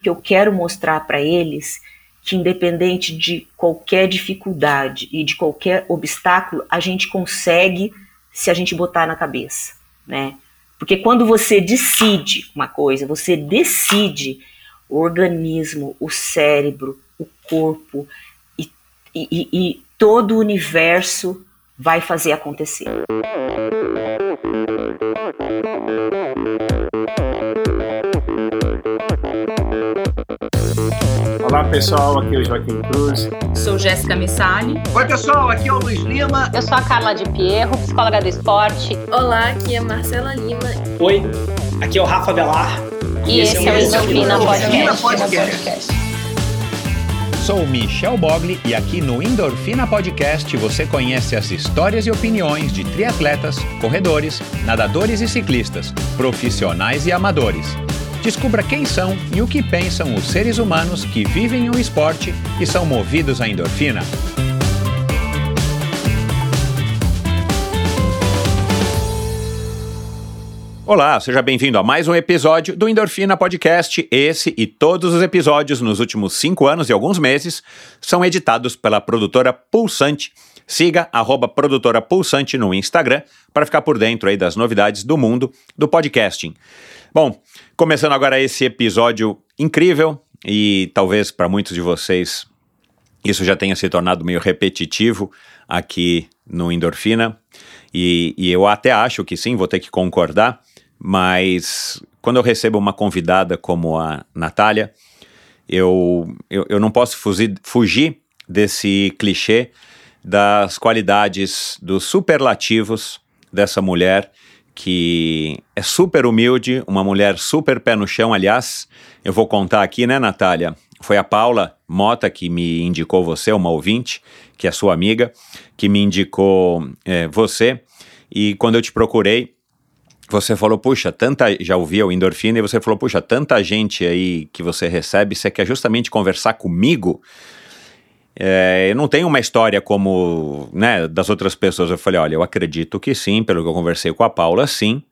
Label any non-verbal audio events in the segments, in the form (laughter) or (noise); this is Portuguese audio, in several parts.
que eu quero mostrar para eles que independente de qualquer dificuldade e de qualquer obstáculo, a gente consegue se a gente botar na cabeça, né? Porque quando você decide uma coisa, você decide o organismo, o cérebro, o corpo e, e, e todo o universo vai fazer acontecer. Olá pessoal, aqui é o Joaquim Cruz. Sou Jéssica Missali. Oi pessoal, aqui é o Luiz Lima. Eu sou a Carla de Pierro, psicóloga do esporte. Olá, aqui é Marcela Lima. Oi, aqui é o Rafa Belar. E, e esse, esse é o Endorfina Podcast. Podcast. Sou Michel Bogli e aqui no Endorfina Podcast você conhece as histórias e opiniões de triatletas, corredores, nadadores e ciclistas, profissionais e amadores Descubra quem são e o que pensam os seres humanos que vivem o esporte e são movidos à endorfina. Olá, seja bem-vindo a mais um episódio do Endorfina Podcast. Esse e todos os episódios nos últimos cinco anos e alguns meses são editados pela produtora Pulsante. Siga arroba produtora Pulsante no Instagram para ficar por dentro aí das novidades do mundo do podcasting. Bom, começando agora esse episódio incrível e talvez para muitos de vocês isso já tenha se tornado meio repetitivo aqui no Endorfina. E, e eu até acho que sim, vou ter que concordar, mas quando eu recebo uma convidada como a Natália, eu, eu, eu não posso fugir, fugir desse clichê das qualidades, dos superlativos dessa mulher que é super humilde, uma mulher super pé no chão. Aliás, eu vou contar aqui, né, Natália? Foi a Paula Mota que me indicou você, uma ouvinte, que é sua amiga, que me indicou é, você. E quando eu te procurei, você falou, puxa, tanta. Já ouvi o endorfina e você falou, puxa, tanta gente aí que você recebe, você quer justamente conversar comigo? É, eu não tenho uma história como né, das outras pessoas. Eu falei, olha, eu acredito que sim, pelo que eu conversei com a Paula, sim.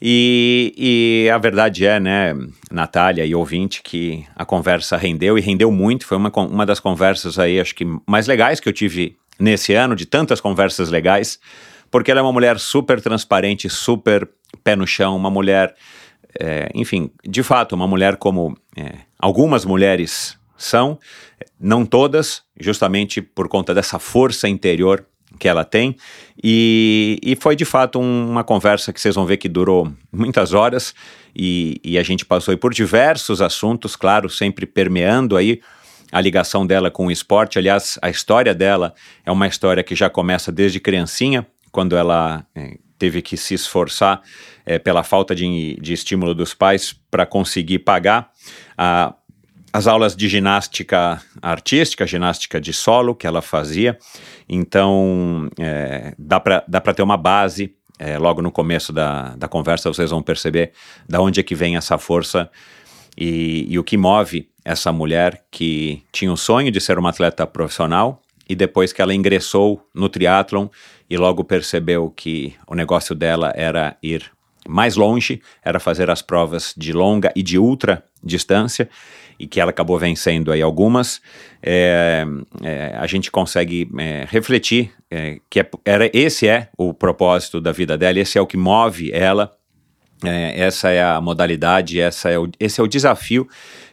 E, e a verdade é, né, Natália e ouvinte, que a conversa rendeu e rendeu muito. Foi uma, uma das conversas aí, acho que mais legais que eu tive nesse ano, de tantas conversas legais, porque ela é uma mulher super transparente, super pé no chão, uma mulher, é, enfim, de fato, uma mulher como é, algumas mulheres são, não todas, justamente por conta dessa força interior que ela tem. E, e foi de fato um, uma conversa que vocês vão ver que durou muitas horas e, e a gente passou por diversos assuntos, claro, sempre permeando aí a ligação dela com o esporte. Aliás, a história dela é uma história que já começa desde criancinha, quando ela é, teve que se esforçar é, pela falta de, de estímulo dos pais para conseguir pagar a as aulas de ginástica artística, ginástica de solo que ela fazia. Então, é, dá para ter uma base. É, logo no começo da, da conversa, vocês vão perceber da onde é que vem essa força e, e o que move essa mulher que tinha o sonho de ser uma atleta profissional e depois que ela ingressou no triatlon e logo percebeu que o negócio dela era ir mais longe, era fazer as provas de longa e de ultra distância e que ela acabou vencendo aí algumas, é, é, a gente consegue é, refletir é, que é, era, esse é o propósito da vida dela, esse é o que move ela, é, essa é a modalidade, essa é o, esse é o desafio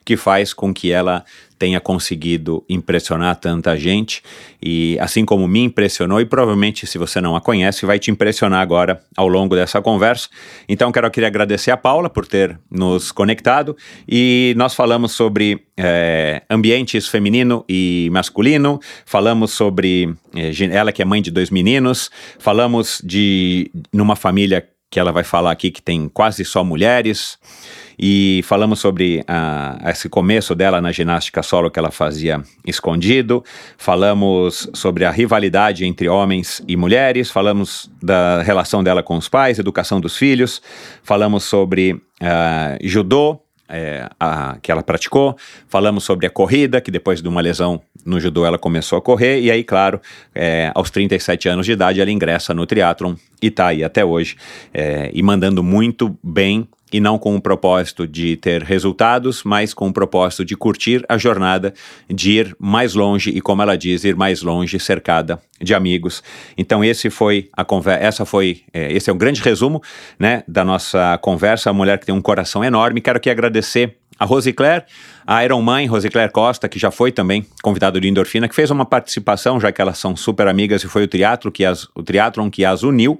que faz com que ela tenha conseguido impressionar tanta gente. E assim como me impressionou e provavelmente se você não a conhece vai te impressionar agora ao longo dessa conversa. Então quero queria agradecer a Paula por ter nos conectado. E nós falamos sobre é, ambientes feminino e masculino, falamos sobre é, ela que é mãe de dois meninos, falamos de numa família que ela vai falar aqui que tem quase só mulheres. E falamos sobre uh, esse começo dela na ginástica solo que ela fazia escondido, falamos sobre a rivalidade entre homens e mulheres, falamos da relação dela com os pais, educação dos filhos, falamos sobre uh, judô, é, a, que ela praticou, falamos sobre a corrida, que depois de uma lesão no judô ela começou a correr, e aí, claro, é, aos 37 anos de idade ela ingressa no triatlon e está aí até hoje, é, e mandando muito bem e não com o propósito de ter resultados, mas com o propósito de curtir a jornada, de ir mais longe e, como ela diz, ir mais longe cercada de amigos. Então esse foi a conversa, essa foi, é, esse é um grande resumo, né, da nossa conversa. A mulher que tem um coração enorme. Quero aqui agradecer a Rosicler, a Iron Mãe, Rosicler Costa, que já foi também convidado de Endorfina, que fez uma participação, já que elas são super amigas, e foi o triatlo que as, o triatlon que as uniu.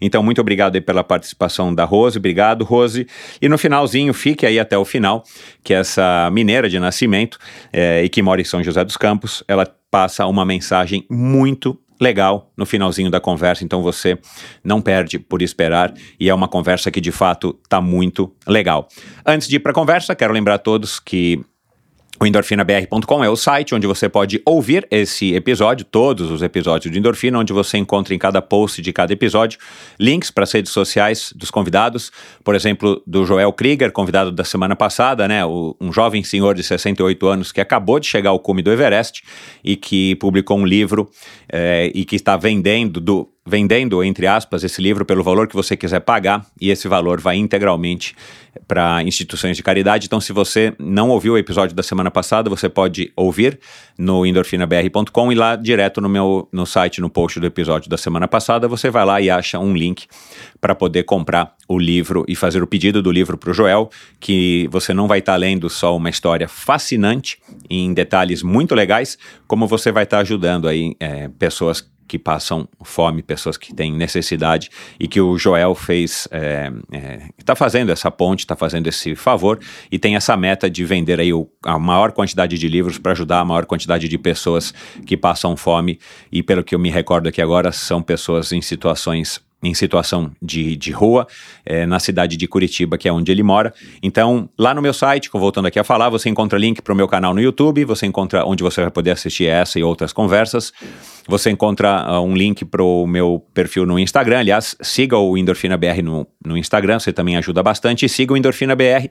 Então, muito obrigado aí pela participação da Rose, obrigado, Rose. E no finalzinho, fique aí até o final, que essa mineira de nascimento é, e que mora em São José dos Campos, ela passa uma mensagem muito legal no finalzinho da conversa, então você não perde por esperar e é uma conversa que de fato está muito legal. Antes de ir para a conversa, quero lembrar a todos que o endorfinabr.com é o site onde você pode ouvir esse episódio, todos os episódios de Endorfina, onde você encontra em cada post de cada episódio links para as redes sociais dos convidados, por exemplo, do Joel Krieger, convidado da semana passada, né, o, um jovem senhor de 68 anos que acabou de chegar ao cume do Everest e que publicou um livro é, e que está vendendo do vendendo, entre aspas, esse livro pelo valor que você quiser pagar e esse valor vai integralmente para instituições de caridade. Então, se você não ouviu o episódio da semana passada, você pode ouvir no endorfinabr.com e lá direto no meu no site, no post do episódio da semana passada, você vai lá e acha um link para poder comprar o livro e fazer o pedido do livro para o Joel, que você não vai estar tá lendo só uma história fascinante em detalhes muito legais, como você vai estar tá ajudando aí é, pessoas que passam fome, pessoas que têm necessidade, e que o Joel fez, está é, é, tá fazendo essa ponte, está fazendo esse favor, e tem essa meta de vender aí o, a maior quantidade de livros para ajudar a maior quantidade de pessoas que passam fome, e pelo que eu me recordo aqui agora, são pessoas em situações em situação de, de rua, é, na cidade de Curitiba, que é onde ele mora. Então, lá no meu site, voltando aqui a falar, você encontra link para o meu canal no YouTube, você encontra onde você vai poder assistir essa e outras conversas. Você encontra uh, um link para o meu perfil no Instagram. Aliás, siga o Endorfina BR no, no Instagram, você também ajuda bastante. E siga o Endorfina BR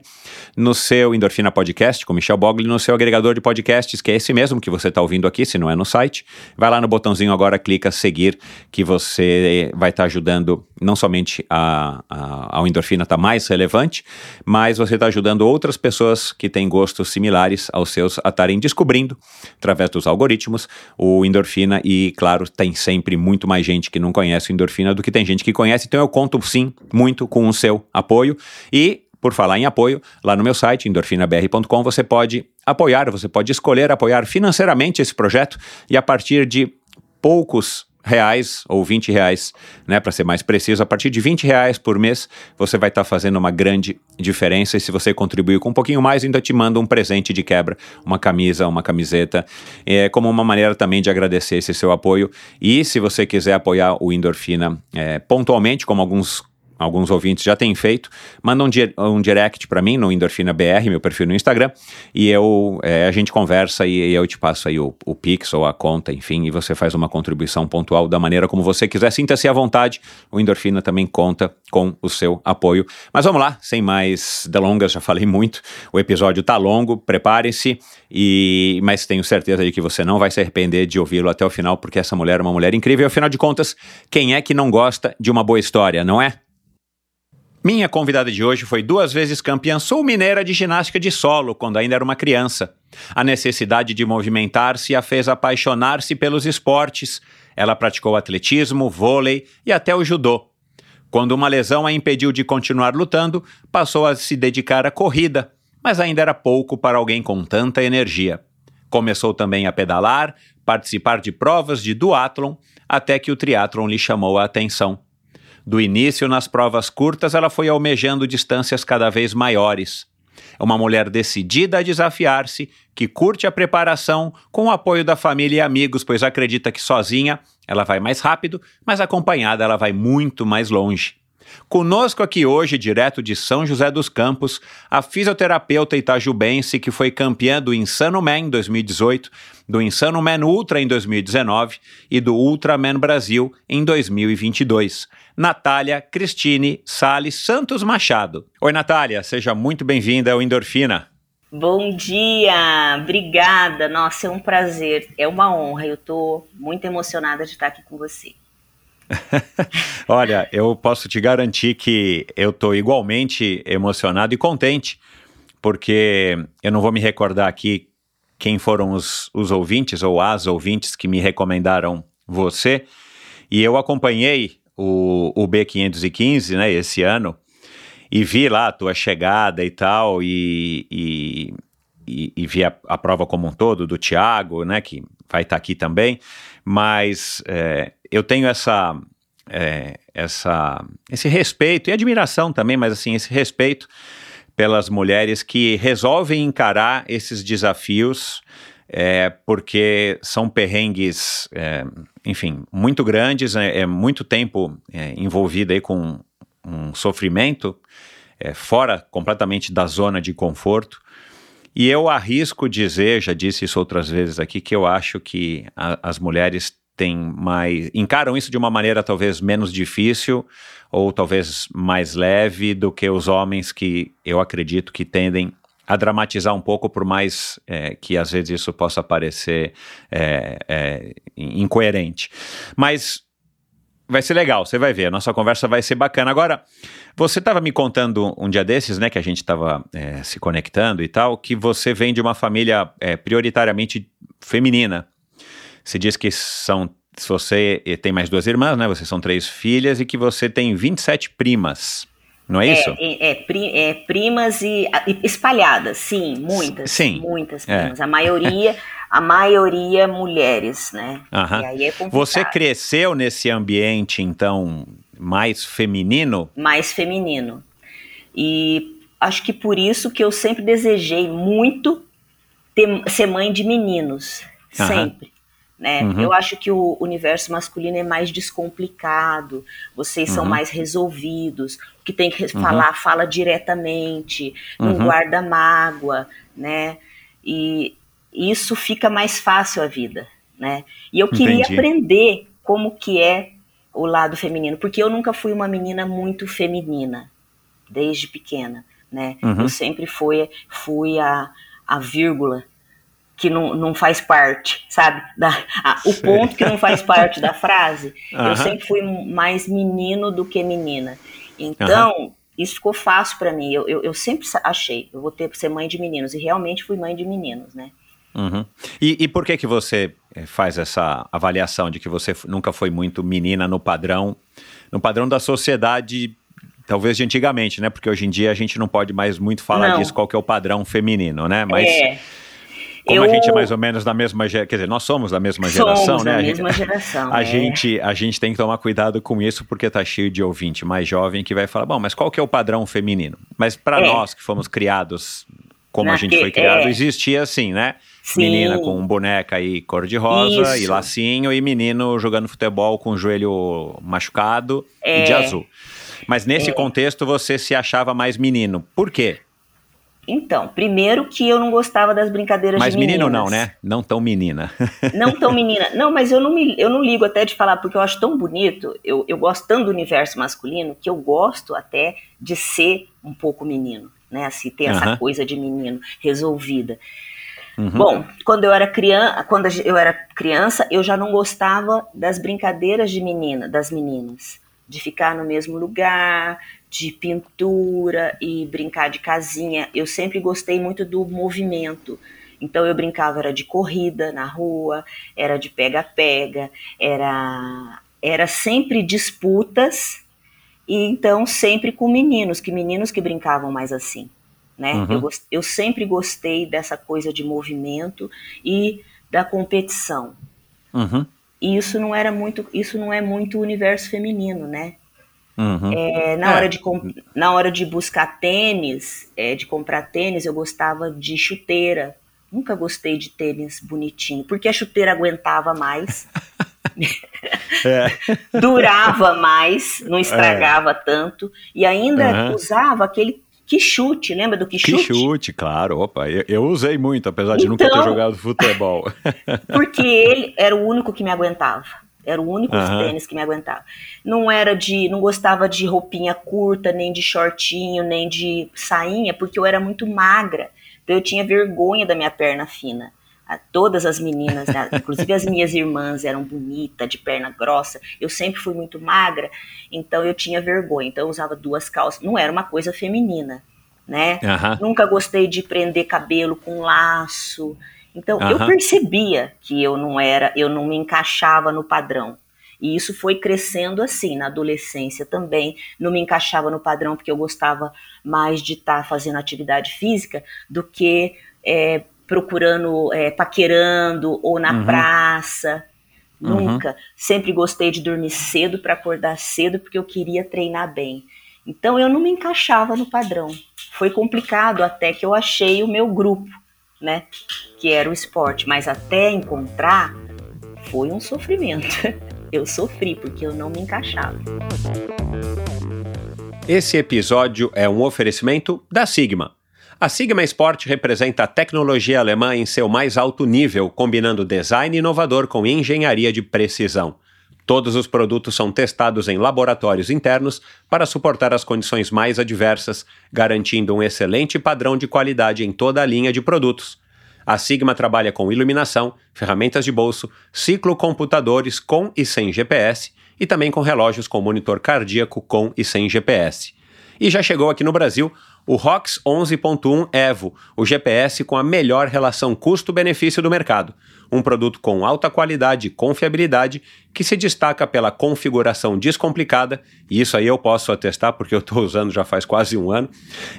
no seu Endorfina Podcast, com Michel Bogli, no seu agregador de podcasts, que é esse mesmo que você está ouvindo aqui, se não é no site. Vai lá no botãozinho agora, clica seguir, que você vai estar tá ajudando não somente a, a, a endorfina estar tá mais relevante, mas você está ajudando outras pessoas que têm gostos similares aos seus a estarem descobrindo, através dos algoritmos, o endorfina e claro, tem sempre muito mais gente que não conhece o endorfina do que tem gente que conhece. Então eu conto sim muito com o seu apoio. E por falar em apoio, lá no meu site, endorfinabr.com, você pode apoiar, você pode escolher apoiar financeiramente esse projeto e a partir de poucos reais ou 20 reais, né, para ser mais preciso, a partir de 20 reais por mês, você vai estar tá fazendo uma grande diferença e se você contribuir com um pouquinho mais, ainda te mando um presente de quebra, uma camisa, uma camiseta, é, como uma maneira também de agradecer esse seu apoio. E se você quiser apoiar o Endorfina é, pontualmente, como alguns alguns ouvintes já têm feito, manda um, di um direct para mim no Endorfina BR, meu perfil no Instagram, e eu é, a gente conversa e, e, eu te passo aí o, o Pix ou a conta, enfim, e você faz uma contribuição pontual da maneira como você quiser. Sinta-se à vontade, o Endorfina também conta com o seu apoio. Mas vamos lá, sem mais delongas, já falei muito, o episódio tá longo, prepare-se, e mas tenho certeza de que você não vai se arrepender de ouvi-lo até o final, porque essa mulher é uma mulher incrível, e afinal de contas, quem é que não gosta de uma boa história, não é? Minha convidada de hoje foi duas vezes campeã sul-mineira de ginástica de solo quando ainda era uma criança. A necessidade de movimentar-se a fez apaixonar-se pelos esportes. Ela praticou atletismo, vôlei e até o judô. Quando uma lesão a impediu de continuar lutando, passou a se dedicar à corrida, mas ainda era pouco para alguém com tanta energia. Começou também a pedalar, participar de provas de duatlon, até que o triatlon lhe chamou a atenção. Do início, nas provas curtas, ela foi almejando distâncias cada vez maiores. É uma mulher decidida a desafiar-se, que curte a preparação com o apoio da família e amigos, pois acredita que sozinha ela vai mais rápido, mas acompanhada ela vai muito mais longe. Conosco aqui hoje, direto de São José dos Campos, a fisioterapeuta itajubense que foi campeã do Insano Man em 2018, do Insano Man Ultra em 2019 e do Ultraman Brasil em 2022. Natália Cristine Sales Santos Machado. Oi, Natália, seja muito bem-vinda ao Endorfina. Bom dia, obrigada. Nossa, é um prazer, é uma honra. Eu estou muito emocionada de estar aqui com você. (laughs) Olha, eu posso te garantir que eu estou igualmente emocionado e contente, porque eu não vou me recordar aqui quem foram os, os ouvintes ou as ouvintes que me recomendaram você, e eu acompanhei o, o B515, né, esse ano, e vi lá a tua chegada e tal, e, e, e, e vi a, a, prova como um todo do Thiago, né, que vai estar tá aqui também, mas é, eu tenho essa, é, essa, esse respeito e admiração também, mas assim, esse respeito pelas mulheres que resolvem encarar esses desafios, é, porque são perrengues, é, enfim, muito grandes, é, é muito tempo é, envolvido aí com um sofrimento é, fora completamente da zona de conforto. E eu arrisco dizer, já disse isso outras vezes aqui, que eu acho que a, as mulheres têm mais. encaram isso de uma maneira talvez menos difícil ou talvez mais leve do que os homens que eu acredito que tendem a dramatizar um pouco, por mais é, que às vezes isso possa parecer é, é, incoerente. Mas vai ser legal, você vai ver, a nossa conversa vai ser bacana. Agora, você estava me contando um dia desses, né, que a gente estava é, se conectando e tal, que você vem de uma família é, prioritariamente feminina. Você diz que são, se você tem mais duas irmãs, né, vocês são três filhas e que você tem 27 primas. Não é, é isso? É, é, é, primas e, espalhadas, sim, muitas. Sim. Muitas é. primas. A maioria (laughs) a maioria mulheres, né? Uhum. E. Você cresceu nesse ambiente, então, mais feminino? Mais feminino. E acho que por isso que eu sempre desejei muito ter, ser mãe de meninos. Uhum. Sempre. Né? Uhum. Eu acho que o universo masculino é mais descomplicado, vocês são uhum. mais resolvidos, o que tem que uhum. falar, fala diretamente, não uhum. guarda mágoa, né? E isso fica mais fácil a vida, né? E eu queria Entendi. aprender como que é o lado feminino, porque eu nunca fui uma menina muito feminina, desde pequena, né? Uhum. Eu sempre fui, fui a, a vírgula que não, não faz parte, sabe? Da, a, o ponto que não faz parte da (laughs) frase. Uhum. Eu sempre fui mais menino do que menina. Então, uhum. isso ficou fácil para mim. Eu, eu, eu, sempre achei, eu vou ter que ser mãe de meninos, e realmente fui mãe de meninos, né? Uhum. E, e, por que que você eh, faz essa avaliação de que você nunca foi muito menina no padrão, no padrão da sociedade, talvez de antigamente, né? Porque hoje em dia a gente não pode mais muito falar não. disso, qual que é o padrão feminino, né? Mas é. Como eu... a gente é mais ou menos da mesma quer dizer, nós somos da mesma somos geração, né? Da mesma gente, geração. (laughs) A, é. gente, a gente tem que tomar cuidado com isso porque tá cheio de ouvinte mais jovem que vai falar, bom, mas qual que é o padrão feminino? Mas para é. nós que fomos criados como Na a gente foi criado, é. existia assim, né? Sim. Menina com boneca e cor-de-rosa e lacinho, e menino jogando futebol com o joelho machucado é. e de azul. Mas nesse é. contexto você se achava mais menino. Por quê? Então, primeiro que eu não gostava das brincadeiras mas de meninas. Mas menino não, né? Não tão menina. (laughs) não tão menina. Não, mas eu não, me, eu não ligo até de falar, porque eu acho tão bonito, eu, eu gosto tanto do universo masculino, que eu gosto até de ser um pouco menino, né? Assim, ter essa coisa de menino resolvida. Uhum. Bom, quando eu era criança, quando eu era criança, eu já não gostava das brincadeiras de menina, das meninas, de ficar no mesmo lugar, de pintura e brincar de casinha. Eu sempre gostei muito do movimento. Então eu brincava era de corrida na rua, era de pega-pega, era era sempre disputas e então sempre com meninos, que meninos que brincavam mais assim né? Uhum. Eu, eu sempre gostei dessa coisa de movimento e da competição. Uhum. E isso não era muito, isso não é muito o universo feminino, né? Uhum. É, na, é. Hora de, na hora de buscar tênis, é, de comprar tênis, eu gostava de chuteira. Nunca gostei de tênis bonitinho, porque a chuteira aguentava mais. (laughs) é. (laughs) Durava mais, não estragava tanto e ainda usava aquele que chute, lembra do que chute? Que chute, claro. Opa, eu, eu usei muito, apesar de nunca ter então, jogado futebol. (laughs) porque ele era o único que me aguentava. Era o único uhum. tênis que me aguentava. Não era de. Não gostava de roupinha curta, nem de shortinho, nem de sainha, porque eu era muito magra. Então eu tinha vergonha da minha perna fina. todas as meninas, né? (laughs) inclusive as minhas irmãs eram bonitas, de perna grossa. Eu sempre fui muito magra, então eu tinha vergonha. Então eu usava duas calças. Não era uma coisa feminina, né? Uhum. Nunca gostei de prender cabelo com laço. Então Aham. eu percebia que eu não era, eu não me encaixava no padrão. E isso foi crescendo assim, na adolescência também. Não me encaixava no padrão porque eu gostava mais de estar fazendo atividade física do que é, procurando, é, paquerando ou na Uhum. praça. Uhum. Nunca. Sempre gostei de dormir cedo para acordar cedo porque eu queria treinar bem. Então eu não me encaixava no padrão. Foi complicado até que eu achei o meu grupo, né? Que era o esporte. Mas até encontrar foi um sofrimento. (laughs) Eu sofri porque eu não me encaixava. Esse episódio é um oferecimento da Sigma. A Sigma Sport representa a tecnologia alemã em seu mais alto nível, combinando design inovador com engenharia de precisão. Todos os produtos são testados em laboratórios internos para suportar as condições mais adversas, garantindo um excelente padrão de qualidade em toda a linha de produtos. A Sigma trabalha com iluminação, ferramentas de bolso, ciclocomputadores com e sem GPS e também com relógios com monitor cardíaco com e sem GPS. E já chegou aqui no Brasil o ROX 11.1 Evo, o GPS com a melhor relação custo-benefício do mercado. Um produto com alta qualidade e confiabilidade que se destaca pela configuração descomplicada, e isso aí eu posso atestar porque eu estou (laughs) usando já faz quase um ano.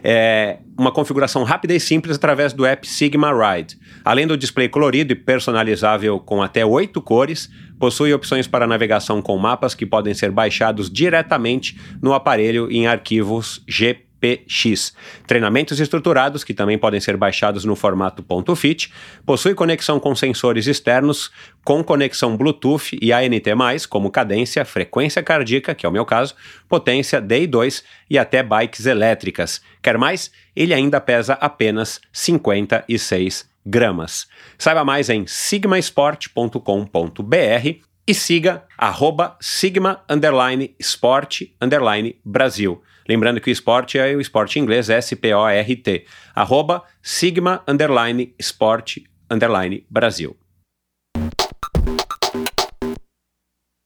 É uma configuração rápida e simples através do app Sigma Ride. Além do display colorido e personalizável com até oito cores, possui opções para navegação com mapas que podem ser baixados diretamente no aparelho em arquivos GP. PX. Treinamentos estruturados, que também podem ser baixados no formato .fit, possui conexão com sensores externos, com conexão Bluetooth e ANT+, como cadência, frequência cardíaca, que é o meu caso, potência DI2 e até bikes elétricas. Quer mais? Ele ainda pesa apenas 56 gramas. Saiba mais em sigmasport.com.br e siga arroba sigma underline sport underline Brasil. Lembrando que o esporte é o esporte inglês, S-P-O-R-T. Arroba sigma underline sport underline Brasil.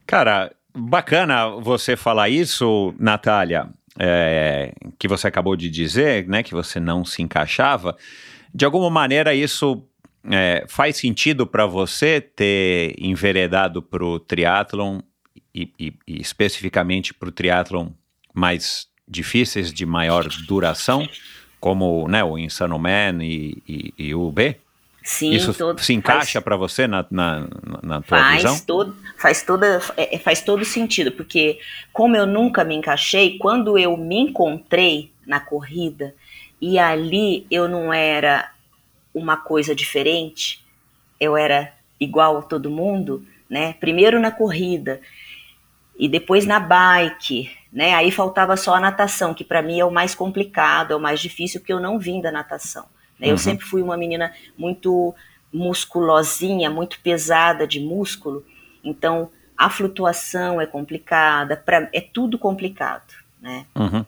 Cara, bacana você falar isso, Natália, é, que você acabou de dizer, né, que você não se encaixava. De alguma maneira, isso é, faz sentido para você ter enveredado para o triatlon e, e, e especificamente para o triatlon mais difíceis de maior duração, como né, o Insano Man e, e, e o B? Sim, Isso todo, se encaixa para você na, na, na tua faz visão? todo faz toda é, faz todo sentido porque como eu nunca me encaixei quando eu me encontrei na corrida e ali eu não era uma coisa diferente eu era igual a todo mundo né primeiro na corrida e depois na bike né aí faltava só a natação que para mim é o mais complicado é o mais difícil porque eu não vim da natação né? eu Uhum. sempre fui uma menina muito musculosinha, muito pesada de músculo, então a flutuação é complicada, pra, é tudo complicado, né? Uhum,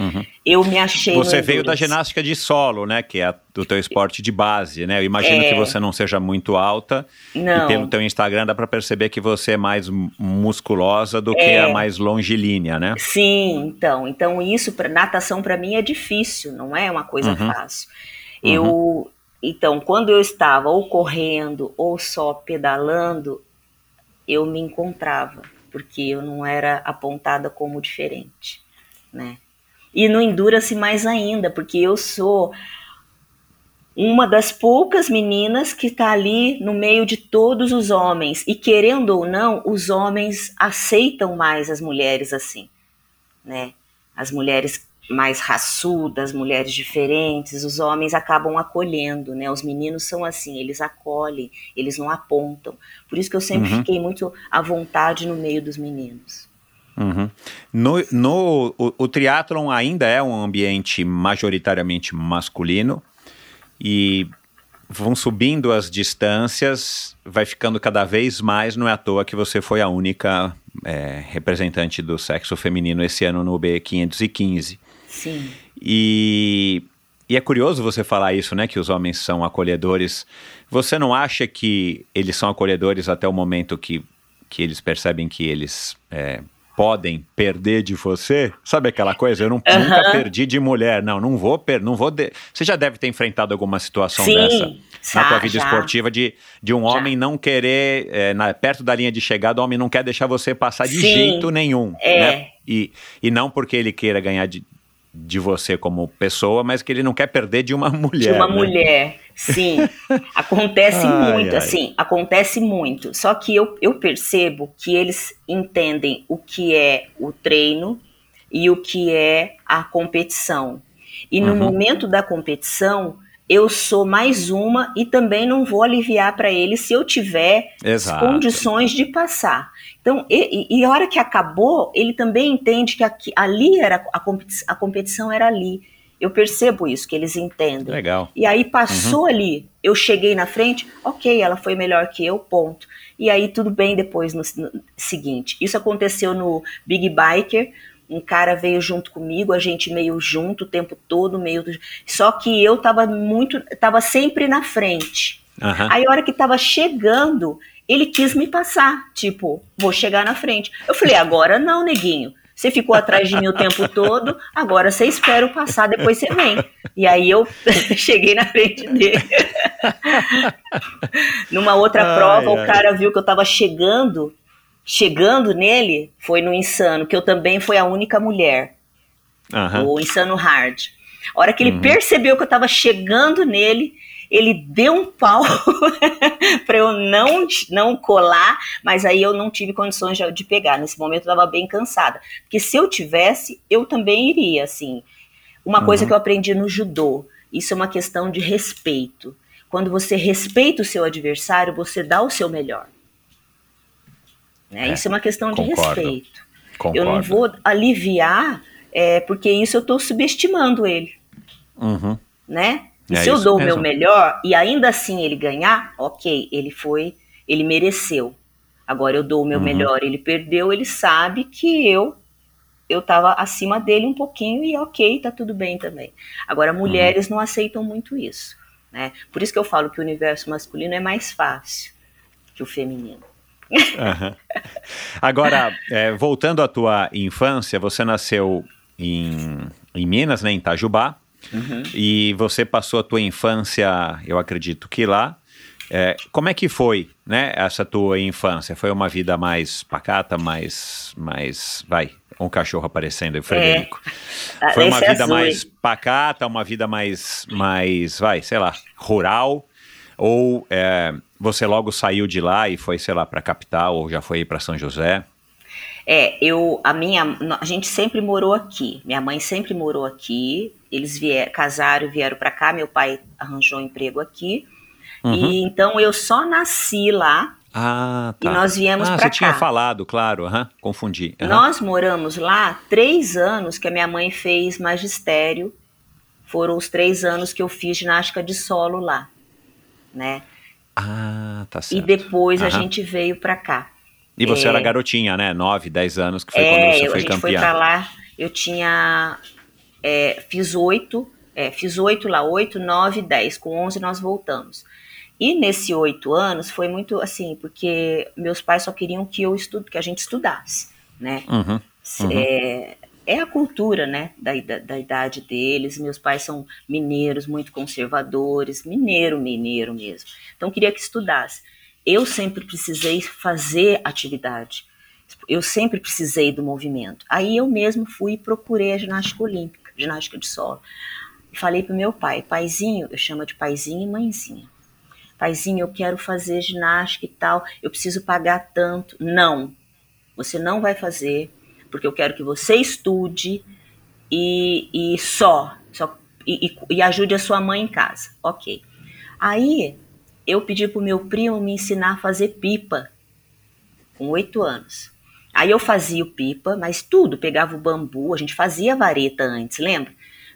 uhum. Eu me achei. Você veio da ginástica de solo, né? Que é do teu esporte de base, né? Eu imagino É. que você não seja muito alta. Não. E pelo teu Instagram dá para perceber que você é mais mu- musculosa do que É. a mais longilínea, né? Sim, então, então isso para natação para mim é difícil, não é uma coisa Uhum. fácil. Eu então, quando eu estava ou correndo ou só pedalando, eu me encontrava, porque eu não era apontada como diferente, né? E no Endurance mais ainda, porque eu sou uma das poucas meninas que está ali no meio de todos os homens. E querendo ou não, os homens aceitam mais as mulheres assim, né? As mulheres mais raçudas, mulheres diferentes, os homens acabam acolhendo, né? Os meninos são assim, eles acolhem, eles não apontam. Por isso que eu sempre Uhum. fiquei muito à vontade no meio dos meninos. Uhum. No, no, o, o triatlon ainda é um ambiente majoritariamente masculino e vão subindo as distâncias, vai ficando cada vez mais, não é à toa que você foi a única é, representante do sexo feminino esse ano no B515. Sim. E e é curioso você falar isso, né? Que os homens são acolhedores. Você não acha que eles são acolhedores até o momento que, que eles percebem que eles é, podem perder de você? Sabe aquela coisa? Eu não, Aham. nunca perdi de mulher. Não, não vou per, não vou. de- Você já deve ter enfrentado alguma situação Sim, dessa já, na tua vida já. esportiva de, de um Já. homem não querer, é, na- perto da linha de chegada, o homem não quer deixar você passar de Sim, jeito nenhum. é. Né? E, e não porque ele queira ganhar de, de você como pessoa, mas que ele não quer perder de uma (laughs) mulher. de uma né? mulher. Sim, acontece Ai, muito, ai. assim, acontece muito. Só que eu, eu percebo que eles entendem o que é o treino e o que é a competição. E no Uhum. momento da competição, eu sou mais uma e também não vou aliviar para eles se eu tiver Exato. condições de passar. Então, e, e- e a hora que acabou, ele também entende que aqui, ali era a competição, a competição era ali. Eu percebo isso, que eles entendem. Legal. E aí passou ali, eu cheguei na frente, ok, ela foi melhor que eu, ponto. E aí tudo bem depois no, no seguinte. Isso aconteceu no Big Biker. Um cara veio junto comigo, a gente meio junto o tempo todo, meio. Só que eu tava muito. tava sempre na frente. Aham. Aí a hora que tava chegando, ele quis me passar, tipo, vou chegar na frente. Eu falei, agora não, neguinho. Você ficou atrás de mim o tempo todo, agora você espera eu passar, depois você vem. E aí eu (laughs) cheguei na frente dele. (laughs) Numa outra Ai, prova, ai. o cara viu que eu tava chegando, chegando nele, foi no Insano, que eu também fui a única mulher Aham. o Insano Hard. A hora que ele Uhum. percebeu que eu tava chegando nele, ele deu um pau (laughs) para eu não, não colar, mas aí eu não tive condições de, de pegar. Nesse momento eu tava bem cansada. Porque se eu tivesse, eu também iria, assim. Uma coisa Uhum. que eu aprendi no judô, isso é uma questão de respeito. Quando você respeita o seu adversário, você dá o seu melhor. Né? É, isso é uma questão de concordo. respeito. Concordo. Eu não vou aliviar, é, porque isso eu estou subestimando ele, Uhum. né? E É se eu dou o mesmo. meu melhor e ainda assim ele ganhar, ok, ele foi, ele mereceu. Agora eu dou o meu Uhum. melhor, ele perdeu, ele sabe que eu eu tava acima dele um pouquinho e ok, tá tudo bem também. Agora mulheres Uhum. não aceitam muito isso, né? Por isso que eu falo que o universo masculino é mais fácil que o feminino. Aham. Agora, é, voltando à tua infância, você nasceu em, em Minas, né, em Itajubá, Uhum. e você passou a tua infância, eu acredito que lá. É, como é que foi, né, essa tua infância? Foi uma vida mais pacata, mais, mais, vai, um cachorro aparecendo aí, Frederico. Ah, Foi uma esse é vida azul, mais pacata, uma vida mais, mais, vai, sei lá, rural? Ou é, você logo saiu de lá e foi, sei lá, para a capital ou já foi para São José? É, eu, a minha, a gente sempre morou aqui. Minha mãe sempre morou aqui. Eles vieram, casaram, e vieram para cá. Meu pai arranjou um emprego aqui. Uhum. E então eu só nasci lá. Ah, E tá. nós viemos ah, pra você tinha cá. falado, claro, aham, confundi. aham. Nós moramos lá três anos que a minha mãe fez magistério. Foram os três anos que eu fiz ginástica de solo lá, né? Ah, tá E certo. depois a gente veio para cá. E você é- era garotinha, né? 9, 10 anos, que foi é, quando você eu- foi a gente foi campeã. pra lá, eu tinha. é, fiz oito, é, fiz oito lá, oito, nove, dez. Com onze nós voltamos. E nesse oito anos foi muito assim, porque meus pais só queriam que eu estudo, que a gente estudasse, né? Uhum. Uhum. É, é a cultura, né, da, ida- da idade deles. Meus pais são mineiros, muito conservadores, mineiro, mineiro mesmo. Então queria que estudasse. Eu sempre precisei fazer atividade. Eu sempre precisei do movimento. Aí eu mesmo fui e procurei a ginástica olímpica, ginástica de solo. Falei pro meu pai, paizinho, eu chamo de paizinho e mãezinha. Paizinho, eu quero fazer ginástica e tal, eu preciso pagar tanto. Não, você não vai fazer, porque eu quero que você estude e, e só, só e, e- e ajude a sua mãe em casa. Ok. Aí eu pedi pro meu primo me ensinar a fazer pipa com oito anos. Aí eu fazia o pipa, mas tudo, pegava o bambu, a gente fazia vareta antes, lembra?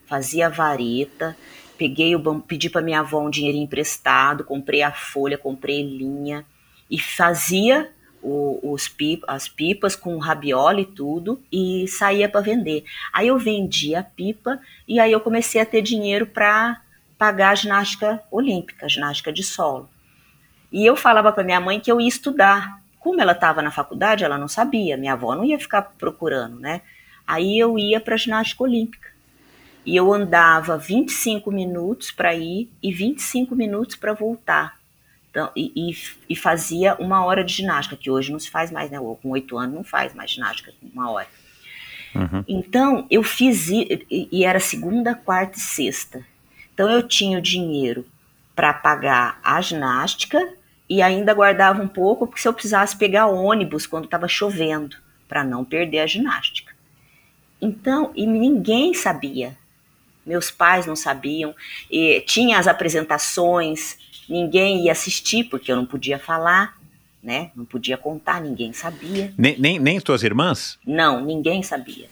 Fazia vareta, peguei o bambu, pedi para minha avó um dinheiro emprestado, comprei a folha, comprei linha e fazia o, os as pipas com rabiola e tudo e saía para vender. Aí eu vendia a pipa e aí eu comecei a ter dinheiro para pagar a ginástica olímpica, a ginástica de solo. E eu falava para minha mãe que eu ia estudar. Como ela estava na faculdade, ela não sabia, minha avó não ia ficar procurando, né? Aí eu ia para a ginástica olímpica. E eu andava 25 minutos para ir e 25 minutos para voltar. Então, e, e, e, fazia uma hora de ginástica, que hoje não se faz mais, né? Com oito anos não faz mais ginástica uma hora. Uhum. Então, eu fiz, e, e era segunda, quarta e sexta. Então, eu tinha o dinheiro para pagar a ginástica e ainda guardava um pouco, porque se eu precisasse pegar ônibus quando estava chovendo, para não perder a ginástica. Então, e ninguém sabia meus pais não sabiam, e tinha as apresentações, ninguém ia assistir porque eu não podia falar, né? Não podia contar, ninguém sabia. Nem, nem, nem tuas irmãs? Não, ninguém sabia.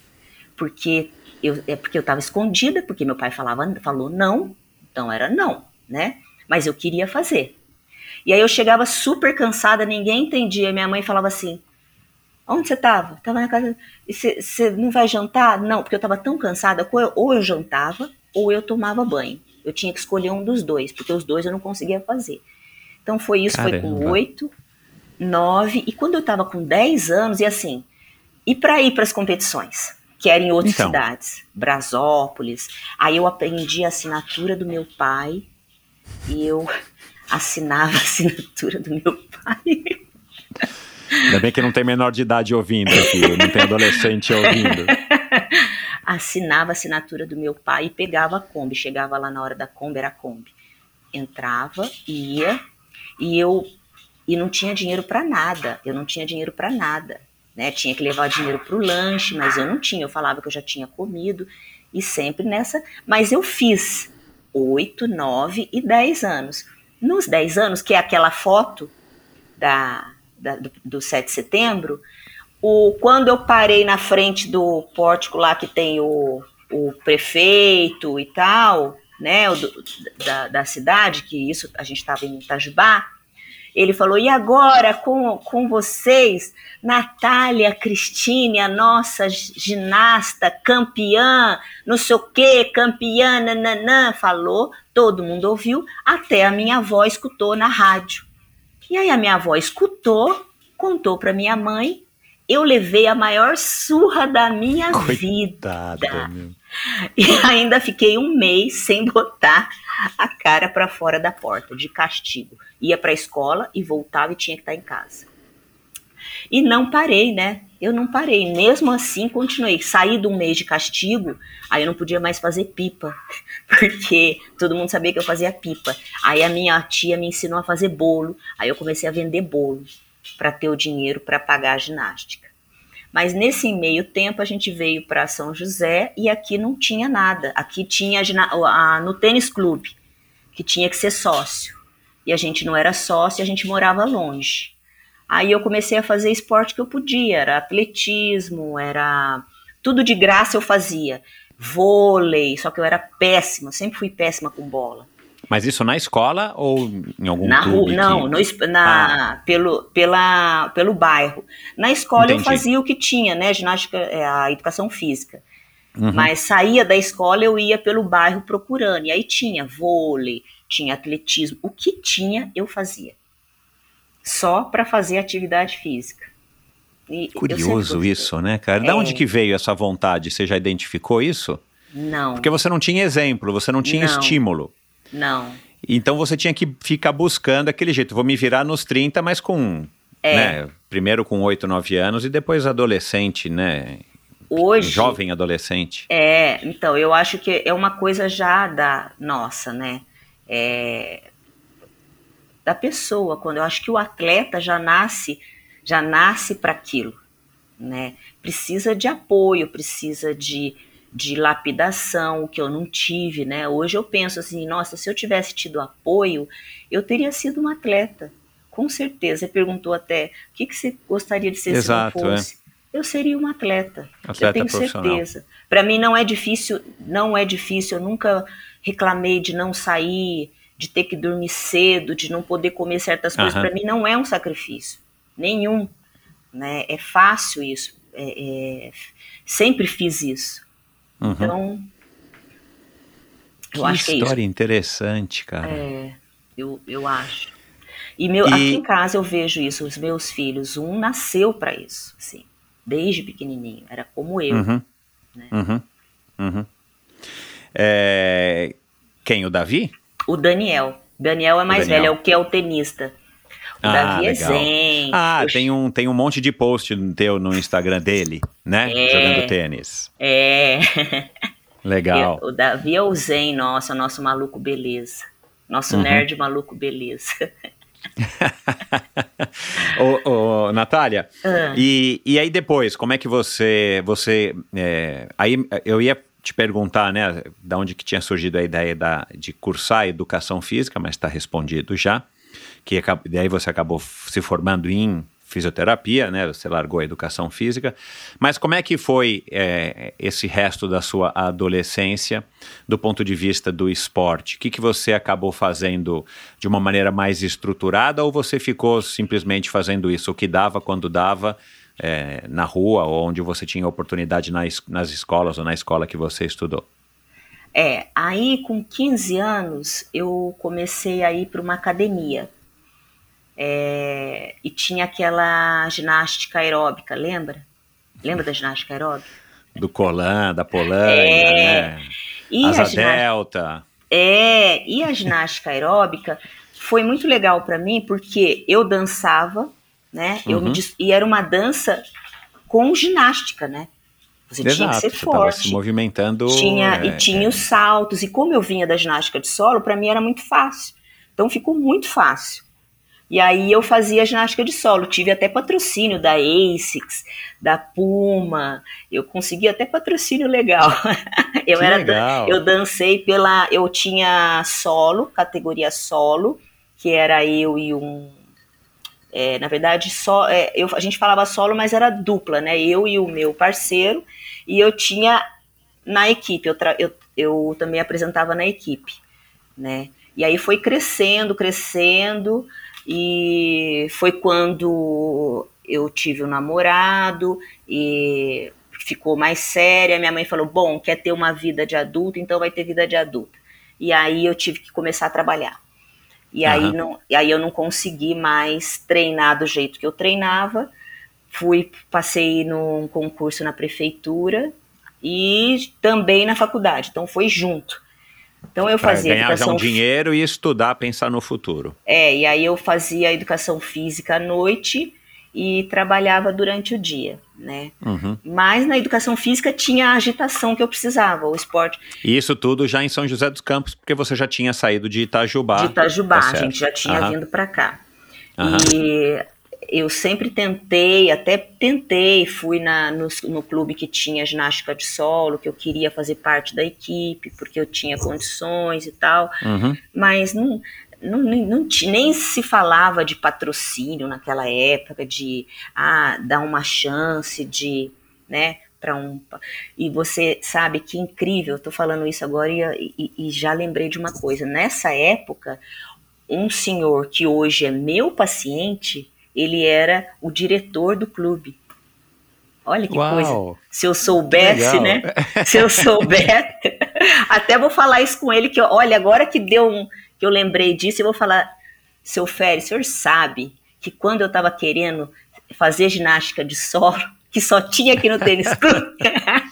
Porque eu, é porque eu estava escondida, porque meu pai falava, falou não, então era não, né? Mas eu queria fazer. E aí eu chegava super cansada, ninguém entendia. Minha mãe falava assim: Onde você estava? Estava na casa. Você não vai jantar? Não, porque eu estava tão cansada. Ou eu jantava ou eu tomava banho. Eu tinha que escolher um dos dois, porque os dois eu não conseguia fazer. Então foi isso, Caramba. foi com oito, nove, e quando eu estava com dez anos, e assim, e para ir para as competições, que eram em outras então. cidades, Brasópolis, aí eu aprendi a assinatura do meu pai, e eu (laughs) assinava a assinatura do meu pai. Ainda bem que não tem menor de idade ouvindo aqui, não tem adolescente ouvindo. (laughs) Assinava a assinatura do meu pai e pegava a Kombi. Chegava lá na hora da Kombi, era a Kombi. Entrava, ia, e eu e não tinha dinheiro para nada. Eu não tinha dinheiro para nada. Né? Tinha que levar dinheiro para o lanche, mas eu não tinha. Eu falava que eu já tinha comido e sempre nessa. Mas eu fiz oito, nove e dez anos. Nos dez anos, que é aquela foto da, da, do, do 7 de setembro, o, quando eu parei na frente do pórtico lá que tem o, o prefeito e tal, né, o da, da cidade, que isso a gente estava em Itajubá, ele falou: e agora com, com vocês, Natália Cristine, a nossa ginasta campeã, não sei o que, campeã, nananã, falou, todo mundo ouviu, até a minha avó escutou na rádio. E aí a minha avó escutou, contou para minha mãe. Eu levei a maior surra da minha Coitada, vida. Meu. (laughs) E ainda fiquei um mês sem botar a cara para fora da porta, de castigo. Ia para a escola e voltava e tinha que estar em casa. E não parei, né? Eu não parei. Mesmo assim, continuei. Saí de um mês de castigo, aí eu não podia mais fazer pipa, (laughs) porque todo mundo sabia que eu fazia pipa. Aí a minha tia me ensinou a fazer bolo, aí eu comecei a vender bolo para ter o dinheiro para pagar a ginástica. Mas nesse meio tempo a gente veio para São José e aqui não tinha nada. Aqui tinha a, a, no tênis clube, que tinha que ser sócio. E a gente não era sócio, a gente morava longe. Aí eu comecei a fazer esporte que eu podia, era atletismo, era tudo de graça eu fazia. Vôlei, só que eu era péssima, sempre fui péssima com bola. Mas isso na escola ou em algum na clube? Não, que... no, na, ah. pelo, pela, pelo bairro. Na escola Entendi. eu fazia o que tinha, né? Ginástica, é, a educação física. Uhum. Mas saía da escola, eu ia pelo bairro procurando. E aí tinha vôlei, tinha atletismo. O que tinha, eu fazia só para fazer atividade física. E Curioso isso, né, cara? É... Da onde que veio essa vontade? Você já identificou isso? Não. Porque você não tinha exemplo, você não tinha não. estímulo. Não. Então você tinha que ficar buscando aquele jeito. Vou me virar nos 30, mas com. É. Né, primeiro com 8, 9 anos e depois adolescente, né? Hoje. Jovem adolescente. É, então, eu acho que é uma coisa já da nossa, né? É, da pessoa, quando eu acho que o atleta já nasce, já nasce para aquilo, né? Precisa de apoio, precisa de, de lapidação, que eu não tive, né? Hoje eu penso assim, nossa, se eu tivesse tido apoio, eu teria sido um atleta, com certeza. Você perguntou até, o que, que você gostaria de ser Exato, se não fosse? É. Eu seria um atleta, atleta eu tenho certeza. Para mim não é difícil, não é difícil, eu nunca reclamei de não sair, de ter que dormir cedo, de não poder comer certas coisas, para mim não é um sacrifício nenhum. né? É fácil isso. É, é, sempre fiz isso. Uhum. Então, eu que acho que é história interessante, cara. É, eu, eu acho. E, meu, e... aqui em casa eu vejo isso, os meus filhos, um nasceu para isso, assim, desde pequenininho, era como eu. Uhum. Né? Uhum. Uhum. É... Quem, o Davi? O Daniel. Daniel é mais velho, é o que é o tenista. O ah, Davi é legal. é zen. Ah, tem um, tem um monte de post teu no Instagram dele, né? É, Jogando tênis. É. (laughs) Legal. o Davi é o zen, nossa, nosso maluco beleza. Nosso uhum. nerd maluco beleza. (laughs) ô, ô, Natália, ah. e, e aí depois, como é que você, você, é, aí eu ia te perguntar, né, da onde que tinha surgido a ideia da, de cursar educação física, mas está respondido já, que daí você acabou se formando em fisioterapia, né? Você largou a educação física. Mas como é que foi é, esse resto da sua adolescência do ponto de vista do esporte? O que, que você acabou fazendo de uma maneira mais estruturada ou você ficou simplesmente fazendo isso, o que dava quando dava? É, na rua ou onde você tinha oportunidade nas, nas escolas ou na escola que você estudou? É, aí com 15 anos eu comecei a ir para uma academia é, e tinha aquela ginástica aeróbica, lembra? Lembra da ginástica aeróbica? Do Colan, da Polânia, é, né? E Asa Delta. É, e a ginástica aeróbica foi muito legal para mim porque eu dançava, né? Eu uhum. me, e era uma dança com ginástica, né? Você Exato, tinha que ser forte. se movimentando. Tinha, é, e tinha é. os saltos. E como eu vinha da ginástica de solo, para mim era muito fácil. Então ficou muito fácil. E aí eu fazia ginástica de solo, tive até patrocínio da ASICS, da Puma, eu consegui até patrocínio legal. (laughs) eu que era legal. eu dancei pela, eu tinha solo, categoria solo, que era eu e um é, na verdade, só é, eu, a gente falava solo, mas era dupla, né? Eu e o meu parceiro, e eu tinha na equipe, eu, eu, eu também apresentava na equipe, né? E aí foi crescendo, crescendo, e foi quando eu tive um namorado e ficou mais séria. Minha mãe falou: Bom, quer ter uma vida de adulto, então vai ter vida de adulto. E aí eu tive que começar a trabalhar. E, uhum. aí, não, e aí eu não consegui mais treinar do jeito que eu treinava. Fui, passei num concurso na prefeitura e também na faculdade. Então foi junto. Então eu fazia ganhar educação já um dinheiro e estudar, pensar no futuro. É, e aí eu fazia educação física à noite e trabalhava durante o dia, né? Uhum. Mas na educação física tinha a agitação que eu precisava, o esporte. E isso tudo já em São José dos Campos, porque você já tinha saído de Itajubá. De Itajubá, tá a gente já tinha uhum. vindo para cá. Uhum. E eu sempre tentei, até tentei, fui na, no, no, clube que tinha ginástica de solo, que eu queria fazer parte da equipe, porque eu tinha condições e tal, uhum. mas não, não, não, nem se falava de patrocínio naquela época, de ah, dar uma chance de, né, para um. E você sabe que incrível, eu tô falando isso agora e, e, e já lembrei de uma coisa. Nessa época, um senhor que hoje é meu paciente, ele era o diretor do clube. Olha que Uau, coisa. Se eu soubesse, né? Se eu soubesse. (laughs) Até vou falar isso com ele, que olha, agora que deu um. que eu lembrei disso, eu vou falar, seu Félix, o senhor sabe que quando eu estava querendo fazer ginástica de solo, que só tinha aqui no tênis clube. (laughs)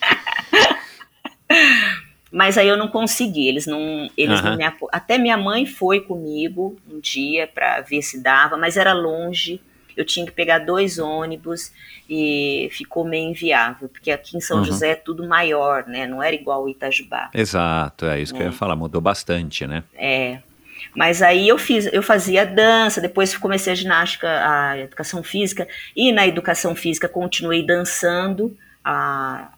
Mas aí eu não consegui, eles não, eles uhum. não me apo... Até minha mãe foi comigo um dia para ver se dava, mas era longe eu tinha que pegar dois ônibus e ficou meio inviável, porque aqui em São uhum. José é tudo maior, né? Não era igual o Itajubá. Exato, é isso é. que eu ia é. falar, mudou bastante, né? É. Mas aí eu fiz, eu fazia dança, depois comecei a ginástica, a educação física, e na educação física continuei dançando a,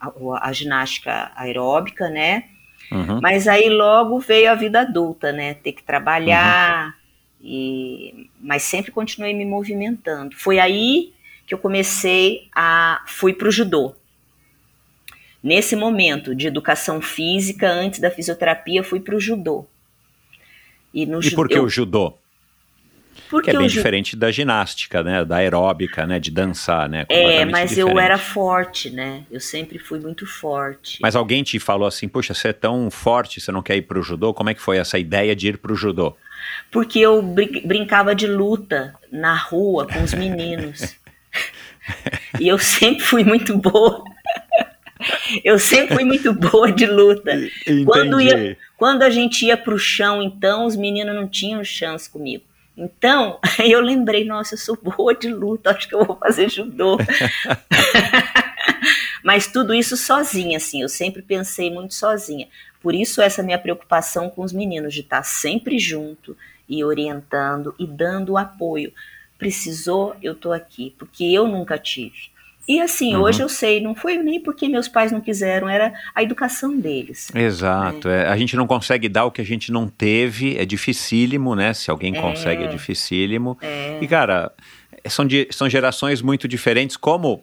a, a ginástica aeróbica, né? Uhum. Mas aí logo veio a vida adulta, né? Ter que trabalhar, uhum. E, mas sempre continuei me movimentando. Foi aí que eu comecei a fui para o judô. Nesse momento de educação física, antes da fisioterapia, fui para o judô. E, no e por que eu, o judô? Porque que é bem diferente da ginástica, né? Da aeróbica, né? De dançar, né? É, mas eu diferente. era forte, né? Eu sempre fui muito forte. Mas alguém te falou assim, puxa, você é tão forte, você não quer ir pro judô? Como é que foi essa ideia de ir pro judô? Porque eu brin- brincava de luta na rua com os meninos. (laughs) e eu sempre fui muito boa. eu sempre fui muito boa de luta. Quando, ia, quando a gente ia pro chão, então, os meninos não tinham chance comigo. Então, (laughs) eu lembrei, nossa, eu sou boa de luta, acho que eu vou fazer judô. (laughs) Mas tudo isso sozinha, assim, eu sempre pensei muito sozinha. Por isso essa minha preocupação com os meninos, de estar sempre junto e orientando e dando apoio. Precisou, eu tô aqui, porque eu nunca tive. E assim, Uhum. hoje eu sei, não foi nem porque meus pais não quiseram, era a educação deles. Exato. é, a gente não consegue dar o que a gente não teve, é dificílimo, né? Se alguém É. consegue, é dificílimo. É. E, cara, são, di- são gerações muito diferentes, como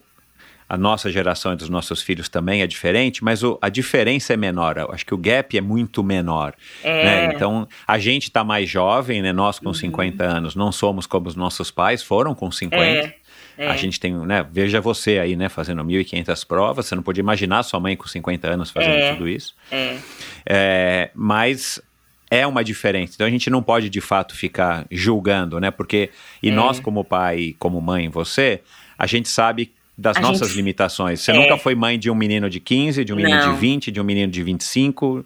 a nossa geração e dos nossos filhos também é diferente, mas o- a diferença é menor. Eu acho que o gap é muito menor. É. né? Então, a gente está mais jovem, né? Nós Uhum. com 50 anos não somos como os nossos pais foram com 50. É, A é. gente tem, né? Veja você aí, né? Fazendo 1.500 provas. Você não podia imaginar sua mãe com 50 anos fazendo É. tudo isso. É, É, mas é uma diferença. Então a gente não pode de fato ficar julgando, né? Porque e É. nós como pai, como mãe, você, a gente sabe das A nossas gente- limitações. Você É. nunca foi mãe de um menino de 15, de um menino Não. de 20, de um menino de 25,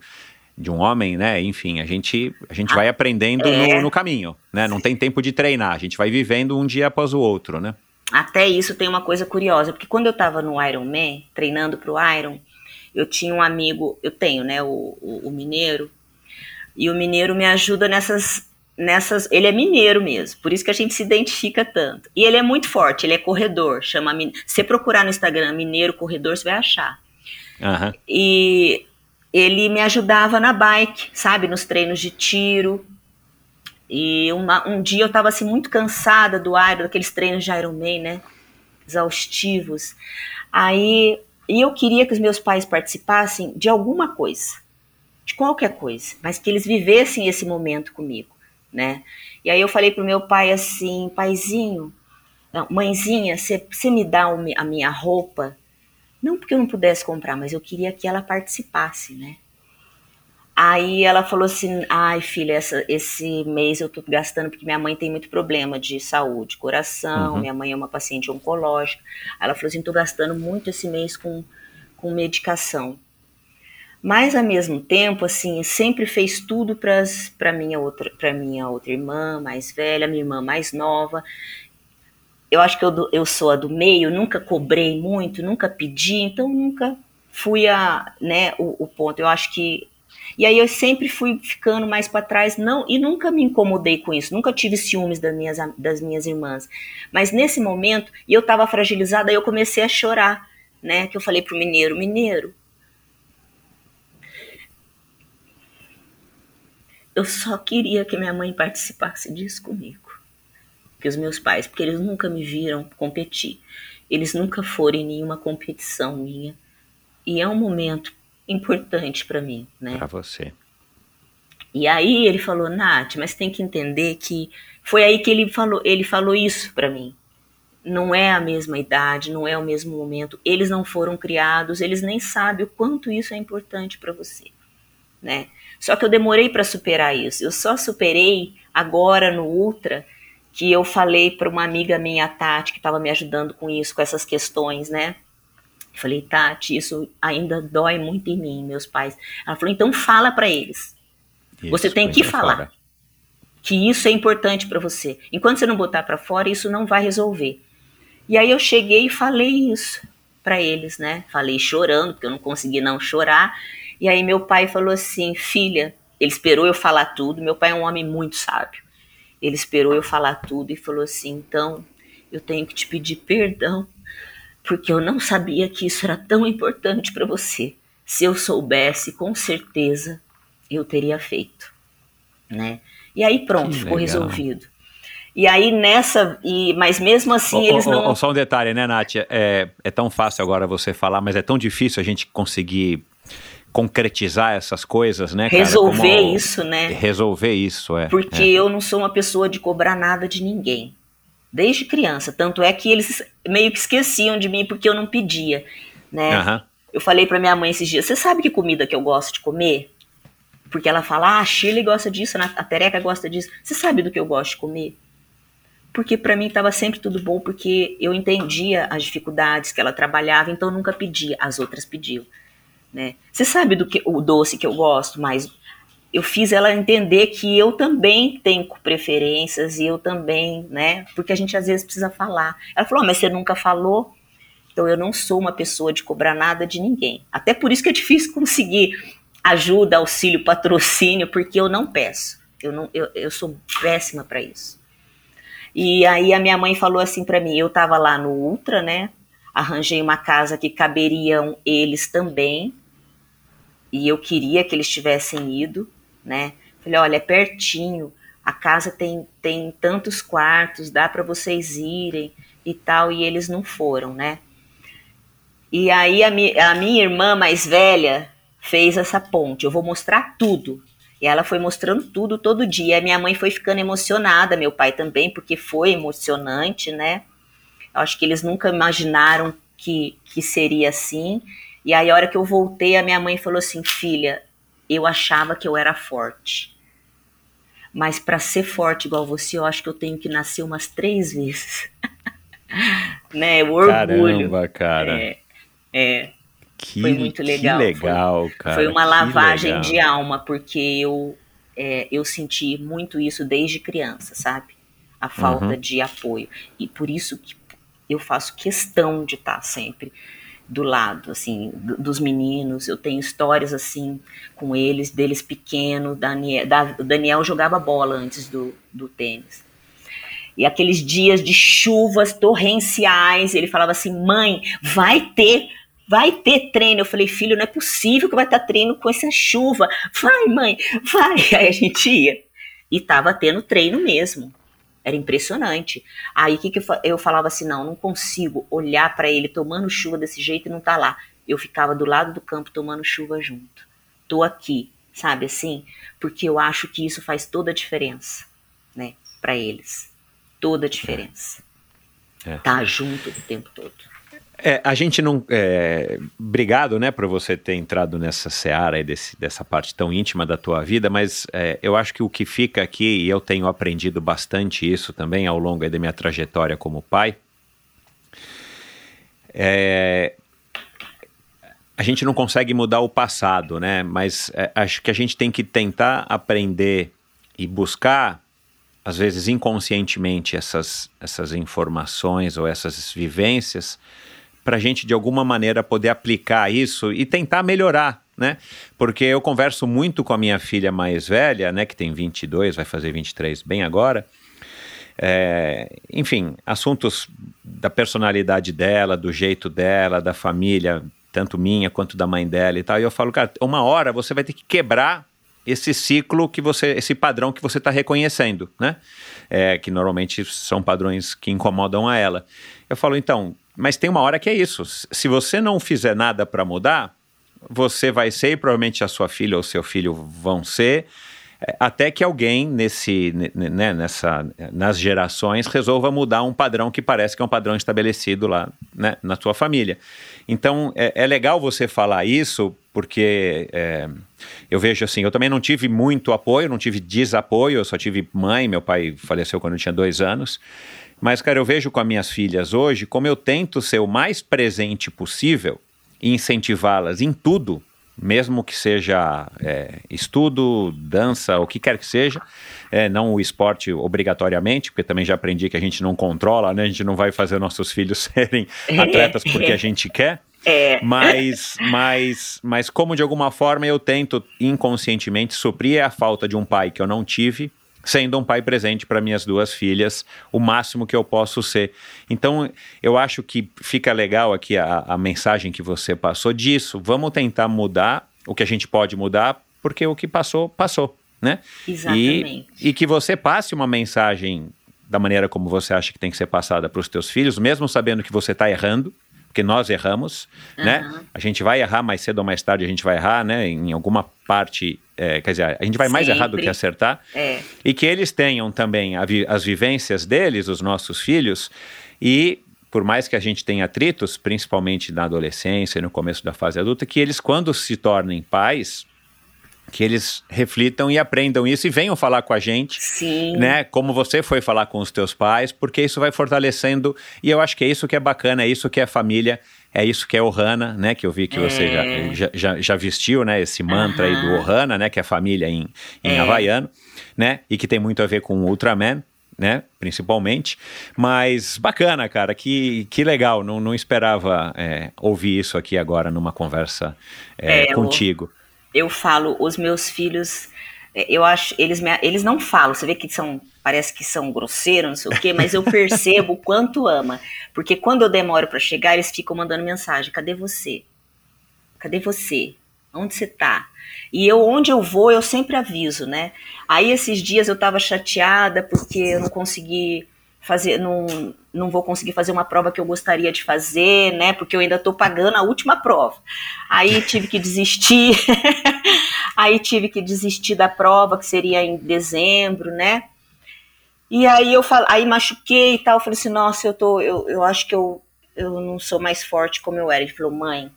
de um homem, né? Enfim, a gente a gente Ah, vai aprendendo é. no, no caminho, né? Não tem tempo de treinar, a gente vai vivendo um dia após o outro, né? Até isso tem uma coisa curiosa, porque quando eu tava no Iron Man, treinando pro Iron, eu tinha um amigo, eu tenho, né, o, o, o mineiro, e o mineiro me ajuda nessas, nessas. Ele é mineiro mesmo, por isso que a gente se identifica tanto. E ele é muito forte, ele é corredor, chama. Se você procurar no Instagram mineiro corredor, você vai achar. Aham. E ele me ajudava na bike, sabe, nos treinos de tiro. E uma- um dia eu estava assim muito cansada do Iron, daqueles treinos de Ironman, né? Exaustivos. Aí e eu queria que os meus pais participassem de alguma coisa, de qualquer coisa, mas que eles vivessem esse momento comigo, né? E aí eu falei pro meu pai assim, paizinho, não, mãezinha, você me dá a minha roupa não porque eu não pudesse comprar, mas eu queria que ela participasse, né? Aí ela falou assim: ai, filha, essa- esse mês eu tô gastando porque minha mãe tem muito problema de saúde, coração, Uhum. minha mãe é uma paciente oncológica. Ela falou assim: tô gastando muito esse mês com, com medicação. Mas ao mesmo tempo, assim, sempre fez tudo para minha outra, para minha outra irmã mais velha, minha irmã mais nova. Eu acho que eu, eu sou a do meio, nunca cobrei muito, nunca pedi, então nunca fui a, né, o, o ponto. Eu acho que e aí eu sempre fui ficando mais para trás, não e nunca me incomodei com isso, nunca tive ciúmes das minhas, das minhas irmãs. Mas nesse momento, e eu estava fragilizada, aí eu comecei a chorar, né? Que eu falei pro mineiro, mineiro, eu só queria que minha mãe participasse disso comigo. Que os meus pais, porque eles nunca me viram competir. Eles nunca foram em nenhuma competição minha. E é um momento importante para mim, né? Pra você. E aí ele falou, Nath, mas tem que entender que foi aí que ele falou, ele falou isso para mim. Não é a mesma idade, não é o mesmo momento. Eles não foram criados, eles nem sabem o quanto isso é importante para você, né? Só que eu demorei para superar isso. Eu só superei agora no Ultra que eu falei para uma amiga minha, Tati, que estava me ajudando com isso, com essas questões, né? Falei, Tati, isso ainda dói muito em mim, meus pais. Ela falou, então fala para eles Você tem que falar. fora. que isso é importante para você. Enquanto você não botar para fora, isso não vai resolver. E aí eu cheguei e falei isso para eles, né? Falei chorando, porque eu não consegui não chorar. E aí meu pai falou assim: "Filha, ele esperou eu falar tudo. Meu pai é um homem muito sábio. Ele esperou eu falar tudo e falou assim: "Então, eu tenho que te pedir perdão, porque eu não sabia que isso era tão importante para você. Se eu soubesse, com certeza eu teria feito", né? E aí pronto, Que ficou legal. resolvido. E aí nessa, e, mas mesmo assim Ô, eles ô, não. ô, só um detalhe, né, Nath? É, é tão fácil agora você falar, mas é tão difícil a gente conseguir concretizar essas coisas, né? Resolver cara, como, isso, né? Resolver isso, é. Porque é. eu não sou uma pessoa de cobrar nada de ninguém. Desde criança. Tanto é que eles meio que esqueciam de mim porque eu não pedia, né? Uhum. Eu falei para minha mãe esses dias, você sabe que comida que eu gosto de comer? Porque ela fala, ah, a Shirley gosta disso, a Tereca gosta disso. Você sabe do que eu gosto de comer? Porque para mim estava sempre tudo bom, porque eu entendia as dificuldades que ela trabalhava, então eu nunca pedia, as outras pediam. Né? Você sabe do que o doce que eu gosto, mas eu fiz ela entender que eu também tenho preferências e eu também, né? Porque a gente às vezes precisa falar. Ela falou, oh, mas você nunca falou? Então eu não sou uma pessoa de cobrar nada de ninguém. Até por isso que é difícil conseguir ajuda, auxílio, patrocínio, porque eu não peço. Eu, não, eu, eu sou péssima para isso. E aí a minha mãe falou assim para mim, eu estava lá no Ultra, né? Arranjei uma casa que caberiam eles também. E eu queria que eles tivessem ido, né? Falei, olha, é pertinho. A casa tem, tem tantos quartos, dá para vocês irem e tal. E eles não foram, né? E aí a, mi, a minha irmã mais velha fez essa ponte. Eu vou mostrar tudo. E ela foi mostrando tudo todo dia. A minha mãe foi ficando emocionada, meu pai também, porque foi emocionante, né? Eu acho que eles nunca imaginaram que, que seria assim. E aí, a hora que eu voltei, a minha mãe falou assim: Filha, eu achava que eu era forte. Mas para ser forte igual você, eu acho que eu tenho que nascer umas três vezes. (laughs) né? O orgulho. Caramba, cara. É, é. Que, foi muito legal. Que legal, foi, cara. Foi uma lavagem legal. de alma, porque eu, é, eu senti muito isso desde criança, sabe? A falta Uhum. de apoio. E por isso que eu faço questão de estar sempre do lado, assim, do- dos meninos. Eu tenho histórias, assim, com eles, deles pequeno. Daniel, da- o Daniel jogava bola antes do, do tênis. E aqueles dias de chuvas torrenciais, ele falava assim: mãe, vai ter, vai ter treino. Eu falei, filho, não é possível que vai estar treino com essa chuva. Vai, mãe, vai. (laughs) Aí a gente ia. E tava tendo treino mesmo. Era impressionante. Aí que, que eu, eu falava assim: não, não consigo olhar para ele tomando chuva desse jeito e não tá lá. Eu ficava do lado do campo tomando chuva junto. Tô aqui, sabe assim? Porque eu acho que isso faz toda a diferença, né, para eles. Toda a diferença. É. Tá junto o tempo todo. É, a gente não. É, obrigado, né, por você ter entrado nessa seara desse, dessa parte tão íntima da tua vida, mas é, eu acho que o que fica aqui, e eu tenho aprendido bastante isso também ao longo da minha trajetória como pai, é, a gente não consegue mudar o passado, né? Mas é, acho que a gente tem que tentar aprender e buscar, às vezes inconscientemente, essas, essas informações ou essas vivências para a gente de alguma maneira poder aplicar isso e tentar melhorar, né? Porque eu converso muito com a minha filha mais velha, né, que tem 22, vai fazer 23 bem agora. É, enfim, assuntos da personalidade dela, do jeito dela, da família, tanto minha quanto da mãe dela e tal. E eu falo, cara, uma hora você vai ter que quebrar esse ciclo que você, esse padrão que você está reconhecendo, né? É, que normalmente são padrões que incomodam a ela. Eu falo, então, mas tem uma hora que é isso. Se você não fizer nada para mudar, você vai ser e provavelmente a sua filha ou seu filho vão ser é, até que alguém nesse, ne- né, nessa, nas gerações resolva mudar um padrão que parece que é um padrão estabelecido lá né, na sua família. Então é, é legal você falar isso porque é, eu vejo assim, eu também não tive muito apoio, não tive desapoio, eu só tive mãe, meu pai faleceu quando eu tinha dois anos. Mas, cara, eu vejo com as minhas filhas hoje como eu tento ser o mais presente possível e incentivá-las em tudo, mesmo que seja é, estudo, dança, o que quer que seja, é, não o esporte obrigatoriamente, porque também já aprendi que a gente não controla, né? A gente não vai fazer nossos filhos (laughs) serem atletas porque a gente quer. É, Mas, mas, mas como de alguma forma eu tento inconscientemente suprir a falta de um pai que eu não tive, sendo um pai presente para minhas duas filhas, o máximo que eu posso ser. Então, eu acho que fica legal aqui a, a mensagem que você passou disso. Vamos tentar mudar o que a gente pode mudar, porque o que passou, passou, né? exatamente. E, e que você passe uma mensagem da maneira como você acha que tem que ser passada para os teus filhos, mesmo sabendo que você está errando, porque nós erramos, né? A gente vai errar mais cedo ou mais tarde, a gente vai errar, né? Em alguma parte, é, quer dizer, a gente vai mais Sempre. errar do que acertar. É. E que eles tenham também vi- as vivências deles, os nossos filhos, e por mais que a gente tenha atritos, principalmente na adolescência e no começo da fase adulta, que eles, quando se tornem pais, que eles reflitam e aprendam isso e venham falar com a gente Sim. né? Como você foi falar com os teus pais, porque isso vai fortalecendo e eu acho que é isso que é bacana, é isso que é família, é isso que é Ohana, né? Que eu vi que você É. já, já, já vestiu, né? Esse mantra aí do. Ohana, né? Que é família em, em É. havaiano, né? E que tem muito a ver com o Ultraman. Né, principalmente, mas bacana, cara, que, que legal, não, não esperava é, ouvir isso aqui agora numa conversa é, É, eu- contigo. Eu falo, os meus filhos, eh, eu acho, eles, me, eles não falam, você vê que são, parece que são grosseiros, não sei o quê, mas eu percebo o quanto ama. Porque quando eu demoro para chegar, eles ficam mandando mensagem: cadê você? Cadê você? Onde você tá? E eu, onde eu vou, eu sempre aviso, né? Aí esses dias eu tava chateada porque eu não consegui fazer, não, não vou conseguir fazer uma prova que eu gostaria de fazer, né? Porque eu ainda tô pagando a última prova. Aí tive que desistir. (laughs) aí tive que desistir da prova, que seria em dezembro, né? E aí eu falo, aí machuquei e tal, falei assim, nossa, eu tô, eu, eu acho que eu, eu não sou mais forte como eu era. Ele falou, mãe,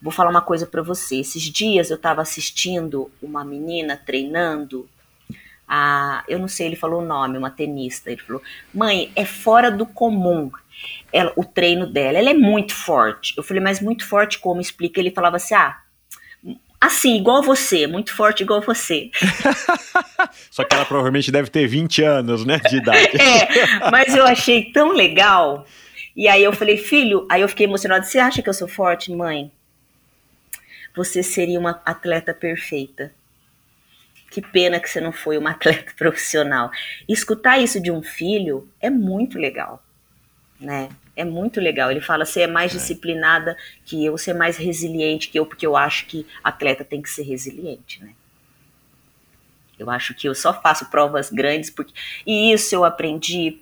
vou falar uma coisa pra você. Esses dias eu tava assistindo uma menina treinando a, eu não sei, ele falou o nome, uma tenista. Ele falou, mãe, é fora do comum ela, o treino dela. Ela é muito forte. Eu falei, mas muito forte como? Explica. Ele falava assim, ah, assim, igual você, muito forte igual você. (laughs) Só que ela provavelmente deve ter 20 anos, né, de idade. (laughs) É, mas eu achei tão legal. E aí eu falei, filho, aí eu fiquei emocionada. Você acha que eu sou forte, mãe? Você seria uma atleta perfeita. Que pena que você não foi uma (laughs) atleta profissional. Escutar isso de um filho é muito legal, né? É muito legal. Ele fala: você é mais disciplinada que eu, você é mais resiliente que eu, porque eu acho que atleta tem que ser resiliente, né? Eu acho que eu só faço provas grandes porque e isso eu aprendi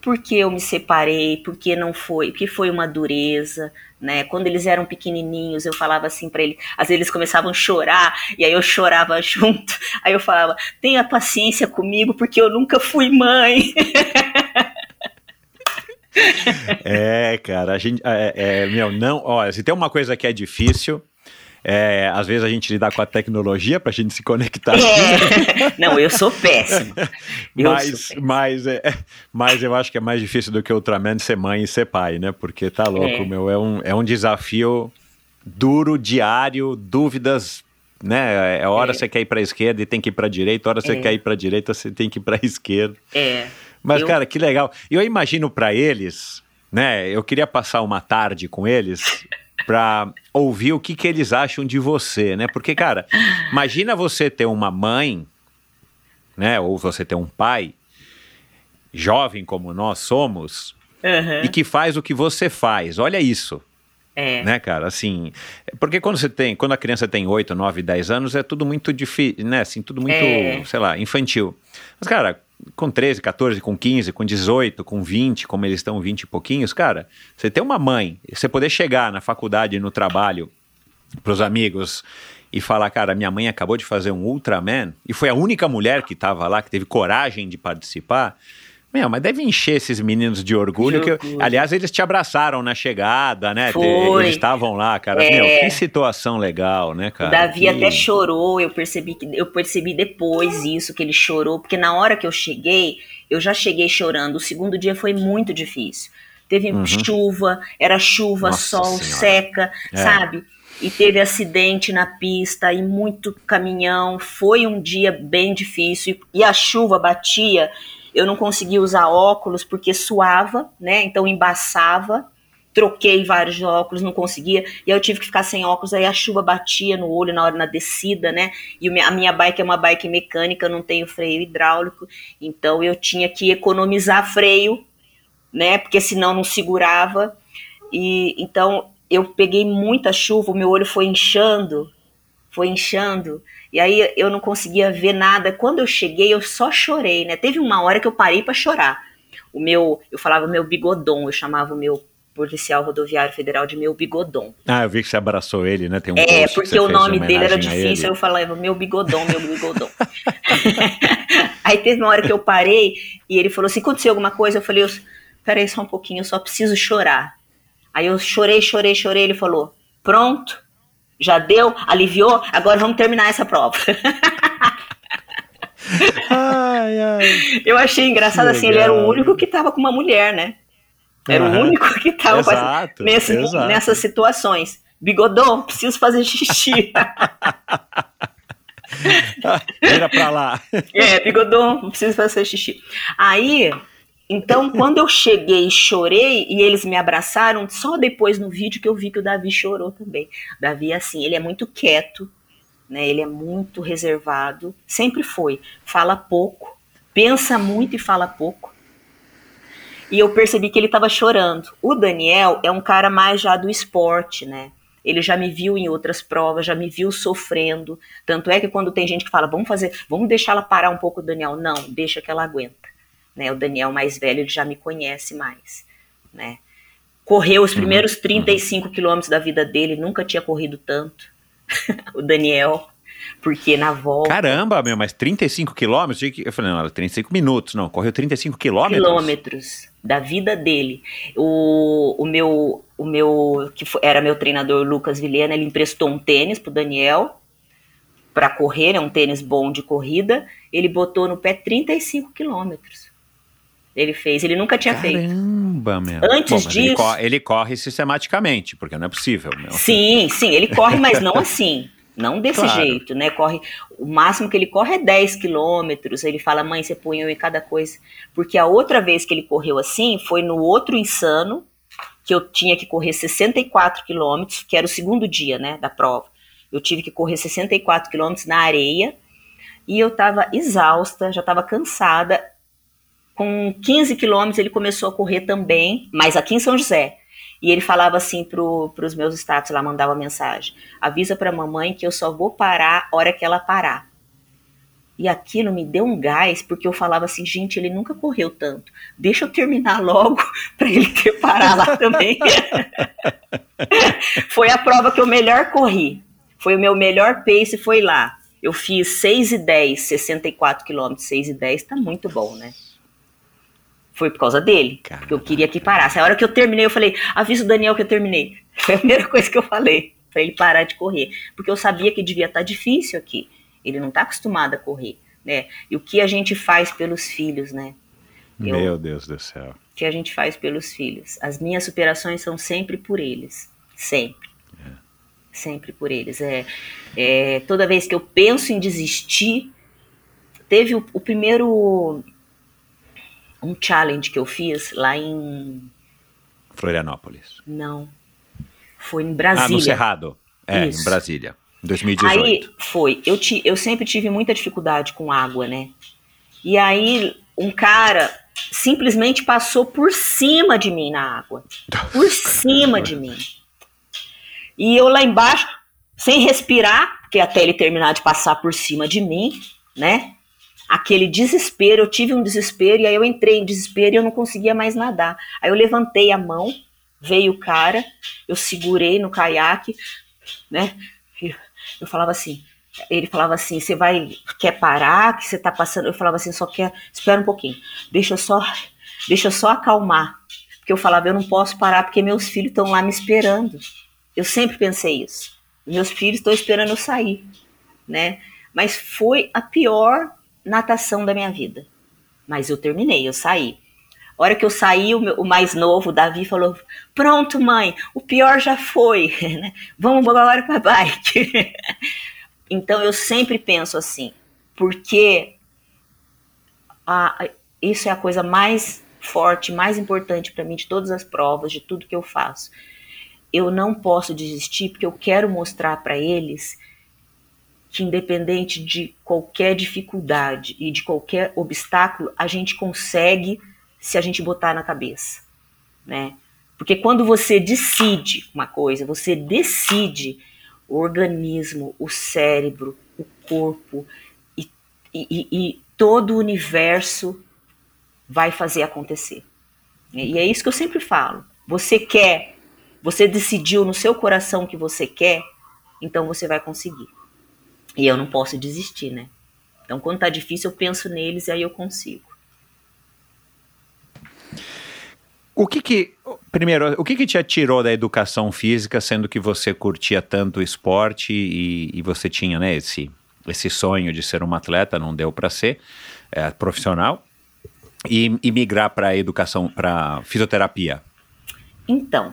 porque eu me separei, porque não foi, porque foi uma dureza, né? Quando eles eram pequenininhos, eu falava assim para eles, às vezes eles começavam a chorar e aí eu chorava (laughs) junto. Aí eu falava: "Tenha paciência comigo, porque eu nunca fui mãe". (laughs) É, cara, a gente. É, é, meu, não. Olha, se tem uma coisa que é difícil, é, às vezes a gente lidar com a tecnologia pra gente se conectar. É. Não, eu sou péssima. Eu mas, sou péssima. mas, é, mas eu acho que é mais difícil do que Ultraman ser mãe e ser pai, né? Porque tá louco, É. meu. É um, é um desafio duro, diário, dúvidas. Né? É hora É. você quer ir pra esquerda e tem que ir pra direita, hora você É. quer ir pra direita, você tem que ir pra esquerda. É. Mas, Eu- cara, que legal. E eu imagino pra eles, né? Eu queria passar uma tarde com eles pra ouvir o que, que eles acham de você, né? Porque, cara, imagina você ter uma mãe, né? Ou você ter um pai jovem como nós somos Aham. e que faz o que você faz. Olha isso. É. Né, cara? Assim, porque quando você tem, quando a criança tem 8, 9, 10 anos, é tudo muito difícil, né? Assim, tudo muito, É. sei lá, infantil. Mas, cara, com 13, 14, com 15, com 18, com 20, como eles estão 20 e pouquinhos, cara, você ter uma mãe, você poder chegar na faculdade, no trabalho, pros amigos e falar, cara, minha mãe acabou de fazer um Ultraman e foi a única mulher que tava lá, que teve coragem de participar. Meu, mas deve encher esses meninos de orgulho. De que, orgulho. aliás, eles te abraçaram na chegada, né? Foi. Eles estavam lá, cara. É. Meu, que situação legal, né, O cara? Davi Que- até chorou, eu percebi que eu percebi depois isso que ele chorou, porque na hora que eu cheguei, eu já cheguei chorando. O segundo dia foi muito difícil. Teve chuva, era chuva, Uhum. Nossa sol, Senhora. seca, É. sabe? E teve acidente na pista e muito caminhão. Foi um dia bem difícil e a chuva batia. Eu não conseguia usar óculos porque suava, né? Então embaçava troquei vários óculos, não conseguia, e eu tive que ficar sem óculos, aí a chuva batia no olho na hora na descida, né? E a minha bike é uma bike mecânica, eu não tenho freio hidráulico, então eu tinha que economizar freio, né? Porque senão não segurava. E então eu peguei muita chuva, o meu olho foi inchando, foi inchando, e aí eu não conseguia ver nada. Quando eu cheguei, eu só chorei, né? Teve uma hora que eu parei para chorar. O meu, eu falava meu bigodon, eu chamava o meu policial rodoviário federal de meu bigodão. Ah, eu vi que você abraçou ele, né? Tem um é, porque o nome dele era difícil, eu falava meu bigodão, meu bigodão. (laughs) Aí teve uma hora que eu parei e ele falou assim: aconteceu alguma coisa? Eu falei: peraí só um pouquinho, eu só preciso chorar. Aí eu chorei, chorei, chorei. Ele falou: pronto, já deu, aliviou, agora vamos terminar essa prova. (laughs) Ai, ai. Eu achei engraçado assim, ele era o único que tava com uma mulher, né? Era Aham. o único que tava com essa- Exato, nesse- exato. nessas situações. Bigodão, preciso fazer xixi. (laughs) Vira pra lá. é, bigodão, preciso fazer xixi. Aí, então, quando eu cheguei e chorei e eles me abraçaram, só depois no vídeo que eu vi que o Davi chorou também. O Davi, assim, ele é muito quieto, né? Ele é muito reservado, sempre foi. Fala pouco, pensa muito e fala pouco. E eu percebi que ele estava chorando. O Daniel é um cara mais já do esporte, né? Ele já me viu em outras provas, já me viu sofrendo. Tanto é que quando tem gente que fala, vamos fazer, vamos deixar ela parar um pouco, Daniel. Não, deixa que ela aguenta. Né? O Daniel mais velho, ele já me conhece mais, né? Correu os primeiros 35 quilômetros da vida dele, nunca tinha corrido tanto. (laughs) o Daniel, porque na volta. Caramba, meu, mas 35 quilômetros? Eu falei, não, era 35 minutos. Não, correu 35 quilômetros? quilômetros da vida dele. O, o meu, o meu que era meu treinador Lucas Vilhena, ele emprestou um tênis pro Daniel para correr, é um tênis bom de corrida. Ele botou no pé 35 quilômetros. Ele fez, ele nunca tinha feito. Caramba, meu. Antes Ele disso- corre, ele corre sistematicamente, porque não é possível, meu. Sim, sim, ele corre, mas não (laughs) assim. Não desse Claro. jeito, né? Corre. O máximo que ele corre é 10 quilômetros. Ele fala, mãe, você põe eu em cada coisa. Porque a outra vez que ele correu assim foi no outro insano, que eu tinha que correr 64 quilômetros, que era o segundo dia, né, da prova. Eu tive que correr 64 quilômetros na areia e eu tava exausta, já tava cansada. Com 15 quilômetros ele começou a correr também, mas aqui em São José. E ele falava assim pro, pros meus status, lá mandava mensagem: avisa pra mamãe que eu só vou parar a hora que ela parar. E aquilo me deu um gás, porque eu falava assim, gente, ele nunca correu tanto. Deixa eu terminar (laughs) logo pra ele ter parar lá também. (laughs) foi a prova que eu melhor corri. Foi o meu melhor pace, foi lá. Eu fiz 6 e 10, 64 quilômetros, 6 e 10, tá muito bom, né? Foi por causa dele. Caramba. Porque eu queria que parasse. A hora que eu terminei, eu falei, avisa o Daniel que eu terminei. (laughs) Foi a primeira coisa que eu falei, pra ele parar de correr. Porque eu sabia que devia estar difícil aqui. Ele não tá acostumado a correr, né? E o que a gente faz pelos filhos, né? Eu- Meu Deus do céu. O que a gente faz pelos filhos. As minhas superações são sempre por eles. Sempre. Sempre por eles. É, é, toda vez que eu penso em desistir, teve o, o primeiro um challenge que eu fiz lá em Florianópolis. não foi em Ah, no Brasília. Cerrado. É, Isso. em Brasília. 2018. Aí foi, eu, ti, eu sempre tive muita dificuldade com água, né? E aí um cara simplesmente passou por cima de mim na água. Por cima de mim. E eu lá embaixo, sem respirar, porque até ele terminar de passar por cima de mim, né? Aquele desespero, eu tive um desespero, e aí eu entrei em desespero e eu não conseguia mais nadar. Aí eu levantei a mão, veio o cara, eu segurei no caiaque, né? Eu falava assim, ele falava assim, você vai, quer parar, que você tá passando? Eu falava assim, só quer, espera um pouquinho, deixa eu só, deixa eu só acalmar. Porque eu falava, eu não posso parar porque meus filhos estão lá me esperando. Eu sempre pensei isso. Meus filhos estão esperando eu sair, né? Mas foi a pior natação da minha vida. Mas eu terminei, eu saí. A hora que eu saí, o, meu- o mais novo, o Davi, falou: Pronto, mãe, o pior já foi. (laughs) né? Vamos agora para bike. (laughs) então eu sempre penso assim, porque a- isso é a coisa mais forte, mais importante para mim de todas as provas, de tudo que eu faço. Eu não posso desistir porque eu quero mostrar para eles que independente de qualquer dificuldade e de qualquer obstáculo, a gente consegue se a gente botar na cabeça, né? Porque quando você decide uma coisa, você decide o organismo, o cérebro, o corpo e, e- e- e todo o universo vai fazer acontecer. E é isso que eu sempre falo. Você quer, você decidiu no seu coração que você quer, então você vai conseguir. E eu não posso desistir, né? Então, quando tá difícil, eu penso neles e aí eu consigo. O que que, primeiro, o que que te atirou da educação física, sendo que você curtia tanto esporte e, e você tinha, né, esse, esse sonho de ser uma atleta, não deu para ser é, profissional, e, e migrar para educação, para fisioterapia? Então,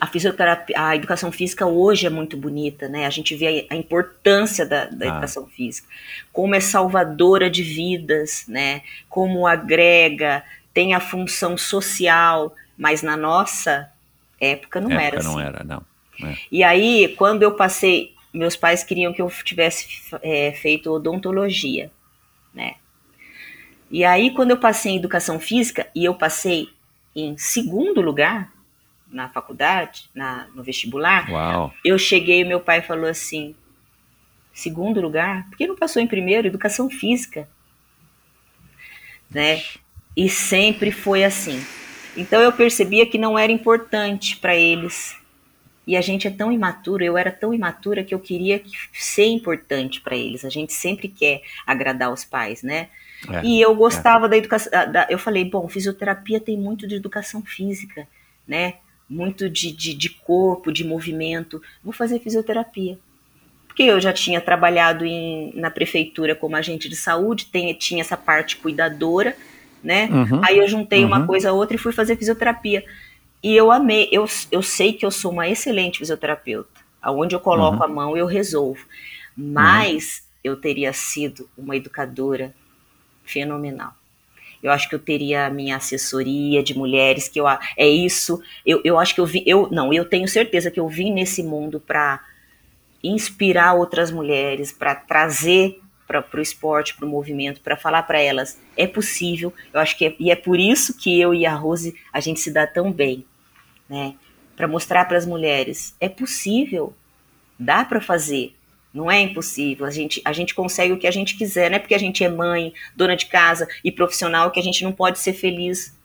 a fisioterapia, a educação física hoje é muito bonita, né? A gente vê a, importância da, da ah. educação física, como é salvadora de vidas, né? Como agrega, tem a função social, mas na nossa época não época era assim. não era, não. É. E aí, quando eu passei, meus pais queriam que eu tivesse é, feito odontologia, né? E aí, quando eu passei em educação física, e eu passei em segundo lugar na faculdade, na, no vestibular, Uau. eu cheguei e meu pai falou assim: segundo lugar? Por que não passou em primeiro? Educação física. Né? E sempre foi assim. Então eu percebia que não era importante para eles. E a gente é tão imaturo, eu era tão imatura que eu queria ser importante para eles. A gente sempre quer agradar os pais, né? É, e eu gostava é. da educação. Da, eu falei, bom, fisioterapia tem muito de educação física, né? Muito de, de, de corpo, de movimento. Vou fazer fisioterapia porque eu já tinha trabalhado em, na prefeitura como agente de saúde, tem, tinha essa parte cuidadora, né? Uhum, Aí eu juntei uhum. uma coisa a outra e fui fazer fisioterapia. E eu amei, eu, eu sei que eu sou uma excelente fisioterapeuta. Aonde eu coloco uhum. a mão, eu resolvo. Mas eu teria sido uma educadora fenomenal. Eu acho que eu teria a minha assessoria de mulheres, que eu é isso. Eu, eu acho que eu vi, eu não, eu tenho certeza que eu vim nesse mundo para inspirar outras mulheres, para trazer para o esporte, para o movimento, para falar para elas é possível. Eu acho que é, e é por isso que eu e a Rose a gente se dá tão bem, né? Para mostrar para as mulheres é possível, dá para fazer. Não é impossível, a gente, a gente consegue o que a gente quiser, não é porque a gente é mãe, dona de casa e profissional que a gente não pode ser feliz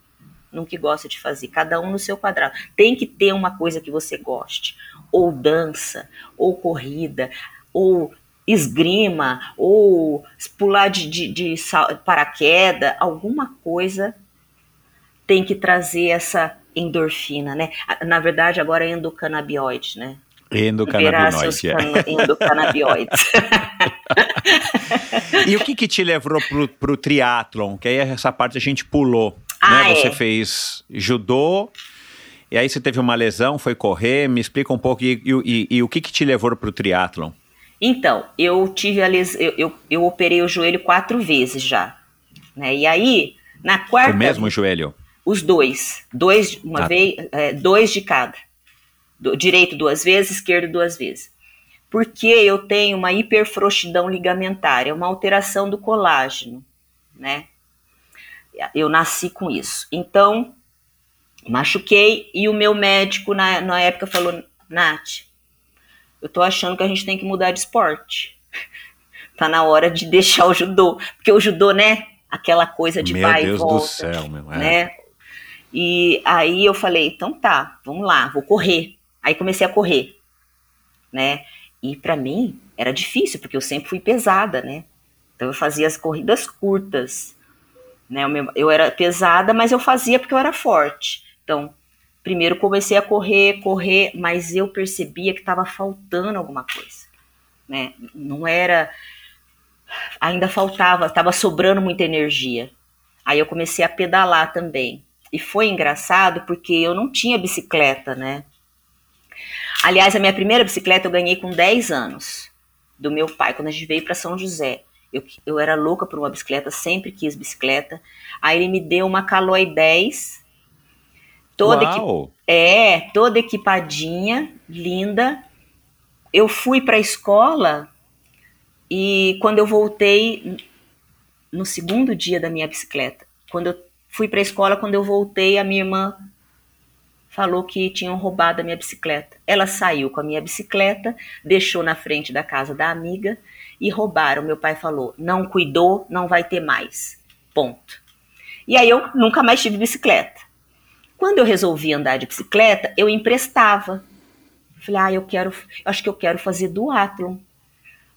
no que gosta de fazer, cada um no seu quadrado. Tem que ter uma coisa que você goste, ou dança, ou corrida, ou esgrima, ou pular de, de, de paraquedas, alguma coisa tem que trazer essa endorfina, né? Na verdade, agora é endocannabinoide, né? Endocannabinoide, é. Endocannabinoides. (laughs) e o que que te levou pro, pro triatlon? Que aí essa parte a gente pulou, ah, né? É. Você fez judô, e aí você teve uma lesão, foi correr, me explica um pouco, e, e, e, e o que que te levou pro triatlon? Então, eu tive a eu, eu, eu, operei o joelho quatro vezes já. Né? E aí, na quarta. O mesmo joelho? Os dois. Dois, uma ah. vez, é, dois de cada. Do, direito duas vezes, esquerdo duas vezes. Porque eu tenho uma hiperfrouxidão ligamentar, é uma alteração do colágeno, né? Eu nasci com isso. Então, machuquei e o meu médico na, na época falou: Nath, eu tô achando que a gente tem que mudar de esporte. (laughs) tá na hora de deixar o judô. Porque o judô, né? Aquela coisa de meu vai Deus e volta. do céu, meu. É. Né? E aí eu falei, então tá, vamos lá, vou correr. Aí comecei a correr, né? E para mim era difícil, porque eu sempre fui pesada, né? Então eu fazia as corridas curtas, né? Eu era pesada, mas eu fazia porque eu era forte. Então, Primeiro comecei a correr, correr, mas eu percebia que estava faltando alguma coisa, né? Não era, ainda faltava, estava sobrando muita energia. Aí eu comecei a pedalar também. E foi engraçado porque eu não tinha bicicleta, né? Aliás, a minha primeira bicicleta eu ganhei com 10 anos, do meu pai, quando a gente veio para São José. Eu, eu era louca por uma bicicleta, sempre quis bicicleta. Aí ele me deu uma Caloi 10 Toda equi... É, toda equipadinha, linda. Eu fui para a escola e quando eu voltei no segundo dia da minha bicicleta, quando eu fui para a escola, quando eu voltei, a minha irmã falou que tinham roubado a minha bicicleta. Ela saiu com a minha bicicleta, deixou na frente da casa da amiga e roubaram. Meu pai falou: "Não cuidou, não vai ter mais". Ponto. E aí eu nunca mais tive bicicleta. Quando eu resolvi andar de bicicleta, eu emprestava. Falei, ah, eu quero, acho que eu quero fazer duatlon,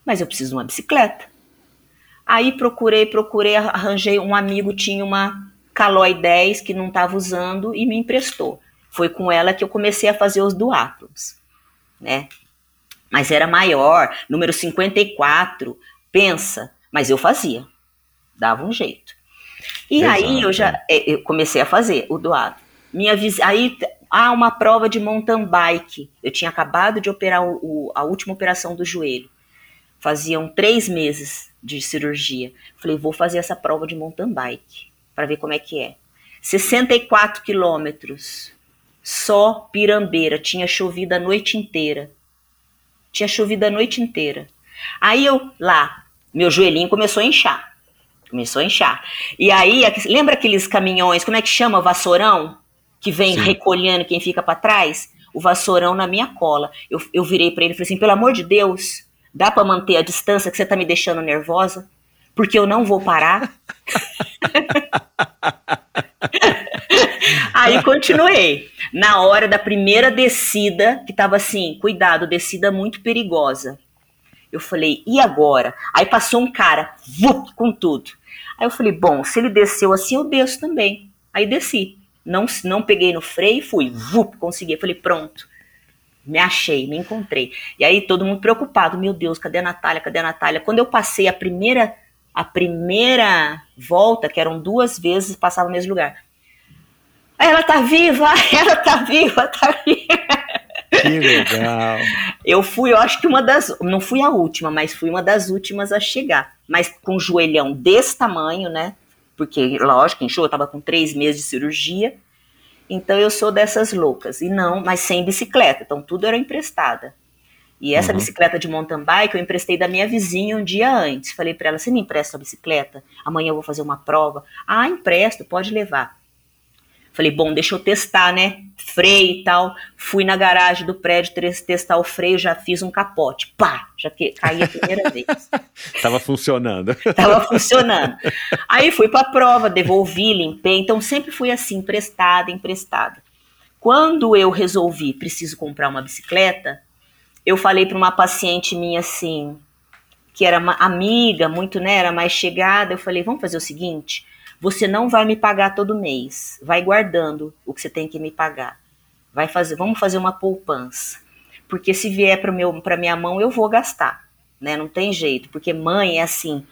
mas eu preciso de uma bicicleta. Aí procurei, procurei, arranjei, um amigo tinha uma Caloi 10 que não estava usando e me emprestou. Foi com ela que eu comecei a fazer os duatlons, né? Mas era maior, número 54, pensa, mas eu fazia, dava um jeito. E Exato. aí eu já é, eu comecei a fazer o duatlon. Minha aí há uma prova de mountain bike. Eu tinha acabado de operar o, o, a última operação do joelho. Faziam três meses de cirurgia. Falei, vou fazer essa prova de mountain bike para ver como é que é. 64 quilômetros, só pirambeira, tinha chovido a noite inteira. Tinha chovido a noite inteira. Aí eu lá, meu joelhinho começou a inchar. Começou a inchar. E aí, lembra aqueles caminhões, como é que chama? Vassourão? Que vem Sim. recolhendo quem fica para trás? O vassourão na minha cola. Eu, eu virei para ele e falei assim: pelo amor de Deus, Dá para manter a distância que você tá me deixando nervosa? Porque eu não vou parar. (laughs) Aí continuei. Na hora da primeira descida, que tava assim, cuidado, descida muito perigosa. Eu falei, e agora? Aí passou um cara, vup, com tudo. Aí eu falei, bom, se ele desceu assim, eu desço também. Aí desci. Não, não peguei no freio e fui, vup, consegui. Eu falei, pronto me achei, me encontrei. E aí todo mundo preocupado, meu Deus, cadê a Natália? Cadê a Natália? Quando eu passei a primeira a primeira volta, que eram duas vezes, passava no mesmo lugar. Ela tá viva, (laughs) ela tá viva, tá viva. Que legal. Eu fui, eu acho que uma das, não fui a última, mas fui uma das últimas a chegar. Mas com um joelhão desse tamanho, né? Porque, lógico, enxou, eu tava com três meses de cirurgia. Então eu sou dessas loucas. E não, mas sem bicicleta. Então tudo era emprestada. E essa uhum. bicicleta de mountain bike eu emprestei da minha vizinha um dia antes. Falei para ela: você me empresta a bicicleta? Amanhã eu vou fazer uma prova. Ah, empresto, pode levar. Falei, bom, deixa eu testar, né? Freio e tal. Fui na garagem do prédio testar o freio, já fiz um capote. Pá! Já que, caí a primeira vez. (laughs) Tava funcionando. (laughs) Tava funcionando. Aí fui pra prova, devolvi, limpei. Então sempre fui assim, emprestada, emprestada. Quando eu resolvi, preciso comprar uma bicicleta, eu falei para uma paciente minha assim, que era uma amiga, muito, né, era mais chegada, eu falei, vamos fazer o seguinte, você não vai me pagar todo mês. Vai guardando o que você tem que me pagar. Vai fazer, vamos fazer uma poupança. Porque se vier para meu para minha mão, eu vou gastar, né? Não tem jeito, porque mãe é assim,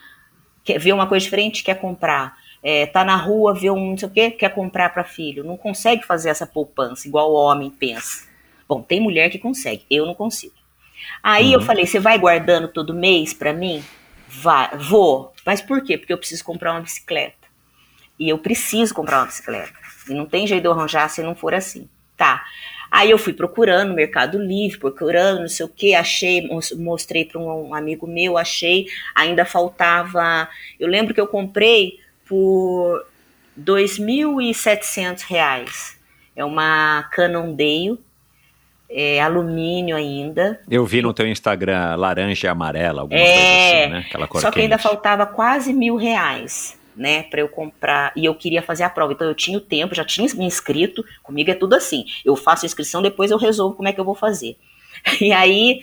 quer ver uma coisa diferente, quer comprar. É, tá na rua, vê um não sei o quê, quer comprar para filho. Não consegue fazer essa poupança igual o homem pensa. Bom, tem mulher que consegue, eu não consigo. Aí uhum. eu falei, você vai guardando todo mês para mim? Vai, vou. Mas por quê? Porque eu preciso comprar uma bicicleta. E eu preciso comprar uma bicicleta. E não tem jeito de eu arranjar se não for assim. Tá. Aí eu fui procurando no Mercado Livre, procurando não sei o que, achei, mostrei para um amigo meu, achei, ainda faltava. Eu lembro que eu comprei por R$ 2.700. É uma Cannondale, é, alumínio ainda. Eu vi no teu Instagram laranja e amarela, alguma é, coisa assim, né? Aquela cor Só que ainda faltava quase mil reais né, para eu comprar, e eu queria fazer a prova. Então eu tinha o tempo, já tinha me inscrito, comigo é tudo assim. Eu faço a inscrição, depois eu resolvo como é que eu vou fazer. (laughs) E aí,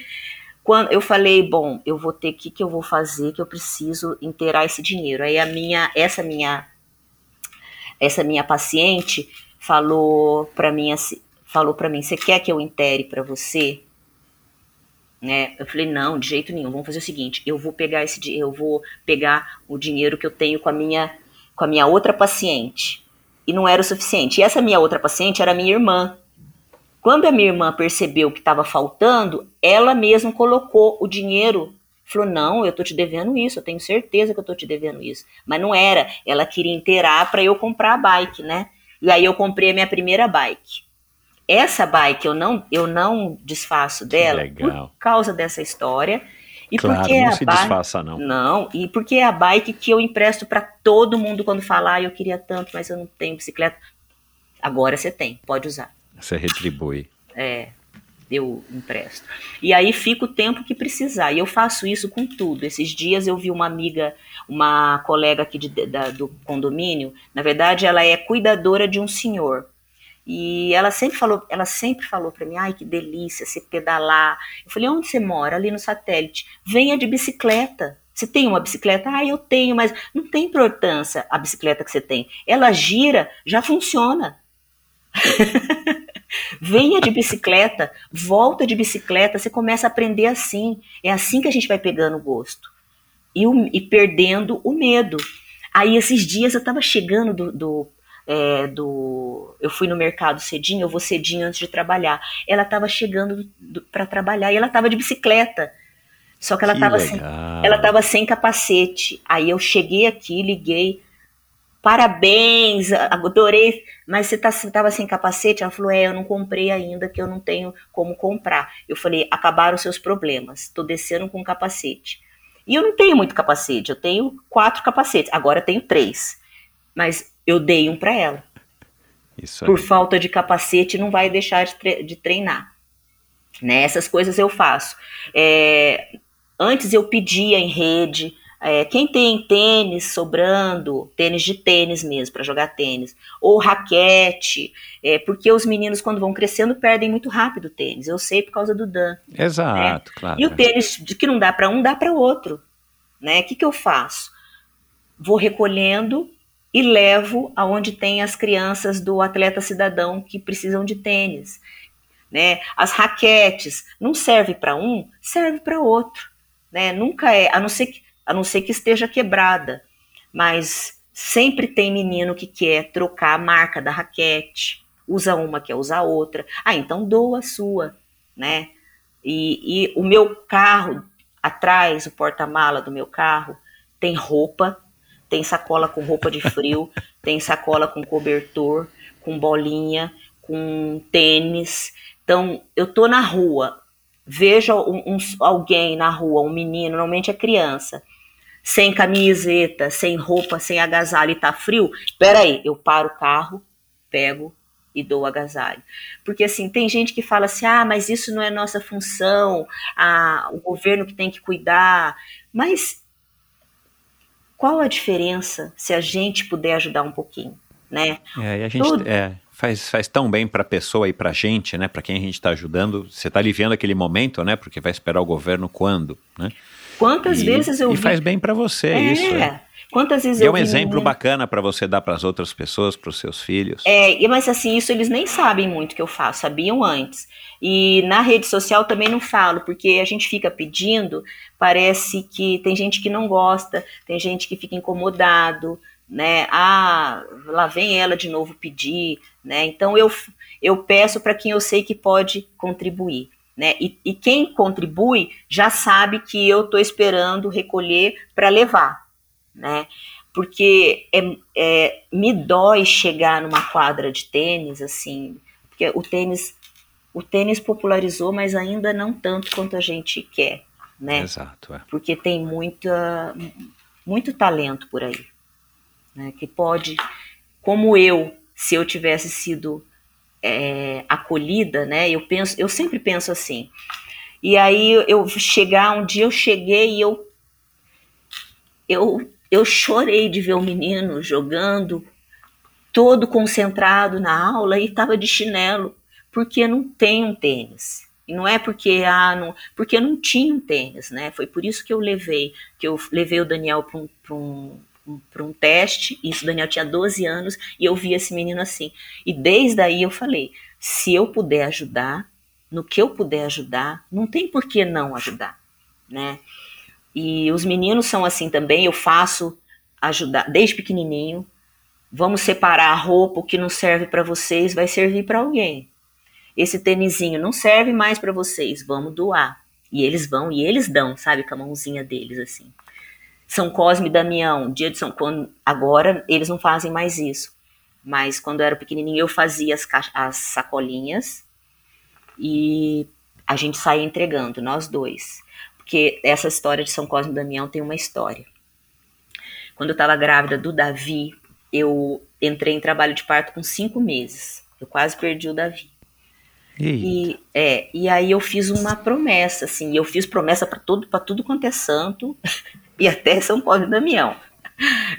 quando eu falei, bom, eu vou ter que que eu vou fazer, que eu preciso inteirar esse dinheiro. Aí a minha, essa minha essa minha paciente falou para mim assim, falou para mim, você quer que eu intere para você? Né? Eu falei, não, de jeito nenhum, vamos fazer o seguinte, eu vou pegar esse eu vou pegar o dinheiro que eu tenho com a minha com a minha outra paciente. E não era o suficiente. E essa minha outra paciente era minha irmã. Quando a minha irmã percebeu que estava faltando, ela mesma colocou o dinheiro. Falou: Não, eu tô te devendo isso, eu tenho certeza que eu tô te devendo isso. Mas não era. Ela queria inteirar para eu comprar a bike, né? E aí eu comprei a minha primeira bike. Essa bike eu não, eu não desfaço dela por causa dessa história. E claro, porque não é se bike, desfaça, não. Não, e porque é a bike que eu empresto para todo mundo quando falar, ah, eu queria tanto, mas eu não tenho bicicleta. Agora você tem, pode usar. Você retribui. É, eu empresto. E aí fica o tempo que precisar. E eu faço isso com tudo. Esses dias eu vi uma amiga, uma colega aqui de, da, do condomínio, na verdade ela é cuidadora de um senhor E ela sempre falou, ela sempre falou para mim, ai que delícia você pedalar. Eu falei, onde você mora? Ali no satélite. Venha de bicicleta. Você tem uma bicicleta? Ah, eu tenho, mas não tem importância a bicicleta que você tem. Ela gira, já funciona. (laughs) Venha de bicicleta, volta de bicicleta, você começa a aprender assim. É assim que a gente vai pegando o gosto. E, o, e perdendo o medo. Aí esses dias eu estava chegando do, do, é, do, Eu fui no mercado cedinho, eu vou cedinho antes de trabalhar. Ela estava chegando para trabalhar e ela estava de bicicleta. Só que ela estava sem, ela tava sem capacete. Aí eu cheguei aqui, liguei. Parabéns, adorei. Mas você estava tá, sem capacete? Ela falou: É, eu não comprei ainda, que eu não tenho como comprar. Eu falei: Acabaram seus problemas. Estou descendo com capacete. E eu não tenho muito capacete. Eu tenho quatro capacetes. Agora tenho três. Mas eu dei um para ela. Por falta de capacete, não vai deixar de, tre de treinar. Né? Essas coisas eu faço. É, Antes eu pedia em rede, é, quem tem tênis sobrando, tênis de tênis mesmo, para jogar tênis, ou raquete, é, porque os meninos, quando vão crescendo, perdem muito rápido o tênis. Eu sei por causa do Dan. Exato, né? claro. E o tênis de que não dá para um, dá para outro. Né? O que, que eu faço? Vou recolhendo e levo aonde tem as crianças do atleta cidadão que precisam de tênis. Né? As raquetes não serve para um, serve para outro né? Nunca é, a não ser que, a não ser que esteja quebrada, mas sempre tem menino que quer trocar a marca da raquete, usa uma quer usar outra. Ah, então doa a sua, né? E, e o meu carro atrás, o porta-mala do meu carro tem roupa, tem sacola com roupa de frio, tem sacola com cobertor, com bolinha, com tênis. Então, eu tô na rua, veja um, um, alguém na rua, um menino, normalmente é criança, sem camiseta, sem roupa, sem agasalho e tá frio, peraí, eu paro o carro, pego e dou agasalho. Porque assim, tem gente que fala assim, ah, mas isso não é nossa função, ah, o governo que tem que cuidar, mas qual a diferença se a gente puder ajudar um pouquinho, né? É, e a gente, é, faz, faz tão bem para a pessoa e para a gente, né? Para quem a gente está ajudando. Você está aliviando aquele momento, né? Porque vai esperar o governo quando, né? Quantas e, vezes eu e vi... faz bem para você é. isso. É. Quantas vezes e eu é um exemplo bacana para você dar para as outras pessoas, para os seus filhos. É, mas assim, isso eles nem sabem muito que eu faço, sabiam antes. E na rede social também não falo, porque a gente fica pedindo, parece que tem gente que não gosta, tem gente que fica incomodado, né? Ah, lá vem ela de novo pedir, né? Então eu, eu peço para quem eu sei que pode contribuir, né? E, e quem contribui já sabe que eu estou esperando recolher para levar, né? Porque é, é, me dói chegar numa quadra de tênis, assim, porque o tênis, o tênis popularizou, mas ainda não tanto quanto a gente quer, né? Exato. É. Porque tem muita, muito talento por aí né, que pode, como eu, se eu tivesse sido é, acolhida, né, eu penso, eu sempre penso assim. E aí eu chegar um dia eu cheguei e eu eu eu chorei de ver o menino jogando todo concentrado na aula e estava de chinelo, porque não tem um tênis. E não é porque ah, não, porque não tinha um tênis, né? Foi por isso que eu levei, que eu levei o Daniel para um, um, para um teste, isso o Daniel tinha 12 anos, e eu vi esse menino assim. E desde aí eu falei: se eu puder ajudar, no que eu puder ajudar, não tem por que não ajudar, né? E os meninos são assim também, eu faço ajudar desde pequenininho. Vamos separar a roupa, o que não serve para vocês vai servir para alguém. Esse tênisinho não serve mais para vocês, vamos doar. E eles vão e eles dão, sabe, com a mãozinha deles assim. São Cosme e Damião, dia de São quando agora eles não fazem mais isso. Mas quando eu era pequenininho eu fazia as, as sacolinhas e a gente saía entregando, nós dois. Porque essa história de São Cosme e Damião tem uma história. Quando eu estava grávida do Davi, eu entrei em trabalho de parto com cinco meses. Eu quase perdi o Davi. E, é, e aí eu fiz uma promessa, assim, eu fiz promessa para tudo, para tudo quanto é santo, (laughs) e até São Paulo e Damião.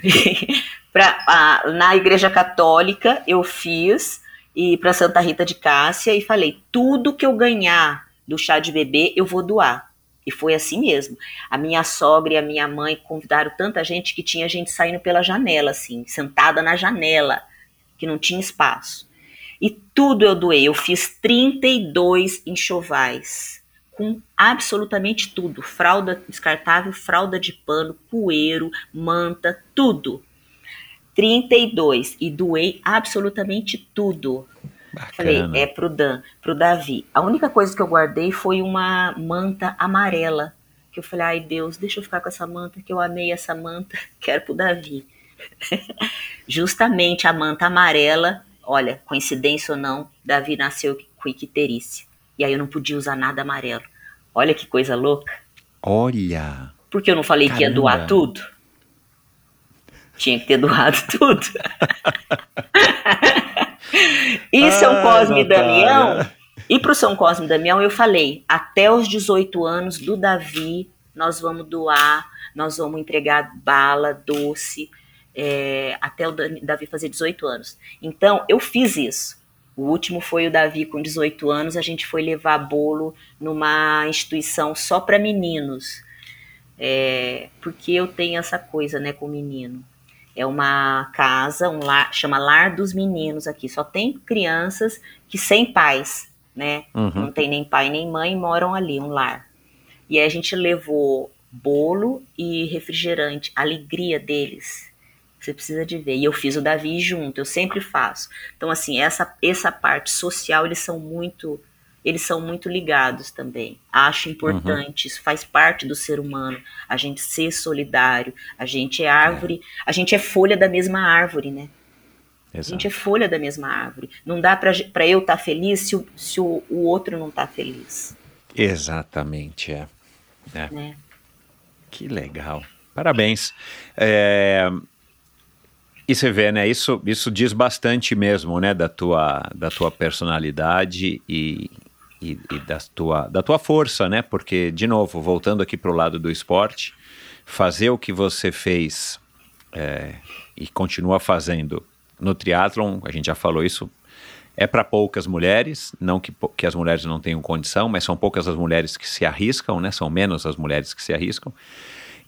(laughs) pra, a, na Igreja Católica eu fiz e para Santa Rita de Cássia e falei: tudo que eu ganhar do chá de bebê eu vou doar. E foi assim mesmo. A minha sogra e a minha mãe convidaram tanta gente que tinha gente saindo pela janela, assim, sentada na janela, que não tinha espaço. E tudo eu doei. Eu fiz 32 enxovais com absolutamente tudo: fralda descartável, fralda de pano, poeiro, manta, tudo. 32 e doei absolutamente tudo. Bacana. Falei, é pro Dan, pro Davi. A única coisa que eu guardei foi uma manta amarela. Que eu falei, ai Deus, deixa eu ficar com essa manta, que eu amei essa manta, (laughs) quero pro Davi. (laughs) Justamente a manta amarela, olha, coincidência ou não, Davi nasceu com icterícia. E aí eu não podia usar nada amarelo. Olha que coisa louca. Olha. Porque eu não falei Caramba. que ia doar tudo? Tinha que ter doado (laughs) tudo. e São Cosme e Damião, e para o São Cosme e Damião eu falei, até os 18 anos do Davi, nós vamos doar, nós vamos entregar bala, doce, é, até o Davi fazer 18 anos. Então, eu fiz isso. O último foi o Davi com 18 anos, a gente foi levar bolo numa instituição só para meninos. É, porque eu tenho essa coisa, né, com menino. É uma casa, um lar, chama Lar dos Meninos aqui. Só tem crianças que sem pais, né? Uhum. Não tem nem pai nem mãe, moram ali, um lar. E aí a gente levou bolo e refrigerante, alegria deles. Você precisa de ver. E eu fiz o Davi junto, eu sempre faço. Então, assim, essa, essa parte social, eles são muito eles são muito ligados também. Acho importante, uhum. isso faz parte do ser humano, a gente ser solidário, a gente é árvore, é. a gente é folha da mesma árvore, né? Exato. A gente é folha da mesma árvore. Não dá para eu estar tá feliz se, o, se o, o outro não está feliz. Exatamente, é. é. é. Que legal. Parabéns. É, e você vê, né? Isso, isso diz bastante mesmo, né? Da tua, da tua personalidade e, e, e, da, tua, da tua força, né? Porque, de novo, voltando aqui para o lado do esporte, fazer o que você fez é, e continua fazendo no triatlon, a gente já falou isso, é para poucas mulheres, não que, que as mulheres não tenham condição, mas são poucas as mulheres que se arriscam, né? São menos as mulheres que se arriscam.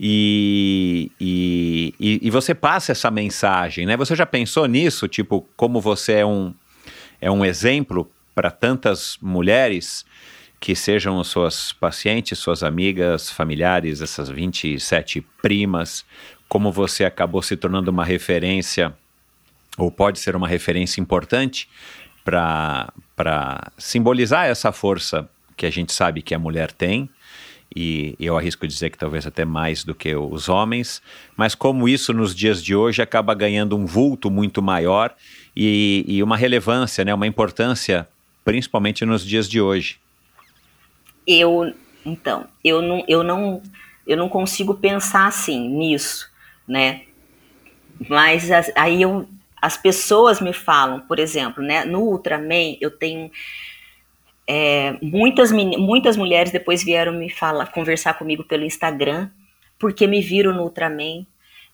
E, e, e, você passa essa mensagem, né? Você já pensou nisso? Tipo, como você é um, é um exemplo para tantas mulheres que sejam suas pacientes, suas amigas, familiares, essas 27 primas, como você acabou se tornando uma referência, ou pode ser uma referência importante para simbolizar essa força que a gente sabe que a mulher tem, e eu arrisco dizer que talvez até mais do que os homens, mas como isso nos dias de hoje acaba ganhando um vulto muito maior e, e uma relevância, né, uma importância principalmente nos dias de hoje? Eu, então, eu não, eu não, eu não consigo pensar assim nisso, né? Mas as, aí eu, as pessoas me falam, por exemplo, né? No Ultraman eu tenho é, muitas, muitas mulheres depois vieram me falar, conversar comigo pelo Instagram, porque me viram no Ultraman.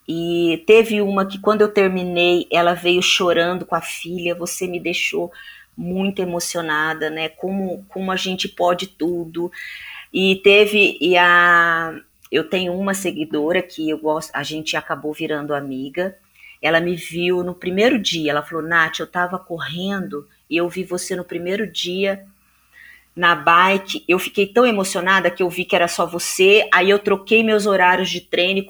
E teve uma que quando eu terminei, ela veio chorando com a filha, você me deixou muito emocionada, né? Como, como a gente pode tudo. E teve e a eu tenho uma seguidora que eu gosto, a gente acabou virando amiga. Ela me viu no primeiro dia, ela falou: "Nath, eu tava correndo e eu vi você no primeiro dia na bike. Eu fiquei tão emocionada que eu vi que era só você. Aí eu troquei meus horários de treino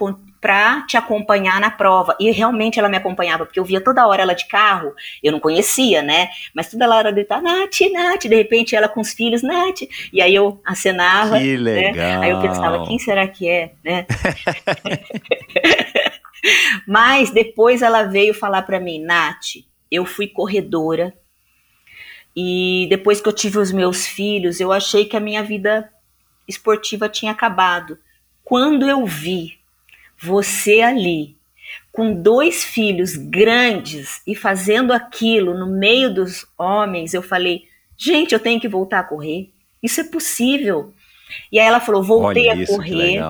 para te acompanhar na prova. E realmente ela me acompanhava, porque eu via toda hora ela de carro, eu não conhecia, né? Mas toda hora ela gritava, Nath, Nath, de repente ela com os filhos, Nath. E aí eu acenava. Que legal. Né? Aí eu pensava, quem será que é, né? (laughs) Mas depois ela veio falar para mim, Nath, eu fui corredora e depois que eu tive os meus filhos, eu achei que a minha vida esportiva tinha acabado. Quando eu vi você ali, com dois filhos grandes e fazendo aquilo no meio dos homens, eu falei: gente, eu tenho que voltar a correr. Isso é possível. E aí ela falou: voltei Olha a isso, correr.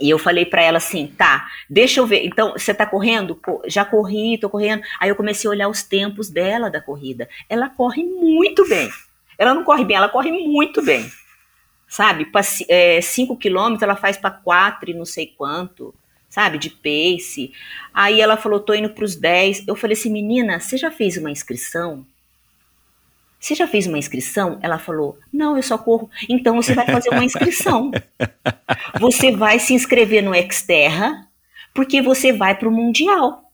E eu falei para ela assim, tá, deixa eu ver. Então, você tá correndo? Já corri, tô correndo. Aí eu comecei a olhar os tempos dela da corrida. Ela corre muito bem. Ela não corre bem, ela corre muito bem. Sabe? 5 é, quilômetros ela faz para 4 e não sei quanto sabe, de pace. Aí ela falou, tô indo para os 10. Eu falei assim, menina, você já fez uma inscrição? Você já fez uma inscrição? Ela falou, não, eu só corro. Então você vai fazer uma inscrição. (laughs) Você vai se inscrever no Xterra, porque você vai para o Mundial.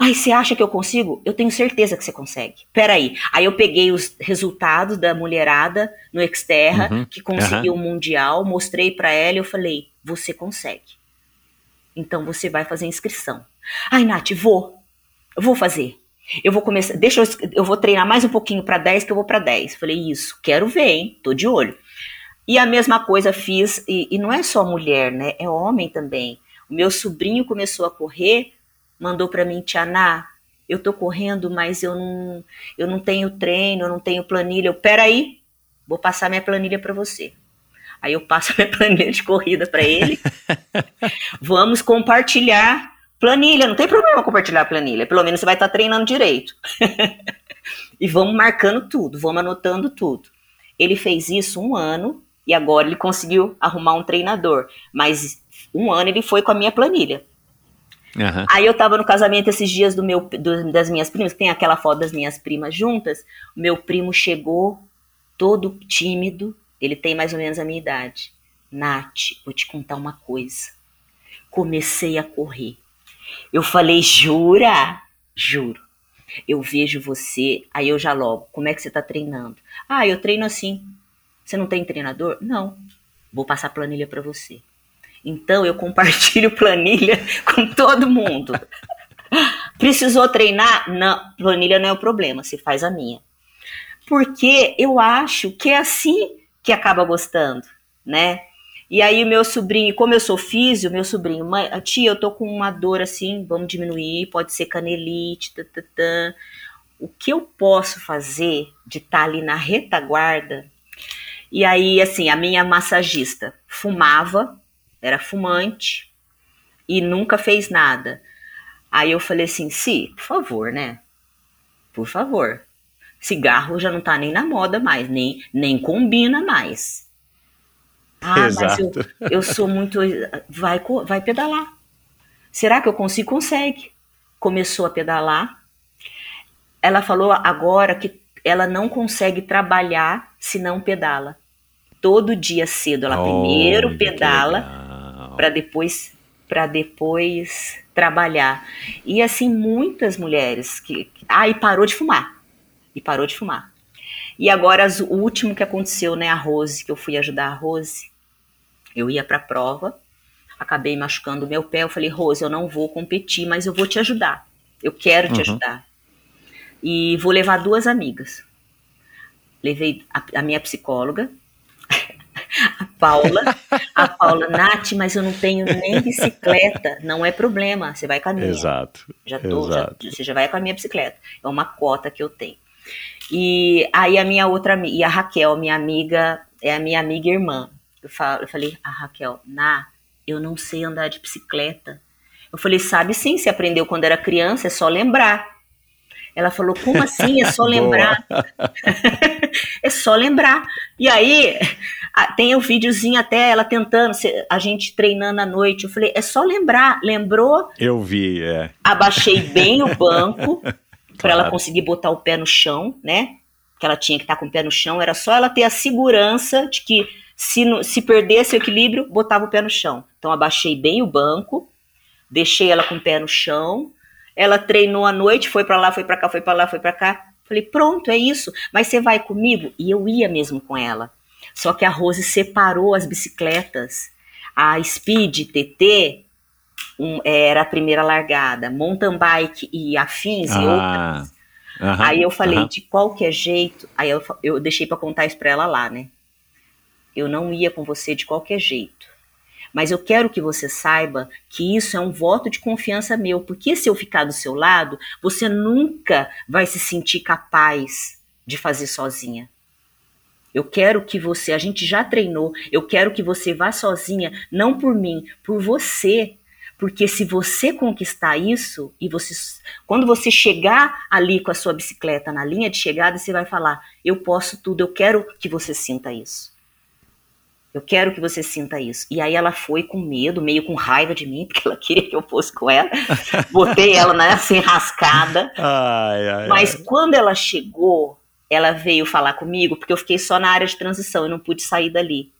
Ai, você acha que eu consigo? Eu tenho certeza que você consegue. Peraí. Aí eu peguei os resultados da mulherada no Xterra, uhum, que conseguiu o Mundial, mostrei para ela e eu falei, você consegue. Então você vai fazer inscrição. Ai, Nath, vou. Eu vou fazer. Eu vou começar. Deixa eu. Eu vou treinar mais um pouquinho para 10, que eu vou para 10. Falei, isso, quero ver, hein? Tô de olho. E a mesma coisa fiz, e, e não é só mulher, né? É homem também. O meu sobrinho começou a correr, mandou para mim, Tia Ná, eu tô correndo, mas eu não, eu não tenho treino, eu não tenho planilha. Eu, peraí, vou passar minha planilha para você. Aí eu passo a (laughs) minha planilha de corrida para ele. (laughs) Vamos compartilhar planilha. Não tem problema compartilhar planilha. Pelo menos você vai estar tá treinando direito. (laughs) e vamos marcando tudo, vamos anotando tudo. Ele fez isso um ano e agora ele conseguiu arrumar um treinador. Mas um ano ele foi com a minha planilha. Uhum. Aí eu tava no casamento esses dias do meu, do, das minhas primas, tem aquela foto das minhas primas juntas. Meu primo chegou todo tímido, ele tem mais ou menos a minha idade. Nath, vou te contar uma coisa. Comecei a correr. Eu falei, jura? Juro. Eu vejo você, aí eu já logo, como é que você tá treinando? Ah, eu treino assim. Você não tem treinador? Não. Vou passar planilha para você. Então eu compartilho (laughs) planilha com todo mundo. (laughs) Precisou treinar? Não, planilha não é o problema, você faz a minha. Porque eu acho que é assim que acaba gostando, né? E aí o meu sobrinho, como eu sou físio, meu sobrinho, mãe, tia, eu tô com uma dor assim, vamos diminuir, pode ser canelite, tatatã. O que eu posso fazer de estar tá ali na retaguarda? E aí, assim, a minha massagista fumava, era fumante e nunca fez nada. Aí eu falei assim, sim, por favor, né? Por favor, Cigarro já não tá nem na moda mais, nem, nem combina mais. Ah, Exato. mas eu, eu sou muito. Vai, vai pedalar. Será que eu consigo? Consegue. Começou a pedalar. Ela falou agora que ela não consegue trabalhar se não pedala. Todo dia cedo ela oh, primeiro pedala para depois para depois trabalhar. E assim muitas mulheres que ah, e parou de fumar e parou de fumar. E agora o último que aconteceu, né, a Rose, que eu fui ajudar a Rose, eu ia para a prova, acabei machucando o meu pé, eu falei, Rose, eu não vou competir, mas eu vou te ajudar. Eu quero te uhum. ajudar. E vou levar duas amigas. Levei a, a minha psicóloga, (laughs) a Paula. A Paula, Nath, mas eu não tenho nem bicicleta. Não é problema, você vai com a minha. Exato. Já tô, exato. Já, você já vai com a minha bicicleta. É uma cota que eu tenho. E aí a minha outra e a Raquel, minha amiga, é a minha amiga irmã. Eu, falo, eu falei, a Raquel, na, eu não sei andar de bicicleta. Eu falei, sabe sim, você aprendeu quando era criança, é só lembrar. Ela falou, como assim? É só (laughs) lembrar. (laughs) é só lembrar. E aí, tem o um videozinho até ela tentando, a gente treinando à noite. Eu falei, é só lembrar. Lembrou? Eu vi, é. Abaixei bem o banco, (laughs) para ela conseguir botar o pé no chão, né? Que ela tinha que estar tá com o pé no chão, era só ela ter a segurança de que se, se perdesse o equilíbrio, botava o pé no chão. Então abaixei bem o banco, deixei ela com o pé no chão. Ela treinou à noite, foi para lá, foi para cá, foi para lá, foi para cá. Falei, pronto, é isso. Mas você vai comigo? E eu ia mesmo com ela. Só que a Rose separou as bicicletas. A Speed TT um, era a primeira largada, mountain bike e afins ah, e outras. aí eu falei, de qualquer jeito, aí eu, eu deixei para contar isso para ela lá, né? Eu não ia com você de qualquer jeito. Mas eu quero que você saiba que isso é um voto de confiança meu, porque se eu ficar do seu lado, você nunca vai se sentir capaz de fazer sozinha. Eu quero que você, a gente já treinou, eu quero que você vá sozinha, não por mim, por você. Porque se você conquistar isso e você quando você chegar ali com a sua bicicleta na linha de chegada, você vai falar: "Eu posso tudo, eu quero que você sinta isso". Eu quero que você sinta isso. E aí ela foi com medo, meio com raiva de mim, (laughs) porque ela queria que eu fosse com ela. Botei ela nessa enrascada. Ai, ai, Mas ai. quando ela chegou, ela veio falar comigo, porque eu fiquei só na área de transição, eu não pude sair dali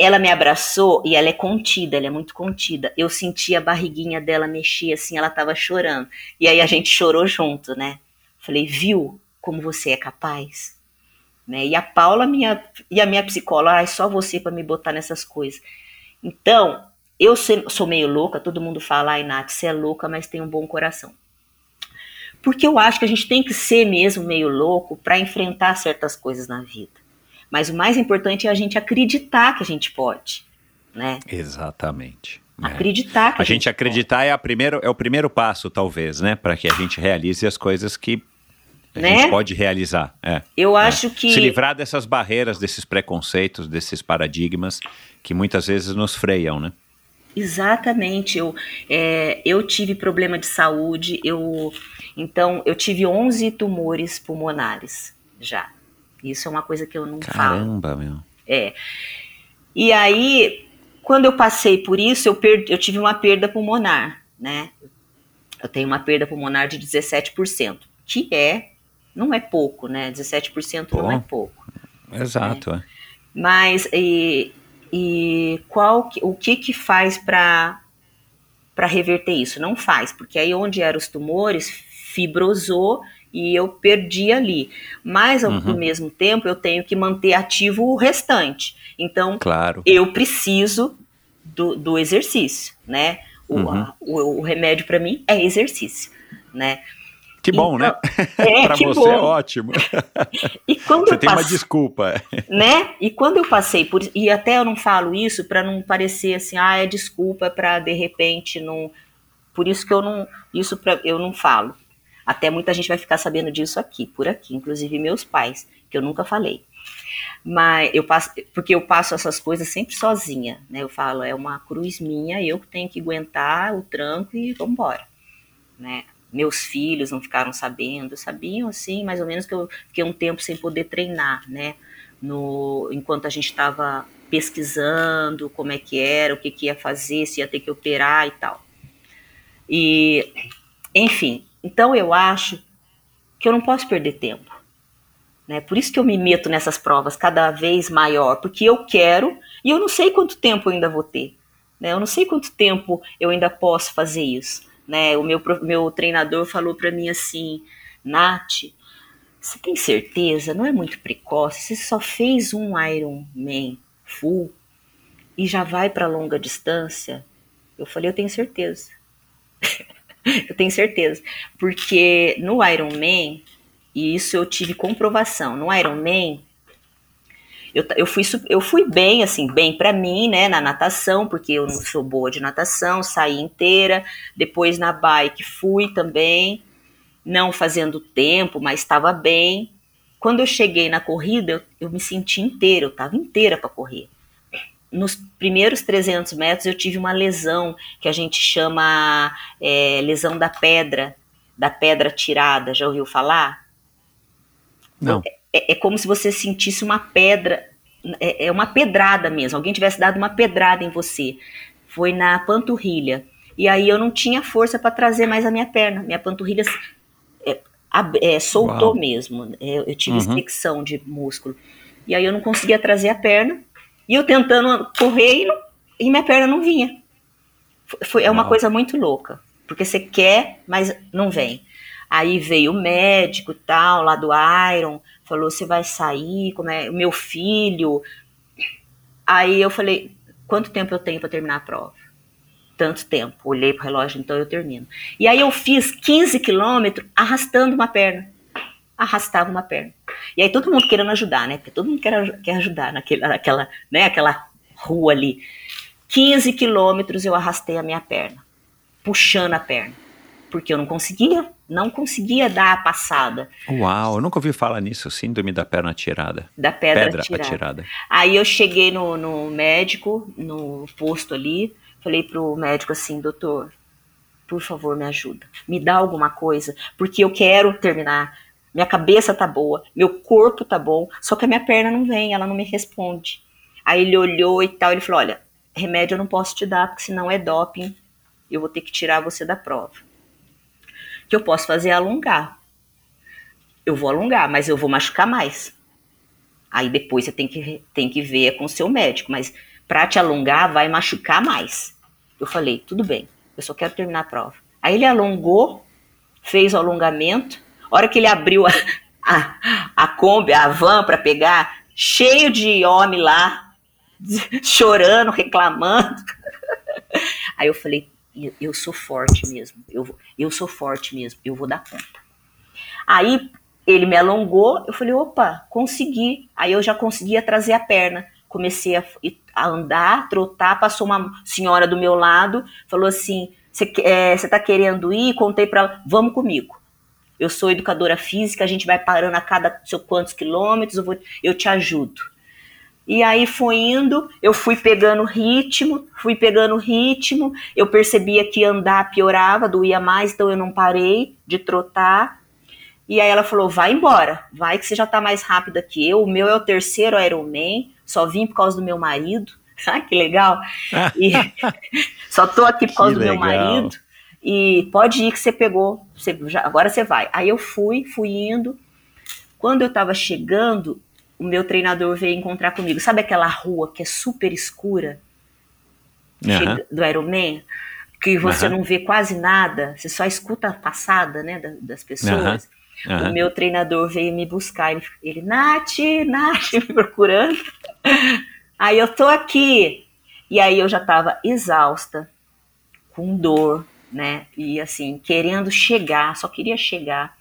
ela me abraçou e ela é contida, ela é muito contida. Eu senti a barriguinha dela mexer assim, ela tava chorando. E aí a gente chorou junto, né? Falei, viu como você é capaz? Né? E a Paula minha, e a minha psicóloga, ah, é só você para me botar nessas coisas. Então, eu sou meio louca, todo mundo fala, ai Nath, você é louca, mas tem um bom coração. Porque eu acho que a gente tem que ser mesmo meio louco para enfrentar certas coisas na vida. Mas o mais importante é a gente acreditar que a gente pode, né? Exatamente. É. Acreditar que a, a gente, gente acreditar pode. é, a primeiro, é o primeiro passo, talvez, né? Para que a gente realize as coisas que a né? gente pode realizar. É, Eu é. acho que. Se livrar dessas barreiras, desses preconceitos, desses paradigmas que muitas vezes nos freiam, né? Exatamente. Eu, é, eu tive problema de saúde, eu, então eu tive 11 tumores pulmonares já. Isso é uma coisa que eu não Caramba, falo. Caramba, meu. É. E aí, quando eu passei por isso, eu, perdi, eu tive uma perda pulmonar, né? Eu tenho uma perda pulmonar de 17%, que é, não é pouco, né? 17% Pô, não é pouco. Exato, né? é. Mas, e, e qual, o que que faz para para reverter isso? Não faz, porque aí onde eram os tumores, fibrosou e eu perdi ali. Mas ao uhum. mesmo tempo eu tenho que manter ativo o restante. Então claro. eu preciso do, do exercício, né? O, uhum. a, o, o, remédio para mim é exercício, né? Que bom, né? então, né? (laughs) É, para você é bom. é ótimo. E quando você eu tem passe... uma desculpa, né? E quando eu passei por e até eu não falo isso para não parecer assim, ah, é desculpa para de repente não. Por isso que eu não isso pra, eu não falo. Até muita gente vai ficar sabendo disso aqui, por aqui, inclusive meus pais, que eu nunca falei. Mas eu passo, porque eu passo essas coisas sempre sozinha, né? Eu falo, é uma cruz minha, eu que tenho que aguentar o tranco e vambora, né? Meus filhos não ficaram sabendo, sabiam assim, mais ou menos que eu fiquei um tempo sem poder treinar, né? No, enquanto a gente estava pesquisando como é que era, o que, que ia fazer, se ia ter que operar e tal. E, enfim, então eu acho que eu não posso perder tempo. Né? Por isso que eu me meto nessas provas cada vez maior, porque eu quero e eu não sei quanto tempo eu ainda vou ter. Né? Eu não sei quanto tempo eu ainda posso fazer isso. Né? O meu, meu treinador falou para mim assim, Nath, você tem certeza? Não é muito precoce? Você só fez um Ironman full e já vai para longa distância? Eu falei, eu tenho certeza. (laughs) eu tenho certeza. Porque no Iron Man, e isso eu tive comprovação, no Iron Man, eu, eu, fui, eu fui bem, assim, bem para mim, né, na natação, porque eu não sou boa de natação, saí inteira. Depois na bike fui também, não fazendo tempo, mas estava bem. Quando eu cheguei na corrida, eu, eu me senti inteira, eu estava inteira para correr nos primeiros 300 metros eu tive uma lesão que a gente chama é, lesão da pedra, da pedra tirada. Já ouviu falar? Não. É, é como se você sentisse uma pedra, é, é, uma pedrada mesmo. Alguém tivesse dado uma pedrada em você. Foi na panturrilha. E aí eu não tinha força para trazer mais a minha perna. Minha panturrilha é, é, soltou Uau. mesmo. É, eu tive uhum. de músculo. E aí eu não conseguia trazer a perna e eu tentando correr e, não, e minha perna não vinha. Foi, é uma coisa muito louca. Porque você quer, mas não vem. Aí veio o médico tal, lá do Iron, falou: você vai sair, como é? O meu filho. Aí eu falei: quanto tempo eu tenho para terminar a prova? Tanto tempo. Olhei pro relógio, então eu termino. E aí eu fiz 15 quilômetros arrastando uma perna arrastava uma perna. E aí todo mundo querendo ajudar, né? Porque todo mundo quer, quer ajudar naquele, naquela, né? Aquela rua ali. 15 quilômetros eu arrastei a minha perna, puxando a perna. Porque eu não conseguia, não conseguia dar a passada. Uau, eu nunca ouvi falar nisso, síndrome da perna tirada. Da pedra, Pedra atirada. atirada. Aí eu cheguei no, no médico, no posto ali, falei pro médico assim, doutor, por favor, me ajuda. Me dá alguma coisa, porque eu quero terminar. Minha cabeça tá boa, meu corpo tá bom, só que a minha perna não vem, ela não me responde. Aí ele olhou e tal, ele falou: olha, remédio eu não posso te dar, porque senão é doping, eu vou ter que tirar você da prova. Que eu posso fazer é alongar. Eu vou alongar, mas eu vou machucar mais. Aí depois você tem que, tem que ver com o seu médico, mas pra te alongar vai machucar mais. Eu falei, tudo bem, eu só quero terminar a prova. Aí ele alongou, fez o alongamento. A hora que ele abriu a, a, a Kombi, a van para pegar, cheio de homem lá, (laughs) chorando, reclamando. Aí eu falei, eu, sou forte mesmo, eu, eu sou forte mesmo, eu vou dar conta. Aí ele me alongou, eu falei, opa, consegui. Aí eu já conseguia trazer a perna. Comecei a, a andar, trotar, passou uma senhora do meu lado, falou assim, você é, tá querendo ir? Contei para ela, vamos comigo. Eu sou educadora física, a gente vai parando a cada sei quantos quilômetros, eu, vou, eu te ajudo. E aí foi indo, eu fui pegando ritmo, fui pegando ritmo, eu percebia que andar piorava, doía mais, então eu não parei de trotar. E aí ela falou: vai embora, vai que você já tá mais rápida que eu. O meu é o terceiro Ironman, só vim por causa do meu marido. Ai, (laughs) que legal. E (laughs) só tô aqui por causa Que do meu legal. marido. E pode ir que você pegou, você já- agora você vai. Aí eu fui, fui indo. Quando eu tava chegando, o meu treinador veio encontrar comigo. Sabe aquela rua que é super escura? Chega- do Ironman, que você Aham. não vê quase nada, você só escuta a passada, né, da- das pessoas. Aham. O meu treinador veio me buscar, ele, ele Nath, Nath, (laughs) me procurando. Aí eu tô aqui. E aí eu já tava exausta, com dor, né, e assim, querendo chegar, só queria chegar.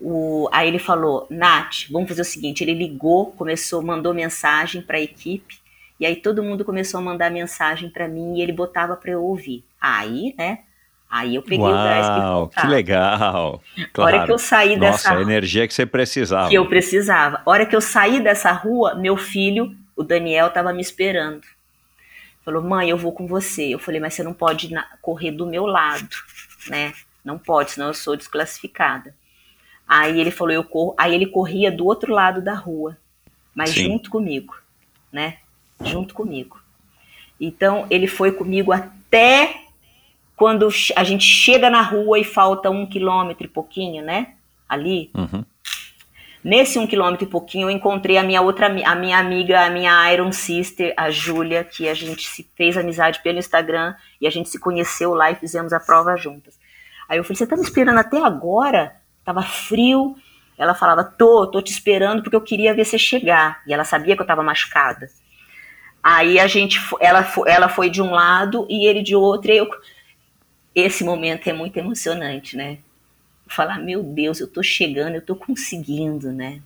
O, aí ele falou, Nath, vamos fazer o seguinte, ele ligou, começou, mandou mensagem para a equipe, e aí todo mundo começou a mandar mensagem para mim e ele botava para eu ouvir. Aí, né? Aí eu peguei o gás que Uau, que legal. A Claro. hora que eu saí Nossa, dessa a energia que você precisava. que eu precisava. A hora que eu saí dessa rua, meu filho, o Daniel, estava me esperando. Falou, mãe, eu vou com você. Eu falei, mas você não pode correr do meu lado, né? Não pode, senão eu sou desclassificada. Aí ele falou, eu corro. Aí ele corria do outro lado da rua, mas Sim. junto comigo, né? Junto comigo. Então ele foi comigo até quando a gente chega na rua e falta um quilômetro e pouquinho, né? Ali, Uhum. Nesse um quilômetro e pouquinho, eu encontrei a minha outra, a minha amiga, a minha Iron Sister, a Júlia, que a gente se fez amizade pelo Instagram e a gente se conheceu lá e fizemos a prova juntas. Aí eu falei, você tá me esperando até agora? Tava frio. Ela falava, tô, tô te esperando porque eu queria ver você chegar. E ela sabia que eu tava machucada. Aí a gente, ela, ela foi de um lado e ele de outro. E eu, esse momento é muito emocionante, né? falar, meu Deus, eu tô chegando, eu tô conseguindo, né?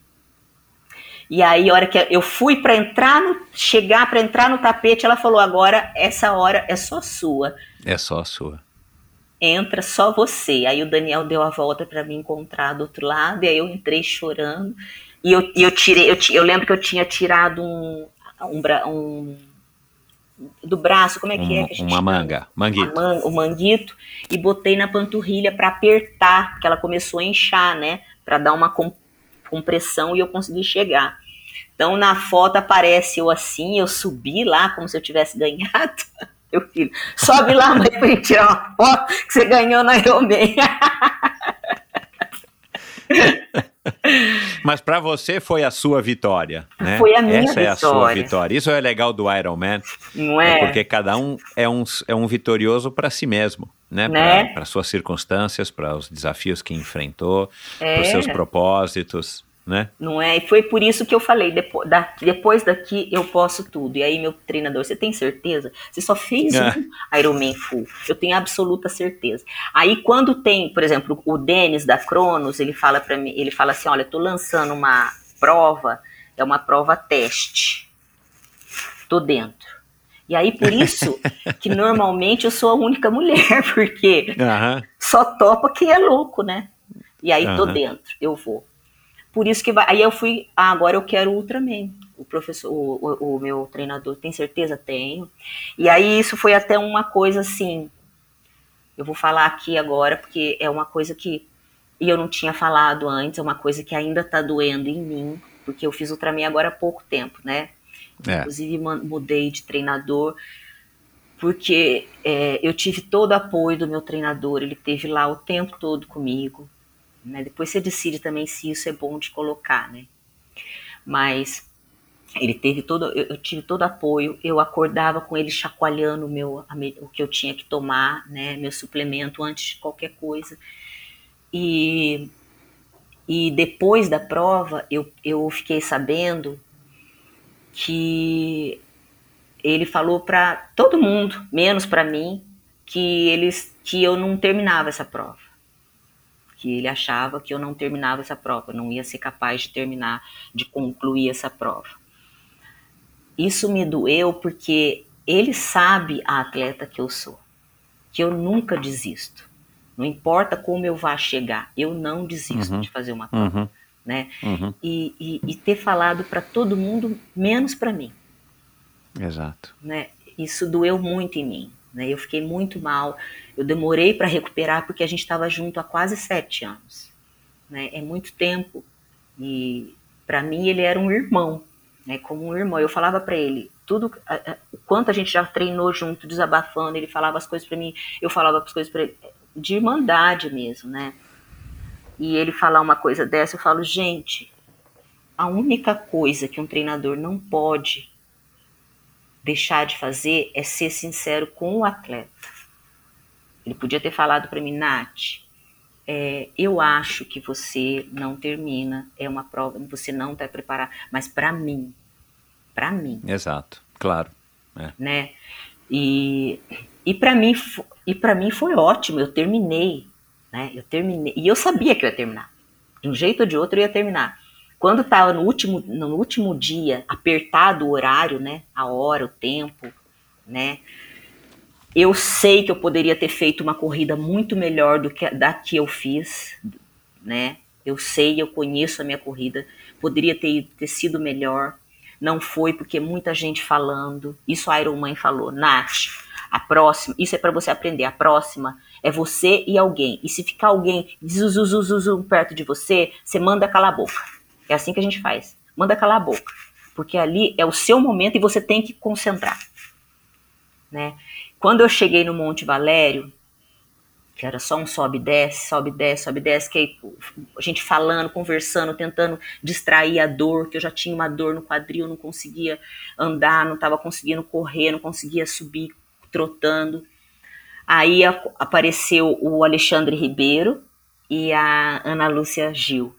E aí, a hora que eu fui para entrar no, chegar para entrar no tapete, ela falou: agora essa hora é só sua, É só sua. Entra só você. Aí o Daniel deu a volta para me encontrar do outro lado, e aí eu entrei chorando. E eu, e eu tirei, eu, eu lembro que eu tinha tirado um, um, um- do braço, como é que é Um- que a gente uma chama? manga. Manguito. man- o manguito e botei na panturrilha para apertar, porque ela começou a inchar, né? Para dar uma com- compressão e eu consegui chegar. Então na foto aparece eu assim, eu subi lá como se eu tivesse (laughs) ganhado. Meu filho, sobe lá, mãe, pra gente tirar uma foto que você ganhou na Ironman. (laughs) Mas pra você foi a sua vitória, né? Foi a minha Essa é a sua vitória. vitória. Isso é legal do Iron Man, Não é é? porque cada um é um, é um vitorioso para si mesmo, né? Né? Para suas circunstâncias, para os desafios que enfrentou, É. para os seus propósitos, né? Não é? E foi por isso que eu falei, depois, da- depois daqui eu posso tudo. E aí meu treinador, você tem certeza? Você só fez É. um Ironman full. Eu tenho absoluta certeza. Aí quando tem, por exemplo, o Denis da Cronos, ele fala para mim, ele fala assim, olha, eu tô lançando uma prova, é uma prova teste. Tô dentro. E aí, por isso (laughs) que normalmente eu sou a única mulher, (laughs) porque uhum. só topa quem é louco, né? E aí uhum. tô dentro, eu vou. Por isso que vai. Aí eu fui. Ah, agora eu quero o Ultraman. O professor, o, o, o meu treinador, tem certeza? Tenho. E aí isso foi até uma coisa assim. Eu vou falar aqui agora, porque é uma coisa que. E eu não tinha falado antes, é uma coisa que ainda tá doendo em mim, porque eu fiz Ultraman agora há pouco tempo, né? É. Inclusive mudei de treinador porque é, eu tive todo o apoio do meu treinador, ele teve lá o tempo todo comigo. Né? Depois você decide também se isso é bom de colocar, né? Mas ele teve todo, eu, tive todo apoio. Eu acordava com ele chacoalhando o meu, o que eu tinha que tomar, né? Meu suplemento antes de qualquer coisa. E e depois da prova eu, eu fiquei sabendo que ele falou para todo mundo, menos para mim, que eles que eu não terminava essa prova. Que ele achava que eu não terminava essa prova, não ia ser capaz de terminar, de concluir essa prova. Isso me doeu porque ele sabe a atleta que eu sou, que eu nunca desisto. Não importa como eu vá chegar, eu não desisto uhum. de fazer uma prova. Uhum né? Uhum. E, e, e, ter falado para todo mundo, menos para mim. Exato. Né? Isso doeu muito em mim. Né? Eu fiquei muito mal. Eu demorei para recuperar porque a gente estava junto há quase sete anos. Né? É muito tempo. E para mim ele era um irmão, né? Como um irmão. Eu falava para ele tudo, o quanto a gente já treinou junto, desabafando. Ele falava as coisas para mim, eu falava as coisas para ele, de irmandade mesmo, né? e ele falar uma coisa dessa, eu falo, gente, a única coisa que um treinador não pode deixar de fazer é ser sincero com o atleta. Ele podia ter falado para mim, Nath, é, eu acho que você não termina, é uma prova, você não está preparado, mas para mim, para mim. Exato, claro. É. Né? E, e para mim, e para mim foi ótimo, eu terminei né? Eu terminei, e eu sabia que eu ia terminar. De um jeito ou de outro eu ia terminar. Quando estava no último, no último dia, apertado o horário, né? A hora, o tempo, né? Eu sei que eu poderia ter feito uma corrida muito melhor do que da que eu fiz, né? Eu sei, eu conheço a minha corrida, poderia ter, ter sido melhor. Não foi porque muita gente falando. Isso a Iron Man falou, Nath, a próxima, isso é para você aprender. A próxima é você e alguém. E se ficar alguém zuzuzuzuzu perto de você, você manda calar a boca. É assim que a gente faz. Manda calar a boca. Porque ali é o seu momento e você tem que concentrar. Né? Quando eu cheguei no Monte Valério, que era só um sobe e desce, sobe e desce, sobe e desce, que aí a gente falando, conversando, tentando distrair a dor, que eu já tinha uma dor no quadril, não conseguia andar, não estava conseguindo correr, não conseguia subir trotando. Aí apareceu o Alexandre Ribeiro e a Ana Lúcia Gil.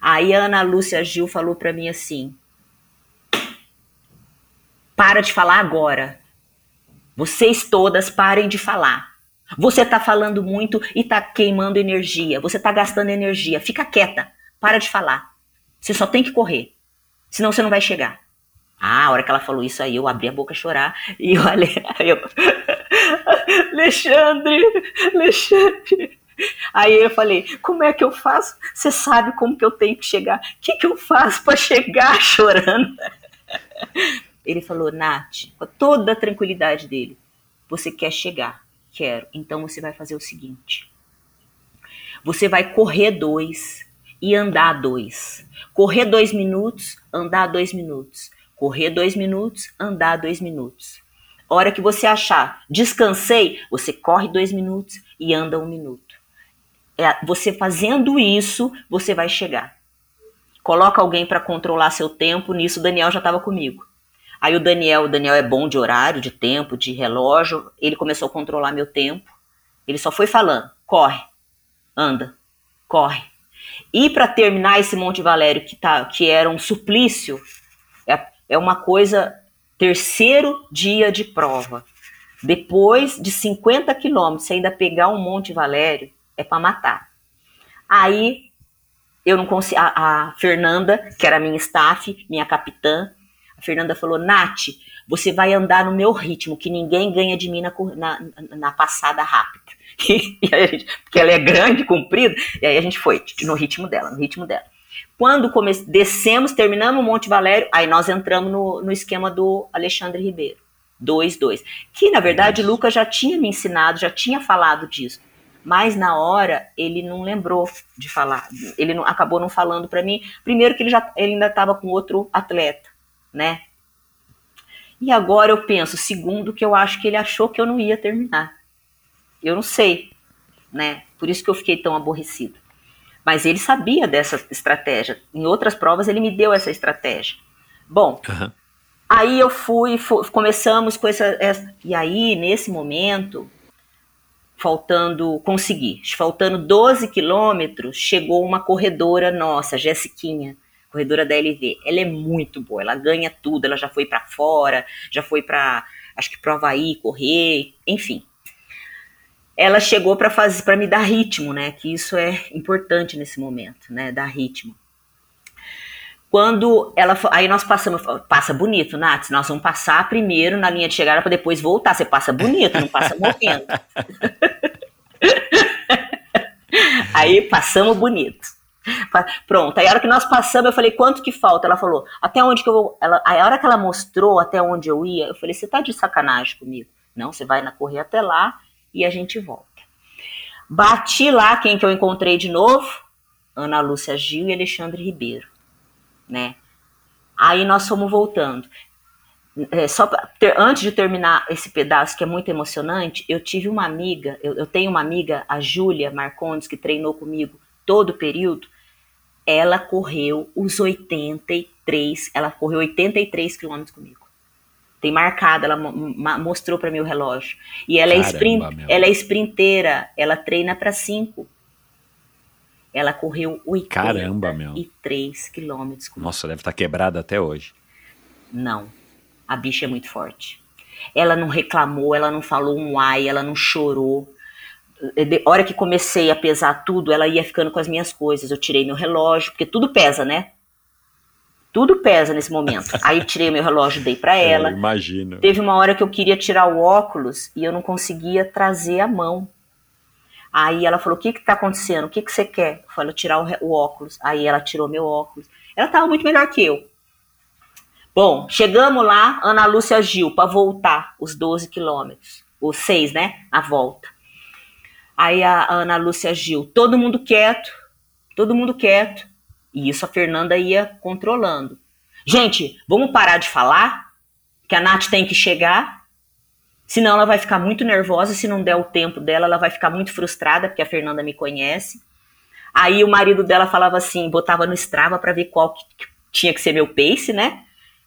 Aí a Ana Lúcia Gil falou para mim assim: Para de falar agora. Vocês todas parem de falar. Você tá falando muito e tá queimando energia. Você tá gastando energia. Fica quieta. Para de falar. Você só tem que correr. Senão você não vai chegar. Ah, a hora que ela falou isso aí, eu abri a boca a chorar e olha, eu, (laughs) (laughs) Alexandre, Alexandre. Aí eu falei, como é que eu faço? Você sabe como que eu tenho que chegar? O que, que eu faço para chegar (laughs) chorando? Ele falou, Nath, com toda a tranquilidade dele, você quer chegar? Quero. Então você vai fazer o seguinte: você vai correr dois e andar dois. Correr dois minutos, andar dois minutos. Correr dois minutos, andar dois minutos. Hora que você achar, descansei, você corre dois minutos e anda um minuto. É, você fazendo isso, você vai chegar. Coloca alguém para controlar seu tempo. Nisso, Daniel já estava comigo. Aí o Daniel, o Daniel é bom de horário, de tempo, de relógio. Ele começou a controlar meu tempo. Ele só foi falando: corre, anda, corre. E para terminar esse Monte Valério que, tá, que era um suplício, é, é uma coisa Terceiro dia de prova. Depois de 50 quilômetros, ainda pegar um Monte Valério, é para matar. Aí eu não consigo. A, a, Fernanda, que era minha staff, minha capitã, Fernanda falou, Nath, você vai andar no meu ritmo, que ninguém ganha de mim na, na, na passada rápida. (laughs) Gente, porque ela é grande, comprida, e aí a gente foi no ritmo dela, no ritmo dela. Quando come, descemos, terminamos o Monte Valério, aí nós entramos no, no esquema do Alexandre Ribeiro. 2-2. Que, na verdade, o Lucas já tinha me ensinado, já tinha falado disso. Mas na hora ele não lembrou de falar. Ele não, acabou não falando para mim. Primeiro que ele, já, ele ainda estava com outro atleta, né? E agora eu penso, segundo, que eu acho que ele achou que eu não ia terminar. Eu não sei, né? Por isso que eu fiquei tão aborrecido. Mas ele sabia dessa estratégia. Em outras provas ele me deu essa estratégia. Bom, uhum. aí eu fui, fui, começamos com essa, essa, E aí, nesse momento, faltando, consegui, faltando 12 quilômetros, chegou uma corredora nossa, Jessiquinha corredora da LV, ela é muito boa, ela ganha tudo, ela já foi para fora, já foi para, acho que pro Havaí correr, enfim. Ela chegou para fazer para me dar ritmo, né? Que isso é importante nesse momento, né? Dar ritmo. Quando ela aí nós passamos, passa bonito, Nath, nós vamos passar primeiro na linha de chegada para depois voltar. Você passa bonito, não passa morrendo. (laughs) aí passamos bonito. Pronto, aí a hora que nós passamos, eu falei, quanto que falta? Ela falou, até onde que eu vou. Ela, a hora que ela mostrou até onde eu ia, eu falei, você tá de sacanagem comigo? Não, você vai na correr até lá e a gente volta. Bati lá, quem que eu encontrei de novo? Ana Lúcia Gil e Alexandre Ribeiro, né? Aí nós fomos voltando. É, só ter, antes de terminar esse pedaço que é muito emocionante, eu tive uma amiga, eu, eu tenho uma amiga, a Júlia Marcondes, que treinou comigo todo o período, ela correu os 83, ela correu 83 quilômetros comigo. Tem marcado, ela mostrou para mim o relógio. E ela Caramba, é sprint, ela é sprinteira, ela treina para 5. Ela correu 83 Caramba, meu. quilômetros comigo. Nossa, deve estar tá quebrada até hoje. Não. A bicha é muito forte. Ela não reclamou, ela não falou um ai, ela não chorou de hora que comecei a pesar tudo, ela ia ficando com as minhas coisas. Eu tirei meu relógio, porque tudo pesa, né? Tudo pesa nesse momento. (laughs) Aí tirei meu relógio, dei para ela. Eu imagino. Teve uma hora que eu queria tirar o óculos e eu não conseguia trazer a mão. Aí ela falou: O que que tá acontecendo? O que que você quer? Eu falei: Tirar o, o óculos. Aí ela tirou meu óculos. Ela tava muito melhor que eu. Bom, chegamos lá, Ana Lúcia Gil, para voltar os 12 quilômetros. Os 6, né? A volta. Aí a Ana Lúcia Gil, todo mundo quieto, todo mundo quieto. E isso a Fernanda ia controlando. Gente, vamos parar de falar? Que a Nath tem que chegar. Senão ela vai ficar muito nervosa. Se não der o tempo dela, ela vai ficar muito frustrada, porque a Fernanda me conhece. Aí o marido dela falava assim, botava no Strava para ver qual que tinha que ser meu pace, né?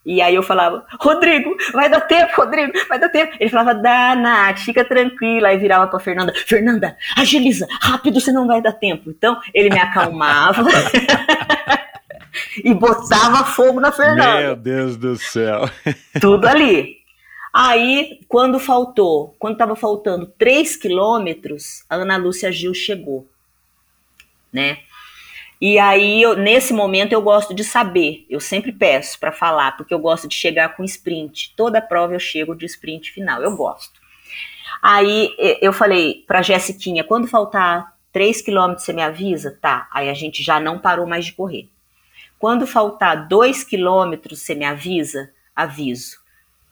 E aí eu falava, Rodrigo, vai dar tempo, Rodrigo, vai dar tempo. Ele falava, dá, Nath, fica tranquila. Aí virava pra Fernanda, Fernanda, agiliza, rápido, você não vai dar tempo. Então ele me acalmava (laughs) e botava fogo na Fernanda. Meu Deus do céu. (laughs) Tudo ali. Aí, quando faltou, quando estava faltando 3 quilômetros, a Ana Lúcia Gil chegou, né? E aí, eu, nesse momento, eu gosto de saber. Eu sempre peço para falar, porque eu gosto de chegar com sprint. Toda prova eu chego de sprint final. Eu gosto. Aí eu falei para Jessiquinha, quando faltar 3 quilômetros, você me avisa? Tá. Aí a gente já não parou mais de correr. Quando faltar 2 quilômetros, você me avisa? Aviso.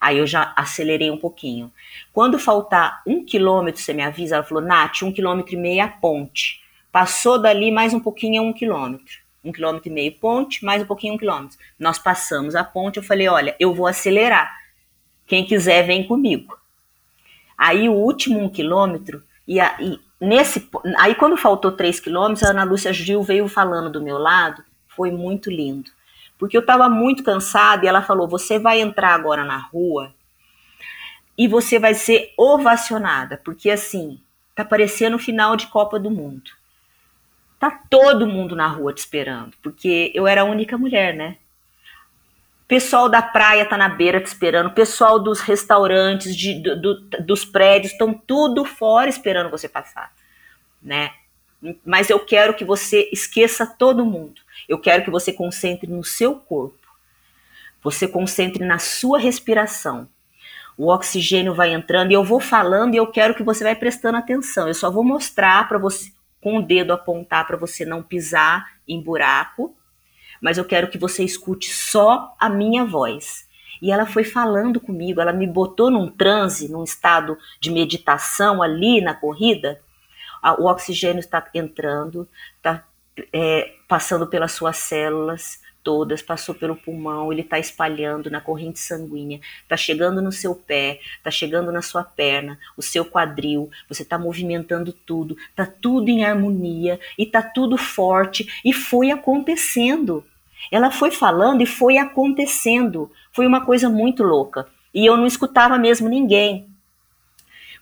Aí eu já acelerei um pouquinho. Quando faltar um quilômetro, você me avisa? Ela falou, Nath, um quilômetro e meio é a ponte. Passou dali mais um pouquinho é um quilômetro. Um quilômetro e meio ponte, mais um pouquinho um quilômetro. Nós passamos a ponte, eu falei, olha, eu vou acelerar. Quem quiser, vem comigo. Aí o último um quilômetro, e, a, e nesse. Aí quando faltou três quilômetros, a Ana Lúcia Gil veio falando do meu lado, foi muito lindo. Porque eu estava muito cansada e ela falou: você vai entrar agora na rua e você vai ser ovacionada, porque assim, tá parecendo o final de Copa do Mundo. Tá todo mundo na rua te esperando, porque eu era a única mulher, né? Pessoal da praia tá na beira te esperando, pessoal dos restaurantes, de, do, do, dos prédios, estão tudo fora esperando você passar, né? Mas eu quero que você esqueça todo mundo. Eu quero que você concentre no seu corpo. Você concentre na sua respiração. O oxigênio vai entrando e eu vou falando e eu quero que você vai prestando atenção. Eu só vou mostrar para você com o dedo apontar para você não pisar em buraco, mas eu quero que você escute só a minha voz. E ela foi falando comigo, ela me botou num transe, num estado de meditação ali na corrida. O oxigênio está entrando, está é, passando pelas suas células todas, passou pelo pulmão, ele está espalhando na corrente sanguínea, está chegando no seu pé, está chegando na sua perna, o seu quadril, você está movimentando tudo, está tudo em harmonia e está tudo forte e foi acontecendo. Ela foi falando e foi acontecendo. Foi uma coisa muito louca. E eu não escutava mesmo ninguém.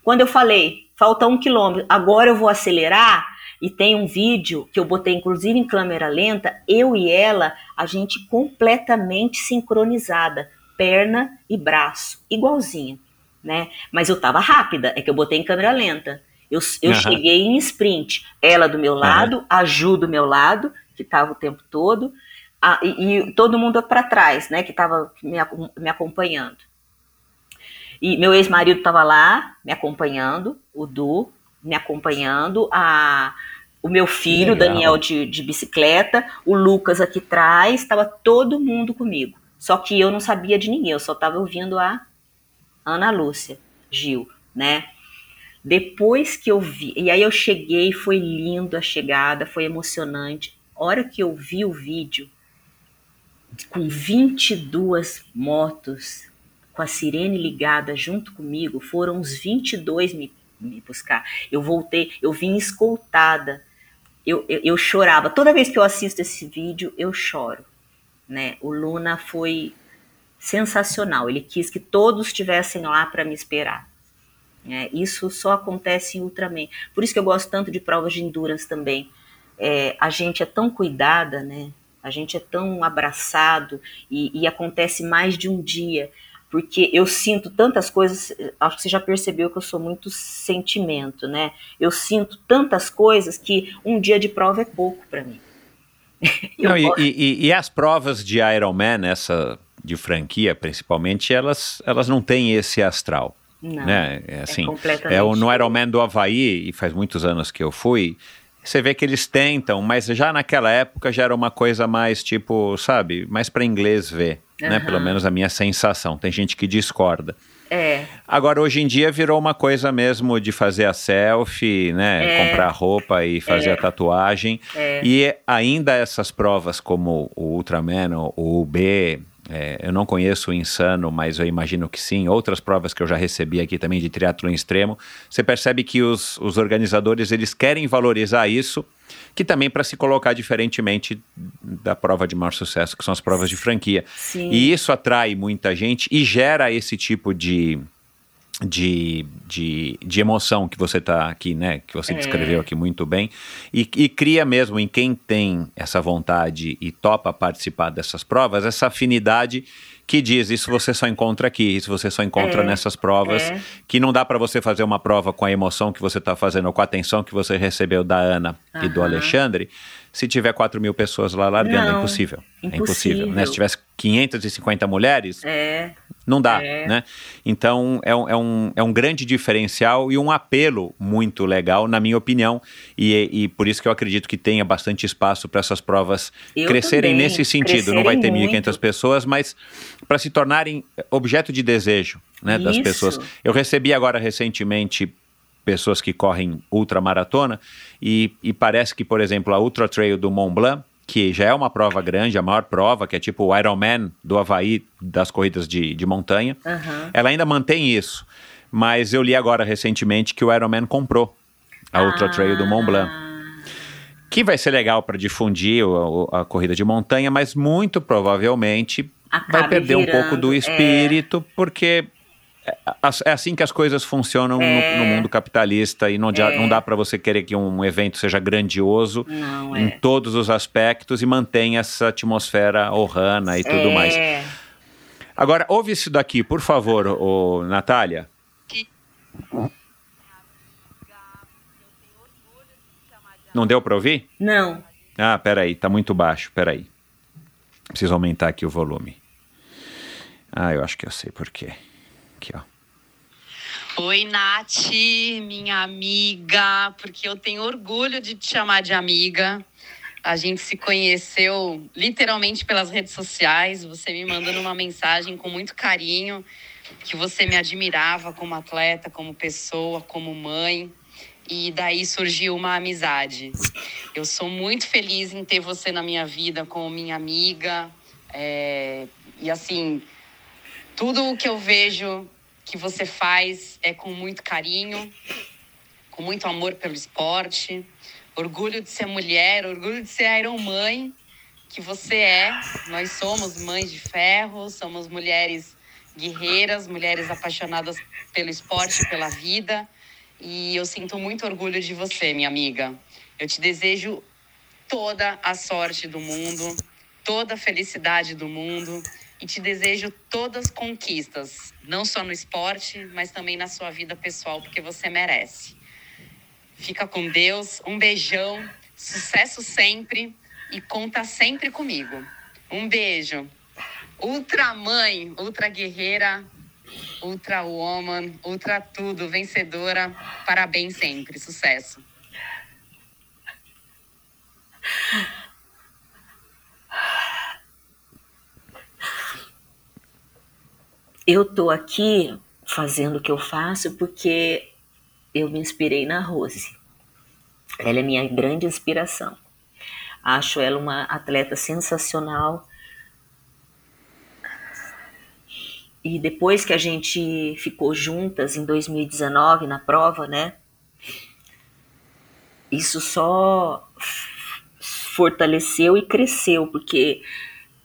Quando eu falei, falta um quilômetro, agora eu vou acelerar, e tem um vídeo que eu botei inclusive em câmera lenta, eu e ela, a gente completamente sincronizada, perna e braço, igualzinha, né? Mas eu tava rápida, é que eu botei em câmera lenta. Eu, eu uhum. cheguei em sprint, ela do meu lado, uhum. a Ju do meu lado, que tava o tempo todo, a, e, e, todo mundo para trás, né, que tava me, me acompanhando. E meu ex-marido estava lá me acompanhando, o Du, me acompanhando, a, o meu filho, Legal. Daniel, de, de bicicleta, o Lucas aqui atrás, estava todo mundo comigo. Só que eu não sabia de ninguém, eu só estava ouvindo a Ana Lúcia Gil, né? Depois que eu vi, e aí eu cheguei, foi lindo a chegada, foi emocionante. A hora que eu vi o vídeo, com 22 motos, com a sirene ligada junto comigo, foram uns 22 me me buscar. Eu voltei, eu vim escoltada. Eu, eu, eu, chorava. Toda vez que eu assisto esse vídeo, eu choro. Né? O Luna foi sensacional. Ele quis que todos estivessem lá para me esperar. É, isso só acontece em Ultraman. Por isso que eu gosto tanto de provas de endurance também. É, a gente é tão cuidada, né? A gente é tão abraçado e, e acontece mais de um dia porque eu sinto tantas coisas, acho que você já percebeu que eu sou muito sentimento, né? Eu sinto tantas coisas que um dia de prova é pouco para mim. (laughs) Não, e, e, e, as provas de Ironman, essa de franquia principalmente, elas, elas não têm esse astral. Não, né? É, assim, é, é no Ironman do Havaí, e faz muitos anos que eu fui, você vê que eles tentam, mas já naquela época já era uma coisa mais tipo, sabe, mais para inglês ver uhum. né? Pelo menos a minha sensação. Tem gente que discorda. É. Agora, hoje em dia, virou uma coisa mesmo de fazer a selfie, né? É. Comprar roupa e fazer é. a tatuagem. É. E ainda essas provas como o Ultraman, o UB, é, eu não conheço o Insano, mas eu imagino que sim. Outras provas que eu já recebi aqui também de triatlo extremo. Você percebe que os, os organizadores, eles querem valorizar isso que também para se colocar diferentemente da prova de maior sucesso, que são as provas de franquia. Sim. E isso atrai muita gente e gera esse tipo de, de, de, de emoção que você está aqui, né? Que você é. descreveu aqui muito bem. E, e, cria mesmo em quem tem essa vontade e topa participar dessas provas, essa afinidade que diz isso você só encontra aqui, isso você só encontra é, nessas provas, é. que não dá para você fazer uma prova com a emoção que você está fazendo ou com a atenção que você recebeu da Ana e do Alexandre, se tiver 4 mil pessoas lá largando, não, é impossível. impossível. É impossível, né? Se tivesse 550 mulheres, é. Não dá, é. né? Então, é um, é, um, é um grande diferencial e um apelo muito legal, na minha opinião, e, e por isso que eu acredito que tenha bastante espaço para essas provas eu crescerem também. nesse sentido. Crescerem não vai ter 1.500 pessoas, mas para se tornarem objeto de desejo né, das pessoas. Eu recebi agora recentemente pessoas que correm ultramaratona e, e parece que, por exemplo, a Ultra Trail do Mont Blanc, que já é uma prova grande, a maior prova, que é tipo o Ironman do Havaí das corridas de, de montanha, uhum. ela ainda mantém isso. Mas eu li agora recentemente que o Ironman comprou a Ultra ah. Trail do Mont Blanc. Que vai ser legal para difundir a, a corrida de montanha, mas muito provavelmente vai perder virando, um pouco do é. espírito, é. porque é assim que as coisas funcionam é. no, no, mundo capitalista e não, é. não dá para você querer que um evento seja grandioso não, em é. todos os aspectos e mantenha essa atmosfera orrana e tudo mais. É. Agora, ouve isso daqui, por favor, ô, Natália. Não deu para ouvir? Não. Ah, peraí, tá muito baixo, peraí. Preciso aumentar aqui o volume. Ah, eu acho que eu sei por quê. Aqui, ó. Oi, Nath, minha amiga, porque eu tenho orgulho de te chamar de amiga. A gente se conheceu literalmente pelas redes sociais, você me mandando uma mensagem com muito carinho, que você me admirava como atleta, como pessoa, como mãe. E daí surgiu uma amizade. Eu sou muito feliz em ter você na minha vida como minha amiga. É... E assim, tudo o que eu vejo que você faz é com muito carinho, com muito amor pelo esporte, orgulho de ser mulher, orgulho de ser Iron Mãe, que você é. Nós somos mães de ferro, somos mulheres guerreiras, mulheres apaixonadas pelo esporte, pela vida. E eu sinto muito orgulho de você, minha amiga. Eu te desejo toda a sorte do mundo, toda a felicidade do mundo e te desejo todas as conquistas, não só no esporte, mas também na sua vida pessoal, porque você merece. Fica com Deus, um beijão, sucesso sempre e conta sempre comigo. Um beijo. Ultra mãe, ultra guerreira, ultra woman, ultra tudo, vencedora. Parabéns sempre, sucesso. Eu tô aqui fazendo o que eu faço porque eu me inspirei na Rose. Ela é minha grande inspiração. Acho ela uma atleta sensacional. E depois que a gente ficou juntas em 2019 na prova, né? Isso só fortaleceu e cresceu, porque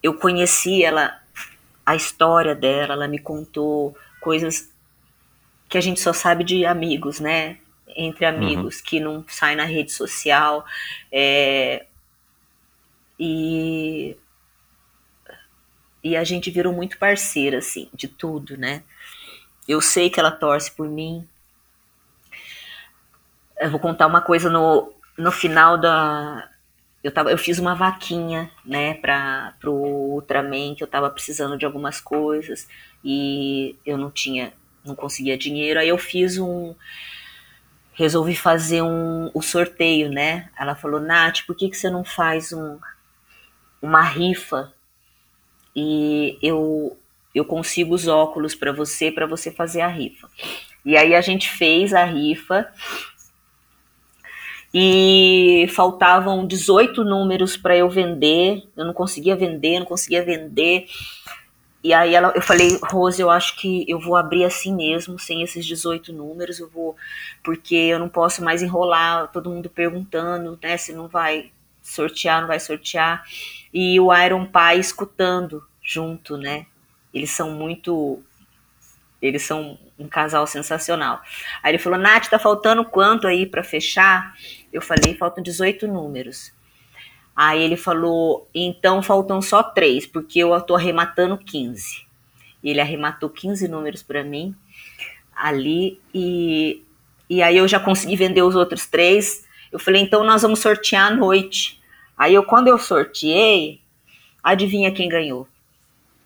eu conheci ela a história dela, ela me contou coisas que a gente só sabe de amigos, né? Entre amigos, uhum. que não sai na rede social. É, e, e a gente virou muito parceira, assim, de tudo, né? Eu sei que ela torce por mim. Eu vou contar uma coisa no, no final da, eu, tava, eu fiz uma vaquinha, né, para o Ultraman, que eu tava precisando de algumas coisas e eu não tinha, não conseguia dinheiro. Aí eu fiz um, resolvi fazer um, o sorteio, né? Ela falou, Nath, por que, que você não faz um, uma rifa e eu, eu consigo os óculos para você, para você fazer a rifa. E aí a gente fez a rifa e faltavam 18 números para eu vender. Eu não conseguia vender, não conseguia vender. E aí ela, eu falei, Rose, eu acho que eu vou abrir assim mesmo, sem esses 18 números, eu vou, porque eu não posso mais enrolar, todo mundo perguntando, né, se não vai sortear, não vai sortear. E o Iron Pai escutando junto, né? Eles são muito eles são um casal sensacional. Aí ele falou: Nath, tá faltando quanto aí para fechar? Eu falei: faltam 18 números. Aí ele falou: então faltam só três, porque eu tô arrematando 15. E ele arrematou 15 números para mim ali e, e aí eu já consegui vender os outros três. Eu falei: então nós vamos sortear à noite. Aí eu, quando eu sorteei, adivinha quem ganhou?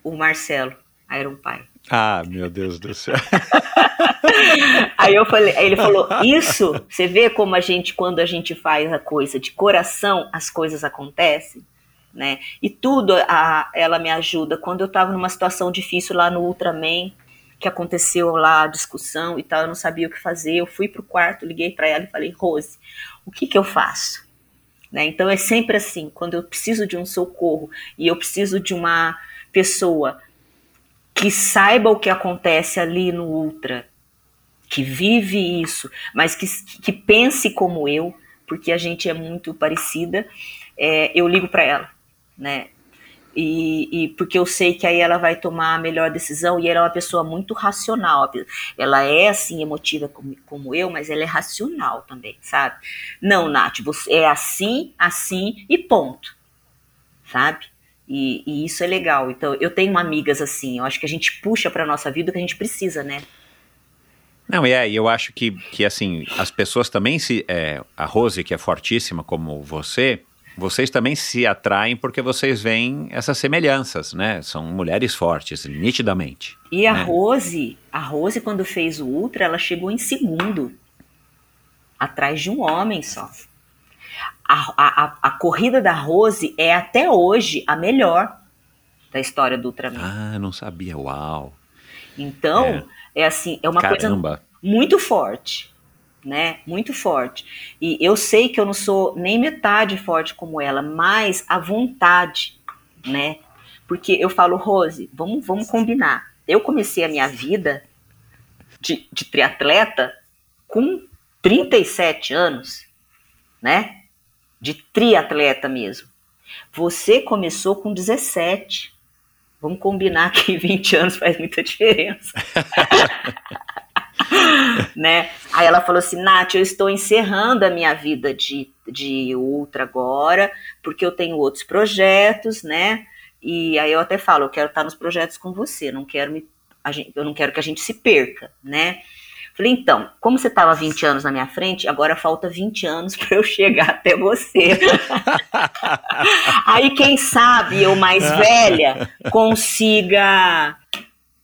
O Marcelo, Iron Pai. Ah, meu Deus do céu. (laughs) aí eu falei, aí ele falou: "Isso, você vê como a gente quando a gente faz a coisa de coração, as coisas acontecem?" Né? E tudo a, ela me ajuda. Quando eu estava numa situação difícil lá no Ultraman, que aconteceu lá a discussão e tal, eu não sabia o que fazer. Eu fui pro quarto, liguei para ela e falei: "Rose, o que que eu faço?" Né? Então é sempre assim, quando eu preciso de um socorro e eu preciso de uma pessoa que saiba o que acontece ali no Ultra, que vive isso, mas que, que pense como eu, porque a gente é muito parecida, é, eu ligo para ela, né? E, e, porque eu sei que aí ela vai tomar a melhor decisão e ela é uma pessoa muito racional. Ela é assim emotiva como, como eu, mas ela é racional também, sabe? Não, Nath, você é assim, assim e ponto, sabe? E, e, isso é legal. Então, eu tenho amigas assim, eu acho que a gente puxa para nossa vida o que a gente precisa, né? Não, e é, eu acho que, que assim, as pessoas também se. É, a Rose, que é fortíssima como você, vocês também se atraem porque vocês veem essas semelhanças, né? São mulheres fortes, nitidamente. E a né? Rose, a Rose quando fez o Ultra, ela chegou em segundo, atrás de um homem só. A, a, a corrida da Rose é até hoje a melhor da história do Ultraman. Ah, não sabia. Uau. Então, é, é assim, é uma Caramba. coisa muito forte, né? Muito forte. E eu sei que eu não sou nem metade forte como ela, mas a vontade, né? Porque eu falo, Rose, vamos, vamos combinar. Eu comecei a minha vida de, de triatleta com 37 anos, né? De triatleta mesmo. Você começou com 17. Vamos combinar que 20 anos faz muita diferença. (laughs) né? Aí ela falou assim, Nath, eu estou encerrando a minha vida de, de ultra agora, porque eu tenho outros projetos, né? E aí eu até falo, eu quero estar nos projetos com você, não quero me, gente, eu não quero que a gente se perca, né? Falei, então, como você estava 20 anos na minha frente, agora falta 20 anos para eu chegar até você. (laughs) Aí, quem sabe eu, mais velha, consiga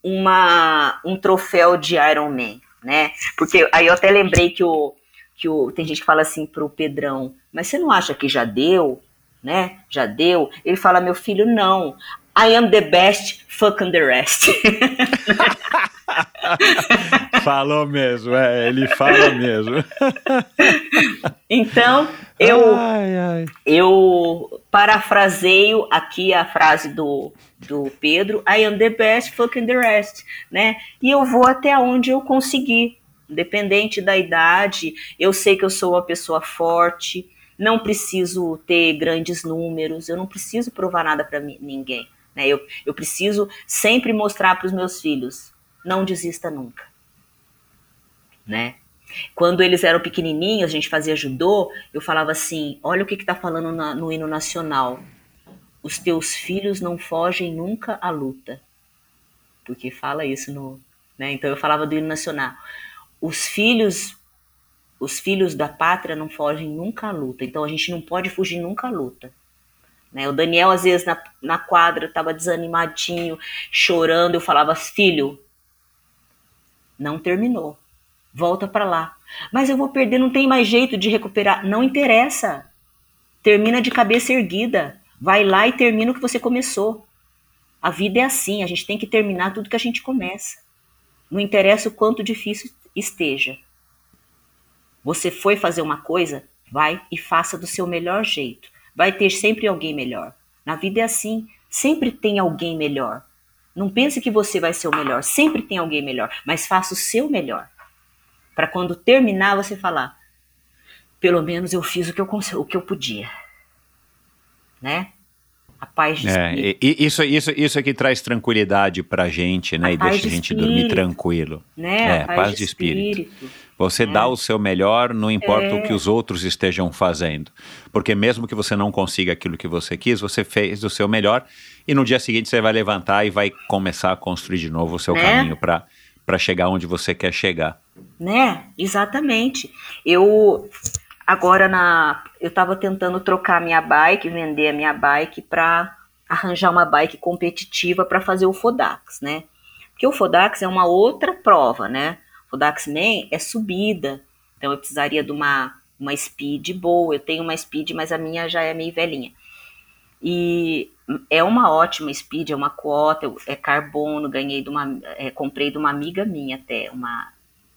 uma, um troféu de Iron Man, né? Porque aí eu até lembrei que o, que o. Tem gente que fala assim pro Pedrão, mas você não acha que já deu? Né? Já deu? Ele fala, meu filho, não. I am the best, fucking the rest. (laughs) Falou mesmo, é, ele fala mesmo. (laughs) então, eu, ai, ai. eu parafraseio aqui a frase do, do Pedro, I am the best, fucking the rest, né? E eu vou até onde eu conseguir, independente da idade, eu sei que eu sou uma pessoa forte, não preciso ter grandes números, eu não preciso provar nada para ninguém. Né? Eu, eu preciso sempre mostrar para os meus filhos, não desista nunca. Né? Quando eles eram pequenininhos, a gente fazia judô, eu falava assim, olha o que está falando na, no hino nacional. Os teus filhos não fogem nunca à luta. Porque fala isso no... Né? Então eu falava do hino nacional. Os filhos os filhos da pátria não fogem nunca à luta. Então a gente não pode fugir nunca à luta. Né? O Daniel, às vezes, na, na quadra, estava desanimadinho, chorando. Eu falava, filho, não terminou. Volta para lá. Mas eu vou perder, não tem mais jeito de recuperar. Não interessa. Termina de cabeça erguida. Vai lá e termina o que você começou. A vida é assim, a gente tem que terminar tudo que a gente começa. Não interessa o quanto difícil esteja. Você foi fazer uma coisa, vai e faça do seu melhor jeito. Vai ter sempre alguém melhor. Na vida é assim, sempre tem alguém melhor. Não pense que você vai ser o melhor, sempre tem alguém melhor, mas faça o seu melhor. Para quando terminar você falar, pelo menos eu fiz o que eu, o que eu podia. Né? A paz de é, espírito. Isso, isso, isso é que traz tranquilidade pra gente, né? A e deixa de a gente espírito, dormir tranquilo. Né? É, a paz, paz de espírito. espírito. Você é. dá o seu melhor, não importa é. o que os outros estejam fazendo. Porque mesmo que você não consiga aquilo que você quis, você fez o seu melhor e no dia seguinte você vai levantar e vai começar a construir de novo o seu né? caminho para chegar onde você quer chegar. Né? Exatamente. Eu agora na eu estava tentando trocar minha bike, vender a minha bike para arranjar uma bike competitiva para fazer o Fodax, né? Porque o Fodax é uma outra prova, né? O Daxman é subida, então eu precisaria de uma, uma speed boa. Eu tenho uma speed, mas a minha já é meio velhinha. E é uma ótima speed, é uma quota, é carbono, ganhei de uma, é, comprei de uma amiga minha até, uma,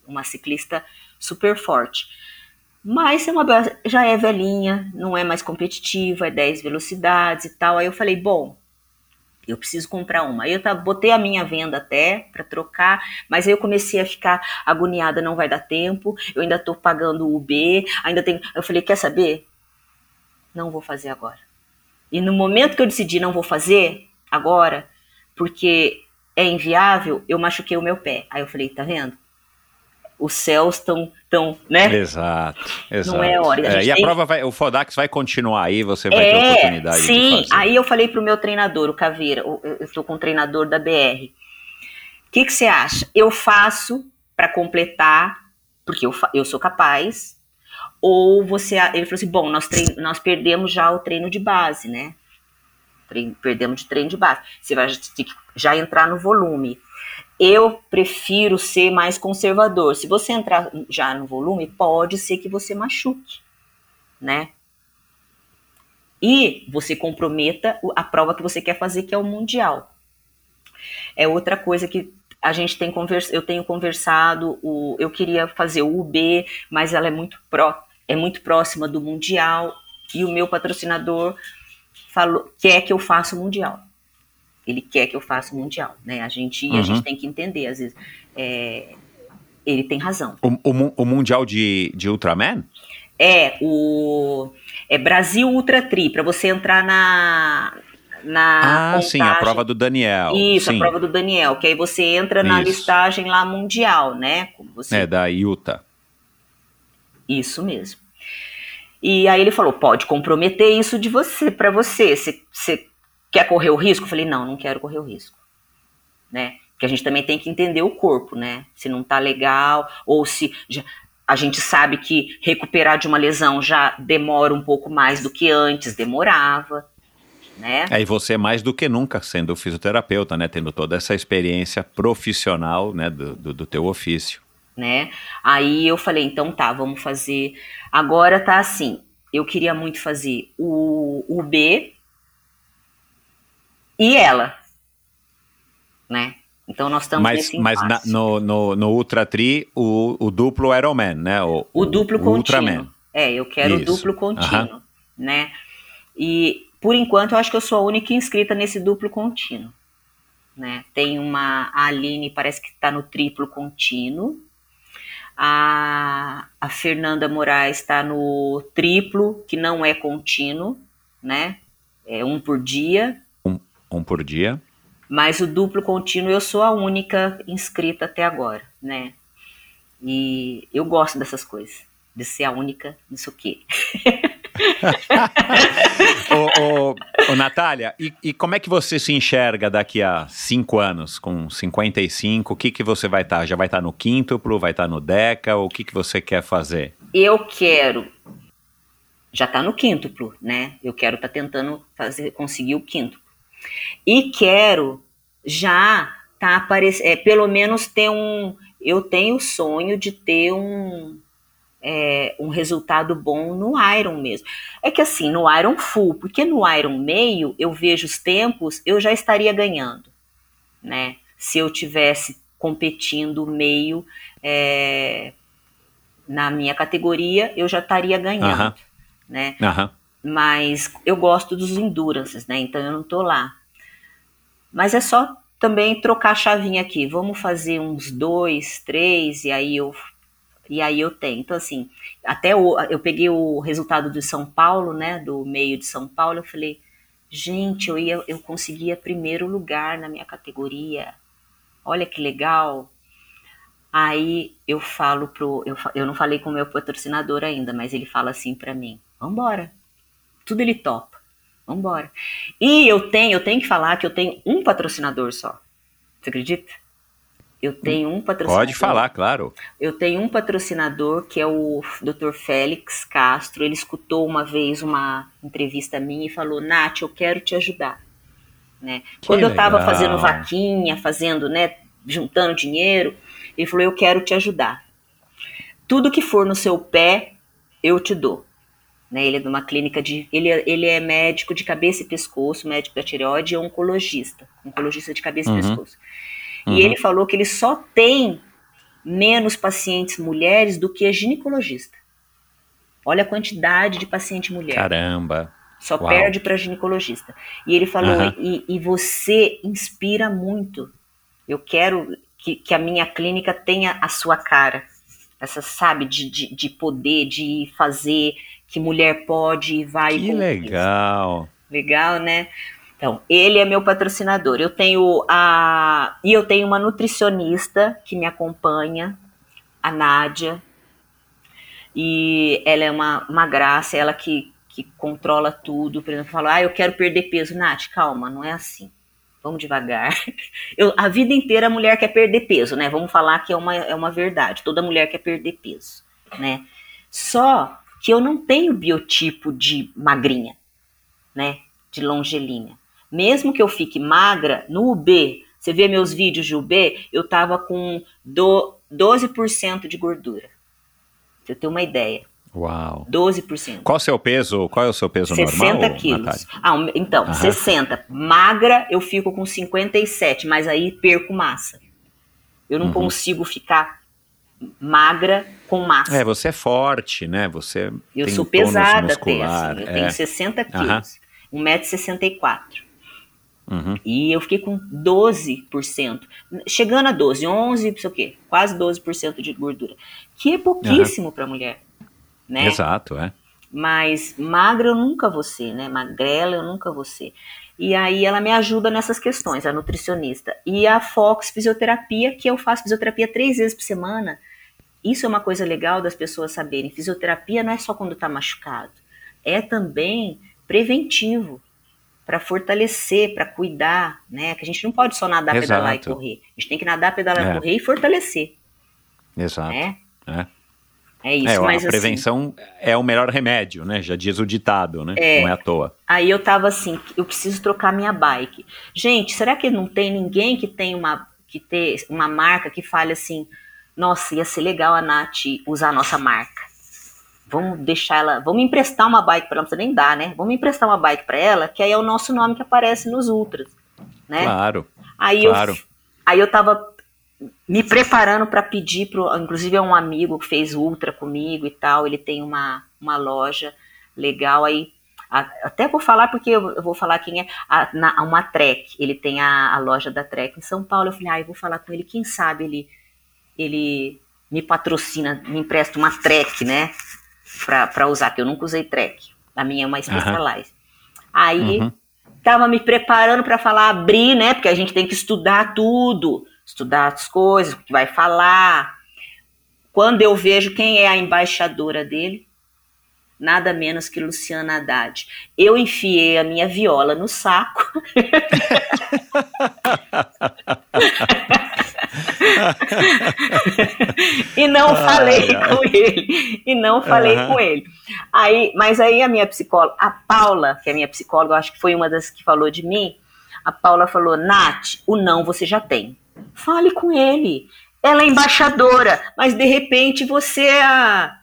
uma ciclista super forte. Mas é uma, já é velhinha, não é mais competitiva, é 10 velocidades e tal. Aí eu falei, bom, eu preciso comprar uma. Aí eu tava, botei a minha venda até para trocar, mas aí eu comecei a ficar agoniada, não vai dar tempo, eu ainda tô pagando o B, ainda tenho. Eu falei, quer saber? Não vou fazer agora. E no momento que eu decidi não vou fazer agora, porque é inviável, eu machuquei o meu pé. Aí eu falei, tá vendo? Os céus estão, tão, né? Exato, exato. Não é hora. A é, e a prova vai, o Fodax vai continuar aí, você vai é, ter oportunidade sim. Aí eu falei pro meu treinador, o Caveira, eu estou com o treinador da BR. O que, que você acha? Eu faço para completar, porque eu, eu sou capaz, ou você. Ele falou assim: bom, nós, treino, nós perdemos já o treino de base, né? Treino, perdemos de treino de base. Você vai já entrar no volume. Eu prefiro ser mais conservador. Se você entrar já no volume, pode ser que você machuque, né? E você comprometa a prova que você quer fazer, que é o mundial. É outra coisa que a gente tem conversado, eu tenho conversado, o, eu queria fazer o UB, mas ela é muito pró, é muito próxima do mundial e o meu patrocinador falou quer que eu faça o mundial. Ele quer que eu faça o mundial, né? A gente uhum. a gente tem que entender às vezes. É, ele tem razão. O, o, o mundial de, de Ultraman? É o é Brasil Ultra Tri para você entrar na na ah, sim, a prova do Daniel. Isso, sim. a prova do Daniel, que aí você entra na Isso. listagem lá mundial, né? Você... É, da Utah. Isso mesmo. E aí ele falou, pode comprometer isso de você, para você. Você quer correr o risco? Eu falei, não, não quero correr o risco. Né? Porque a gente também tem que entender o corpo, né? Se não tá legal, ou se... Já, a gente sabe que recuperar de uma lesão já demora um pouco mais do que antes demorava né? É, e você mais do que nunca sendo fisioterapeuta, né? Tendo toda essa experiência profissional, né? Do, do, do teu ofício. Né? Aí eu falei, então tá, vamos fazer. Agora tá assim, eu queria muito fazer o, o B e ela, né? Então nós estamos mas, nesse Mas na, no, no, no Ultra Tri, o, o duplo Ironman, né? O, o duplo o contínuo. Ultraman. É, eu quero Isso. o duplo contínuo, uhum. né? E por enquanto, eu acho que eu sou a única inscrita nesse duplo contínuo. Né? Tem uma a Aline, parece que está no triplo contínuo. A, a Fernanda Moraes está no triplo, que não é contínuo, né? É um por dia. Um, por dia. Mas o duplo contínuo eu sou a única inscrita até agora, né? E eu gosto dessas coisas, de ser a única nisso aqui. (laughs) ô, ô, ô, Natália, e, e, como é que você se enxerga daqui a cinco anos, com 55? O que, que você vai estar? Tá? Já vai estar tá no quíntuplo, vai estar tá no Deca? O que, que você quer fazer? Eu quero. Já está no quíntuplo, né? Eu quero estar tá tentando fazer, conseguir o quíntuplo. E quero já tá aparecendo, é, pelo menos ter um. Eu tenho o sonho de ter um, é, um resultado bom no Iron mesmo. É que assim, no Iron full, porque no Iron meio eu vejo os tempos, eu já estaria ganhando, né? Se eu tivesse competindo meio é, na minha categoria, eu já estaria ganhando, uh -huh. né? Uh -huh. Mas eu gosto dos endurances, né? Então eu não tô lá. Mas é só também trocar a chavinha aqui. Vamos fazer uns dois, três, e aí eu e aí eu tenho. Então, assim, até o, eu peguei o resultado do São Paulo, né? Do meio de São Paulo, eu falei, gente, eu, ia, eu conseguia primeiro lugar na minha categoria. Olha que legal. Aí eu falo pro. Eu, eu não falei com o meu patrocinador ainda, mas ele fala assim para mim: vambora. Tudo ele topa. Vambora. E eu tenho, eu tenho que falar que eu tenho um patrocinador só. Você acredita? Eu tenho um patrocinador. Pode falar, claro. Eu tenho um patrocinador que é o Dr. Félix Castro. Ele escutou uma vez uma entrevista minha e falou: Nath, eu quero te ajudar. Né? Quando eu estava fazendo vaquinha, fazendo, né, juntando dinheiro, ele falou: Eu quero te ajudar. Tudo que for no seu pé, eu te dou. Né? Ele é de uma clínica de. Ele, é, ele é médico de cabeça e pescoço, médico da tireoide e oncologista. Oncologista de cabeça uhum. e pescoço. Uhum. E ele falou que ele só tem menos pacientes mulheres do que ginecologista. Olha a quantidade de paciente mulher. Caramba. Só Uau. perde para ginecologista. E ele falou: uhum. e, e, você inspira muito. Eu quero que, que, a minha clínica tenha a sua cara. Essa, sabe, de, de, de poder, de fazer que mulher pode e vai. Que legal. Legal, né? Então, ele é meu patrocinador. Eu tenho a e eu tenho uma nutricionista que me acompanha, a Nádia. E ela é uma, uma graça, ela que, que controla tudo. Por exemplo, fala, ah, eu quero perder peso. Nath, calma, não é assim. Vamos devagar. (laughs) Eu, a vida inteira a mulher quer perder peso, né? Vamos falar que é uma, é uma verdade. Toda mulher quer perder peso, né? Só que eu não tenho biotipo de magrinha, né? De longelínea. Mesmo que eu fique magra, no UB, você vê meus vídeos de UB, eu tava com do 12% de gordura. Pra você ter uma ideia. Uau. 12%. Qual o seu peso? Qual é o seu peso 60 normal? quilos. Natália? Ah, então, Aham. 60. Magra, eu fico com 57, mas aí perco massa. Eu Uhum. não consigo ficar magra com massa. É, você é forte, né? Você eu tem sou pesada muscular. assim. Eu é. tenho 60 Aham. quilos. 1,64m. Uhum. E eu fiquei com 12%. Chegando a 12, 11, não sei o quê. Quase 12% de gordura. Que é pouquíssimo para mulher. Né? Exato, é. Mas magra eu nunca vou ser, né? Magrela eu nunca vou ser. E aí ela me ajuda nessas questões, a nutricionista. E a Fox Fisioterapia, que eu faço fisioterapia três vezes por semana. Isso é uma coisa legal das pessoas saberem. Fisioterapia não é só quando está machucado. É também preventivo. Para fortalecer, para cuidar, né? Que a gente não pode só nadar, Exato. pedalar e correr. A gente tem que nadar, pedalar, É. correr e fortalecer, Exato. né? É. É isso, É, mas a assim, prevenção é o melhor remédio, né? Já diz o ditado, né? É. Não é à toa. Aí eu tava assim, eu preciso trocar minha bike. Gente, será que não tem ninguém que tem uma que ter uma marca que fale assim, nossa, ia ser legal a Nath usar a nossa marca. Vamos deixar ela, vamos emprestar uma bike para ela, não precisa nem dar, né? Vamos emprestar uma bike para ela, que aí é o nosso nome que aparece nos ultras, né? Claro. Aí claro. eu aí eu tava me preparando para pedir pro, inclusive é um amigo que fez ultra comigo e tal, ele tem uma, uma loja legal aí até vou falar porque eu, vou falar quem é a, na, uma Trek, ele tem a, a loja da Trek em São Paulo. Eu falei, ah, eu vou falar com ele, quem sabe ele ele me patrocina, me empresta uma Trek, né? Pra usar, que eu nunca usei Trek. A minha é uma Specialized. Aí Uhum. tava me preparando para falar abrir, né? Porque a gente tem que estudar tudo, estudar as coisas, o que vai falar. Quando eu vejo quem é a embaixadora dele, nada menos que Luciana Haddad. Eu enfiei a minha viola no saco. (laughs) e não falei ai. com ele. E não falei Aham. com ele. Aí, mas aí a minha psicóloga, a Paula, que é a minha psicóloga, acho que foi uma das que falou de mim, a Paula falou, Nath, o não você já tem. Fale com ele. Ela é embaixadora, mas de repente você é a,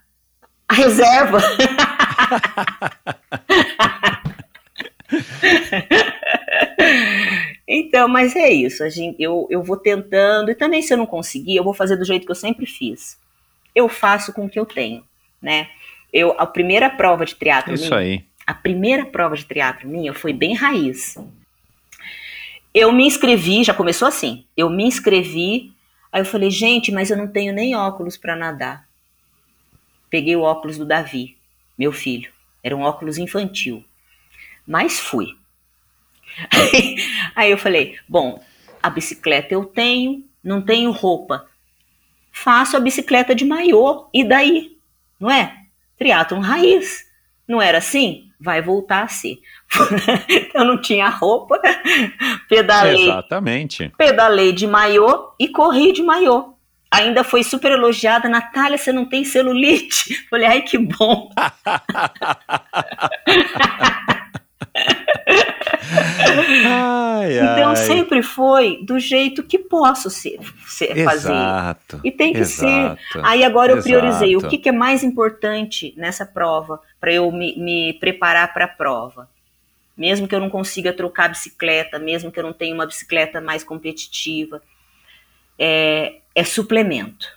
a reserva. (laughs) então, mas é isso. A gente, eu, eu vou tentando, e também se eu não conseguir, eu vou fazer do jeito que eu sempre fiz. Eu faço com o que eu tenho, né? Eu, a primeira prova de triatlo Isso minha, aí. a primeira prova de triatlo minha foi bem raiz. Eu me inscrevi, já começou assim. Eu me inscrevi, aí eu falei, gente, mas eu não tenho nem óculos para nadar. Peguei o óculos do Davi, meu filho. Era um óculos infantil. Mas fui. (laughs) Aí eu falei, bom, a bicicleta eu tenho, não tenho roupa. Faço a bicicleta de maiô, e daí? Não é? Triatlon raiz. Não era assim? Vai voltar a ser. (laughs) eu não tinha roupa, pedalei, Exatamente. pedalei de maiô e corri de maiô. Ainda foi super elogiada, Natália, você não tem celulite? (laughs) Falei, ai que bom. (laughs) Ai, Então ai. sempre foi do jeito que posso ser, ser- fazer. Exato. E tem que ser. exato, Aí agora eu priorizei o exato. que, que é mais importante nessa prova para eu me, me preparar para a prova. Mesmo que eu não consiga trocar a bicicleta, mesmo que eu não tenha uma bicicleta mais competitiva, é, é suplemento.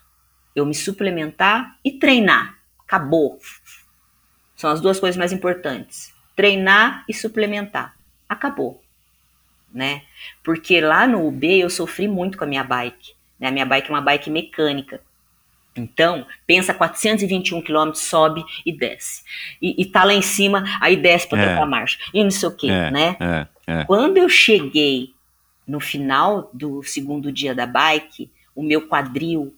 Eu me suplementar e treinar. Acabou. São as duas coisas mais importantes. Treinar e suplementar. Acabou. Né? Porque lá no UB eu sofri muito com a minha bike. Né? A minha bike é uma bike mecânica. Então, pensa 421 km, sobe e desce. E, e tá lá em cima, aí desce para É. marcha. E não sei o quê, É, né? é, é. Quando eu cheguei no final do segundo dia da bike, o meu quadril,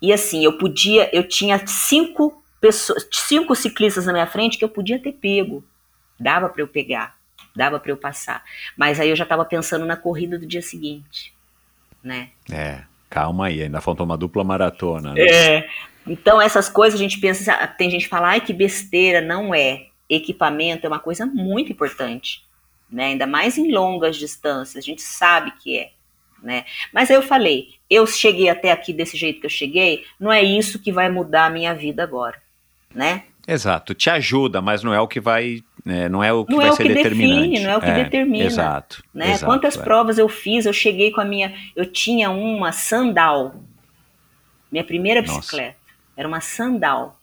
e assim, eu podia, eu tinha cinco pessoas, cinco ciclistas na minha frente que eu podia ter pego. Dava para eu pegar, dava para eu passar. Mas aí eu já estava pensando na corrida do dia seguinte, né? É, calma aí, ainda faltou uma dupla maratona. Né? É. Então, essas coisas a gente pensa, tem gente que fala, ai que besteira, não é. Equipamento é uma coisa muito importante, né? Ainda mais em longas distâncias, a gente sabe que é, né? Mas aí eu falei, eu cheguei até aqui desse jeito que eu cheguei, não é isso que vai mudar a minha vida agora, né? Exato, te ajuda, mas não é o que vai, é, não é o que não vai é o ser que determinante. Define, não é o que é, determina. Exato. Né? exato Quantas é. provas eu fiz, eu cheguei com a minha, eu tinha uma sandal, minha primeira bicicleta, Nossa. era uma sandal.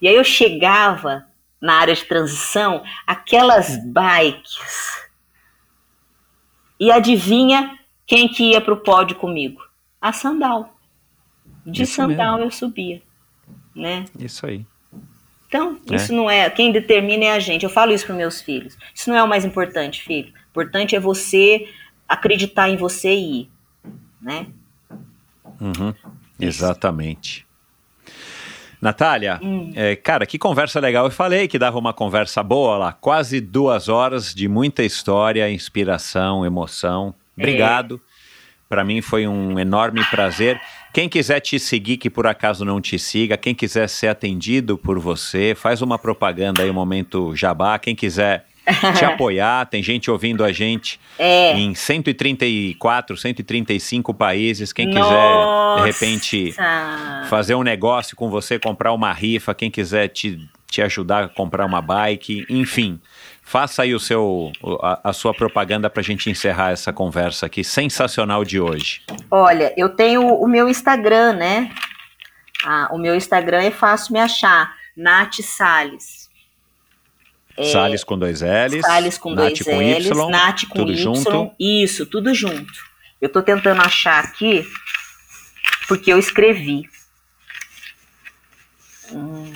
E aí eu chegava na área de transição, aquelas bikes. E adivinha quem que ia para o pódio comigo? A sandal. De Isso sandal mesmo. eu subia, né? Isso aí. Então, É. isso não é. Quem determina é a gente. Eu falo isso para meus filhos. Isso não é o mais importante, filho. O importante é você acreditar em você e ir, né? Uhum, exatamente. Natália, Hum. é, cara, que conversa legal. Eu falei que dava uma conversa boa lá, quase duas horas de muita história, inspiração, emoção. É. Obrigado. Para mim foi um enorme prazer. Quem quiser te seguir, que por acaso não te siga, quem quiser ser atendido por você, faz uma propaganda aí, um momento jabá. Quem quiser te (laughs) apoiar, tem gente ouvindo a gente É. em 134, 135 países. Quem Nossa! quiser, de repente, fazer um negócio com você, comprar uma rifa, quem quiser te, te ajudar a comprar uma bike, enfim. Faça aí o seu, a, a sua propaganda para a gente encerrar essa conversa aqui sensacional de hoje. Olha, eu tenho o meu Instagram, né? Ah, o meu Instagram é fácil me achar. Nath Salles. Salles com dois L's, É. Salles com Nath dois com L's, Y, Nath com tudo Y. junto. Isso, tudo junto. Eu tô tentando achar aqui, porque eu escrevi. Hum.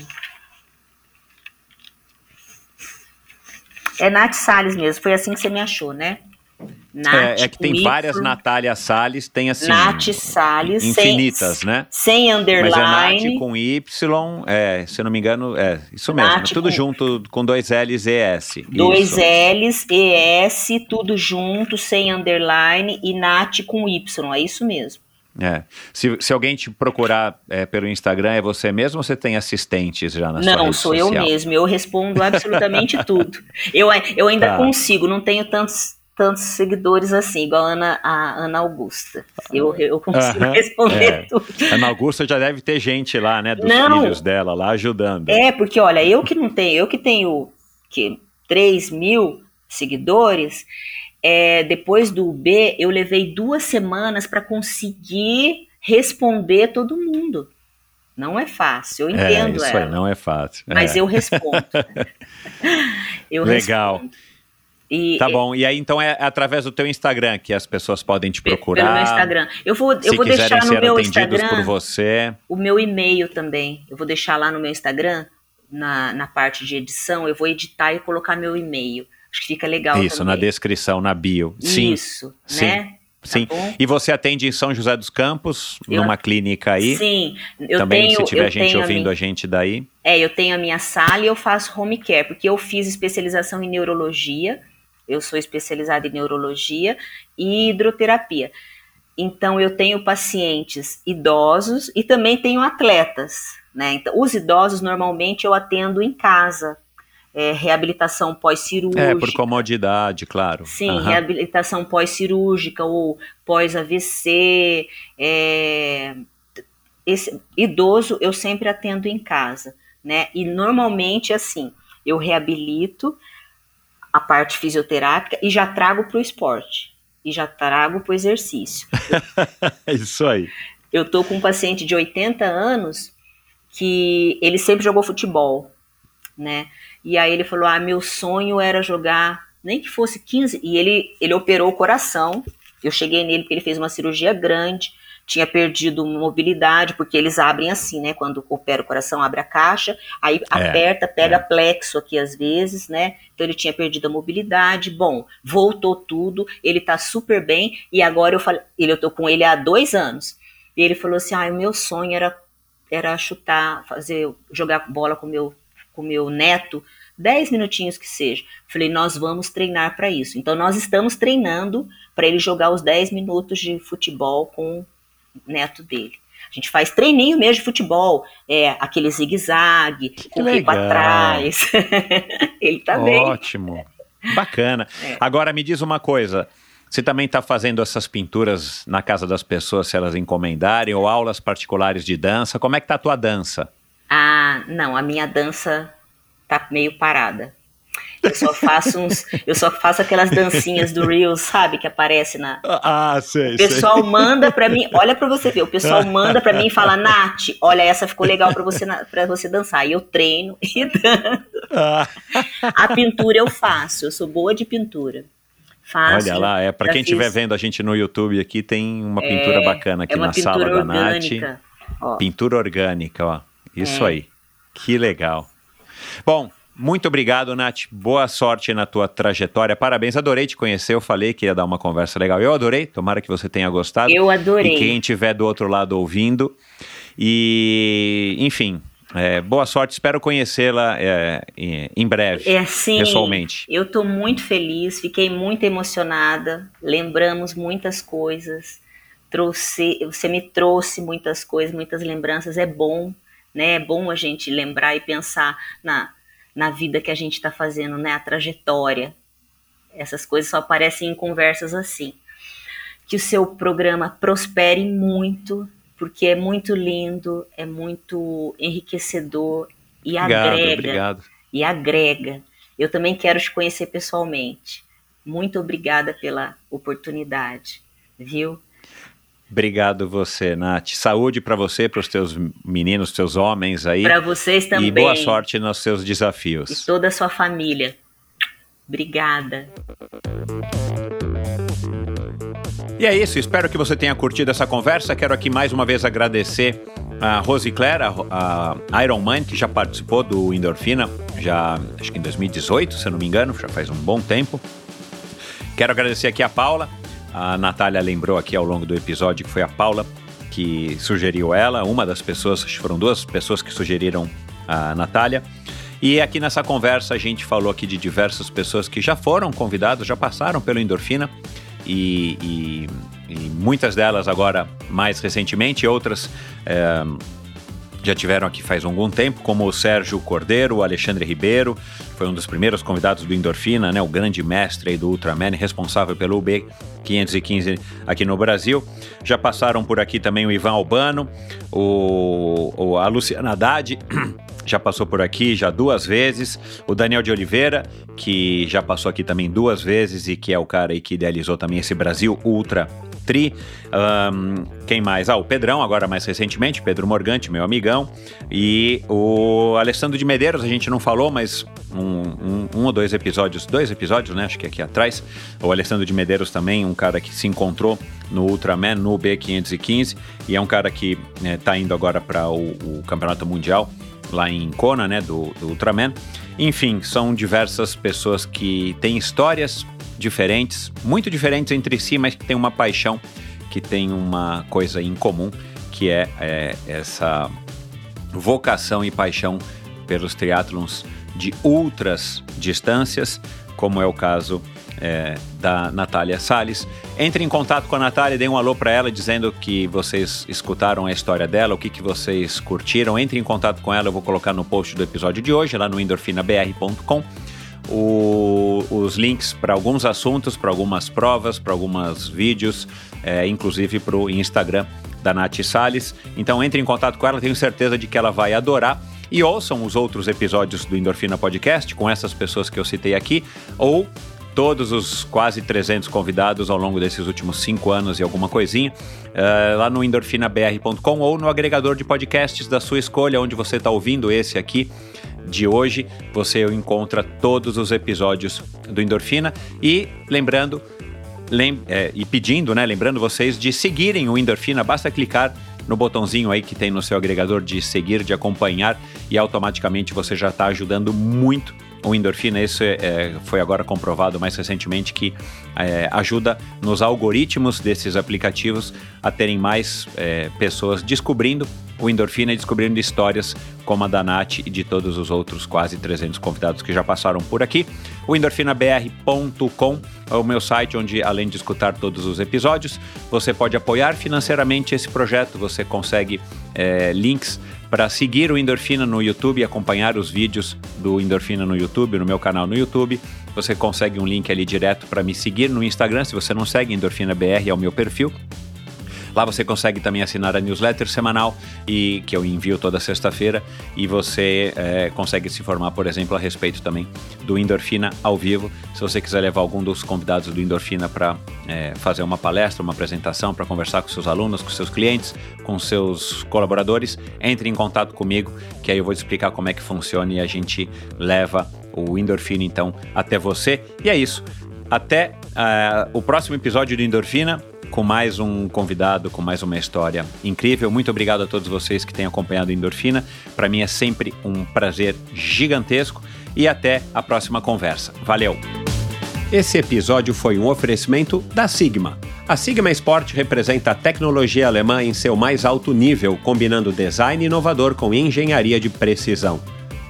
É Nath Salles mesmo, foi assim que você me achou, né? Nath É, é que tem várias Natália Salles, tem assim. Nath Salles, infinitas, sem, né? sem Mas underline. é Nath com Y, é, se eu não me engano, é isso mesmo. Nath tudo com- junto com dois L's e S. Dois isso. L's, ES, tudo junto, sem underline, e Nath com Y, é isso mesmo. É. Se, se alguém te procurar é, pelo Instagram, é você mesmo ou você tem assistentes já na sua Não, sou social? eu mesmo, eu respondo (laughs) absolutamente tudo. Eu, eu ainda Tá. consigo, não tenho tantos, tantos seguidores assim, igual a Ana, a Ana Augusta. Eu, eu consigo Aham, responder é. tudo. Ana Augusta já deve ter gente lá, né, dos Não. filhos dela lá ajudando. É, porque olha, eu que não tenho, eu que tenho que 3 mil seguidores, é, depois do B, eu levei duas semanas para conseguir responder todo mundo. Não é fácil, eu É, entendo isso ela. aí não é fácil. Mas É. eu respondo. (laughs) eu Legal. respondo. E, Tá bom, e aí então é através do teu Instagram que as pessoas podem te procurar. Pelo meu Instagram. Eu vou, eu vou deixar no meu Instagram por você. o meu e-mail também. Eu vou deixar lá no meu Instagram, na, na parte de edição, eu vou editar e colocar meu e-mail. Acho que fica legal Isso, também. na descrição, na bio. Sim, Isso, sim, né? sim. bom? E você atende em São José dos Campos, Eu- numa clínica aí. Sim, eu Também, tenho, se tiver gente ouvindo a a gente daí. minha, É, eu tenho a minha sala e eu faço home care, porque eu fiz especialização em neurologia, eu sou especializada em neurologia e hidroterapia. Então eu tenho pacientes idosos e também tenho atletas, né? Então, os idosos normalmente eu atendo em casa, é, reabilitação pós-cirúrgica. É, por comodidade, claro. Sim, Aham. reabilitação pós-cirúrgica ou pós-AVC. é, esse idoso eu sempre atendo em casa, né? E normalmente assim, eu reabilito a parte fisioterápica e já trago para o esporte e já trago para o exercício. (laughs) Isso aí. Eu tô com um paciente de 80 anos que ele sempre jogou futebol, né? E aí ele falou: "Ah, meu sonho era jogar, nem que fosse 15". E ele ele operou o coração. Eu cheguei nele porque ele fez uma cirurgia grande, tinha perdido mobilidade, porque eles abrem assim, né? Quando opera o coração, abre a caixa, aí aperta, pega é. plexo aqui às vezes, né? Então ele tinha perdido a mobilidade. Bom, voltou tudo, ele tá super bem. E agora eu falei, ele, eu tô com ele há dois anos. E ele falou assim: ah, o meu sonho era, era chutar, fazer, jogar bola com meu, com meu neto, 10 minutinhos que seja. Falei, nós vamos treinar para isso. Então nós estamos treinando para ele jogar os 10 minutos de futebol com o neto dele. A gente faz treininho mesmo de futebol, é, aquele zigue-zague, o para trás. (laughs) Ele tá bem. Ótimo. Bacana. É. Agora me diz uma coisa. Você também está fazendo essas pinturas na casa das pessoas, se elas encomendarem, ou aulas particulares de dança? Como é que tá a tua dança? Ah, não, a minha dança tá meio parada. Eu só faço uns, eu só faço aquelas dancinhas do Reels, sabe, que aparece na. Ah, sei. O pessoal sei. manda para mim, olha para você ver, o pessoal (laughs) manda para mim e fala, Nath, olha essa ficou legal para você para você dançar. E eu treino (laughs) e danço. Ah. A pintura eu faço, eu sou boa de pintura. Faço. Olha lá, é para quem estiver vendo a gente no YouTube aqui tem uma é, pintura bacana aqui é na sala da orgânica. Nath. Ó. Pintura orgânica, ó. Isso é. aí. Que legal. Bom, muito obrigado, Nath. Boa sorte na tua trajetória. Parabéns, adorei te conhecer. Eu falei que ia dar uma conversa legal. Eu adorei. Tomara que você tenha gostado. Eu adorei. E quem estiver do outro lado ouvindo. E, enfim, é, boa sorte. Espero conhecê-la é, em breve, é assim, pessoalmente. Eu estou muito feliz. Fiquei muito emocionada. Lembramos muitas coisas. Trouxe, você me trouxe muitas coisas, muitas lembranças. É bom, né? É bom a gente lembrar e pensar na na vida que a gente está fazendo, né? A trajetória. Essas coisas só aparecem em conversas assim. Que o seu programa prospere muito, porque é muito lindo, é muito enriquecedor e obrigado, agrega. Obrigado. E agrega. Eu também quero te conhecer pessoalmente. Muito obrigada pela oportunidade, viu? Obrigado você, Nath. Saúde para você, para os teus meninos, teus homens aí. Para vocês também. E boa sorte nos seus desafios. E toda a sua família. Obrigada. E é isso, espero que você tenha curtido essa conversa. Quero aqui mais uma vez agradecer a Rose Claire, a, a Iron Man, que já participou do Endorfina, já acho que em 2018, se eu não me engano, já faz um bom tempo. Quero agradecer aqui a Paula, a Natália lembrou aqui ao longo do episódio que foi a Paula que sugeriu ela, uma das pessoas, foram duas pessoas que sugeriram a Natália. E aqui nessa conversa a gente falou aqui de diversas pessoas que já foram convidadas, já passaram pelo Endorfina e, e, e muitas delas agora mais recentemente, outras é, já tiveram aqui faz algum tempo, como o Sérgio Cordeiro, o Alexandre Ribeiro, foi um dos primeiros convidados do Endorfina, né, o grande mestre do Ultraman, responsável pelo UB 515 aqui no Brasil. Já passaram por aqui também o Ivan Albano, o, o a Luciana Haddad, (clears throat) já passou por aqui já duas vezes. O Daniel de Oliveira, que já passou aqui também duas vezes e que é o cara aí que idealizou também esse Brasil Ultra Tri. Um, quem mais? Ah, o Pedrão, agora mais recentemente, Pedro Morgante, meu amigão. E o Alessandro de Medeiros, a gente não falou, mas um, um, um, ou dois episódios, dois episódios, né? Acho que aqui atrás. O Alessandro de Medeiros também, um cara que se encontrou no Ultraman, no B515, e é um cara que está né, indo agora para o, o, Campeonato Mundial lá em Kona, né, do, do Ultraman. Enfim, são diversas pessoas que têm histórias diferentes, muito diferentes entre si, mas que têm uma paixão, que tem uma coisa em comum, que é, é essa vocação e paixão pelos triatlons de ultras distâncias, como é o caso é, da Natália Salles. Entre em contato com a Natália, dê um alô para ela dizendo que vocês escutaram a história dela, o que, que vocês curtiram. Entre em contato com ela, eu vou colocar no post do episódio de hoje, lá no endorfinabr.com o, os links para alguns assuntos, para algumas provas, para alguns vídeos, é, inclusive para o Instagram da Nath Salles. Então entre em contato com ela, tenho certeza de que ela vai adorar. E ouçam os outros episódios do Endorfina Podcast com essas pessoas que eu citei aqui, ou todos os quase 300 convidados ao longo desses últimos cinco anos e alguma coisinha, uh, lá no endorfinabr.com ou no agregador de podcasts da sua escolha, onde você está ouvindo esse aqui de hoje, você encontra todos os episódios do Endorfina. E lembrando, lem é, e pedindo, né? Lembrando vocês de seguirem o Endorfina, basta clicar no botãozinho aí que tem no seu agregador de seguir, de acompanhar, e automaticamente você já está ajudando muito o endorfina. Isso é, é, foi agora comprovado mais recentemente que é, ajuda nos algoritmos desses aplicativos a terem mais é, pessoas descobrindo o Endorfina e descobrindo histórias como a da Nath e de todos os outros quase 300 convidados que já passaram por aqui. O endorfinabr.com é o meu site onde, além de escutar todos os episódios, você pode apoiar financeiramente esse projeto. Você consegue é, links para seguir o Endorfina no YouTube e acompanhar os vídeos do Endorfina no YouTube, no meu canal no YouTube. Você consegue um link ali direto para me seguir no Instagram. Se você não segue, Endorfina BR é o meu perfil. Lá você consegue também assinar a newsletter semanal e que eu envio toda sexta-feira e você é, consegue se informar, por exemplo, a respeito também do Endorfina ao vivo. Se você quiser levar algum dos convidados do Endorfina para é, fazer uma palestra, uma apresentação, para conversar com seus alunos, com seus clientes, com seus colaboradores, entre em contato comigo, que aí eu vou te explicar como é que funciona e a gente leva o Endorfina então até você. E é isso. Até uh, o próximo episódio do Endorfina com mais um convidado, com mais uma história incrível. Muito obrigado a todos vocês que têm acompanhado Endorfina. Para mim é sempre um prazer gigantesco e até a próxima conversa. Valeu! Esse episódio foi um oferecimento da Sigma. A Sigma Sport representa a tecnologia alemã em seu mais alto nível, combinando design inovador com engenharia de precisão.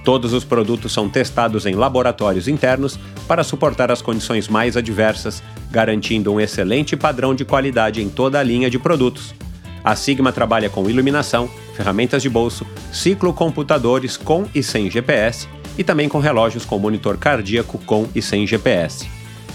Todos os produtos são testados em laboratórios internos para suportar as condições mais adversas, garantindo um excelente padrão de qualidade em toda a linha de produtos. A Sigma trabalha com iluminação, ferramentas de bolso, ciclocomputadores com e sem GPS e também com relógios com monitor cardíaco com e sem GPS.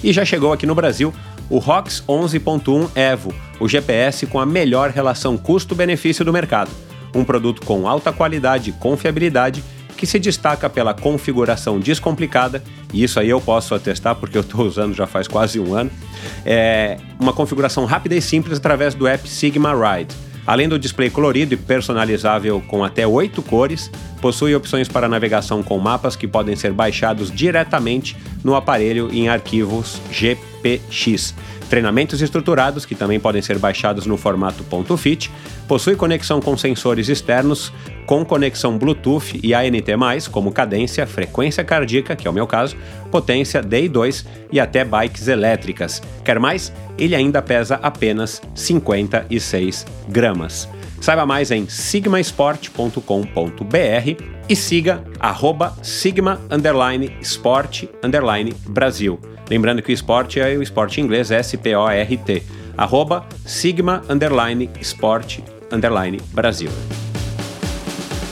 E já chegou aqui no Brasil o ROX 11.1 Evo, o GPS com a melhor relação custo-benefício do mercado. Um produto com alta qualidade e confiabilidade que se destaca pela configuração descomplicada, e isso aí eu posso atestar porque eu estou usando já faz quase um ano. É uma configuração rápida e simples através do app Sigma Ride. Além do display colorido e personalizável com até oito cores, possui opções para navegação com mapas que podem ser baixados diretamente no aparelho em arquivos GPX treinamentos estruturados, que também podem ser baixados no formato .fit, possui conexão com sensores externos, com conexão Bluetooth e ANT+, como cadência, frequência cardíaca, que é o meu caso, potência DI2 e até bikes elétricas. Quer mais? Ele ainda pesa apenas 56 gramas. Saiba mais em sigmasport.com.br e siga arroba sigma underline sport underline Brasil. Lembrando que o esporte é o esporte inglês, S-P-O-R-T. Arroba Sigma Underline Sport Underline Brasil.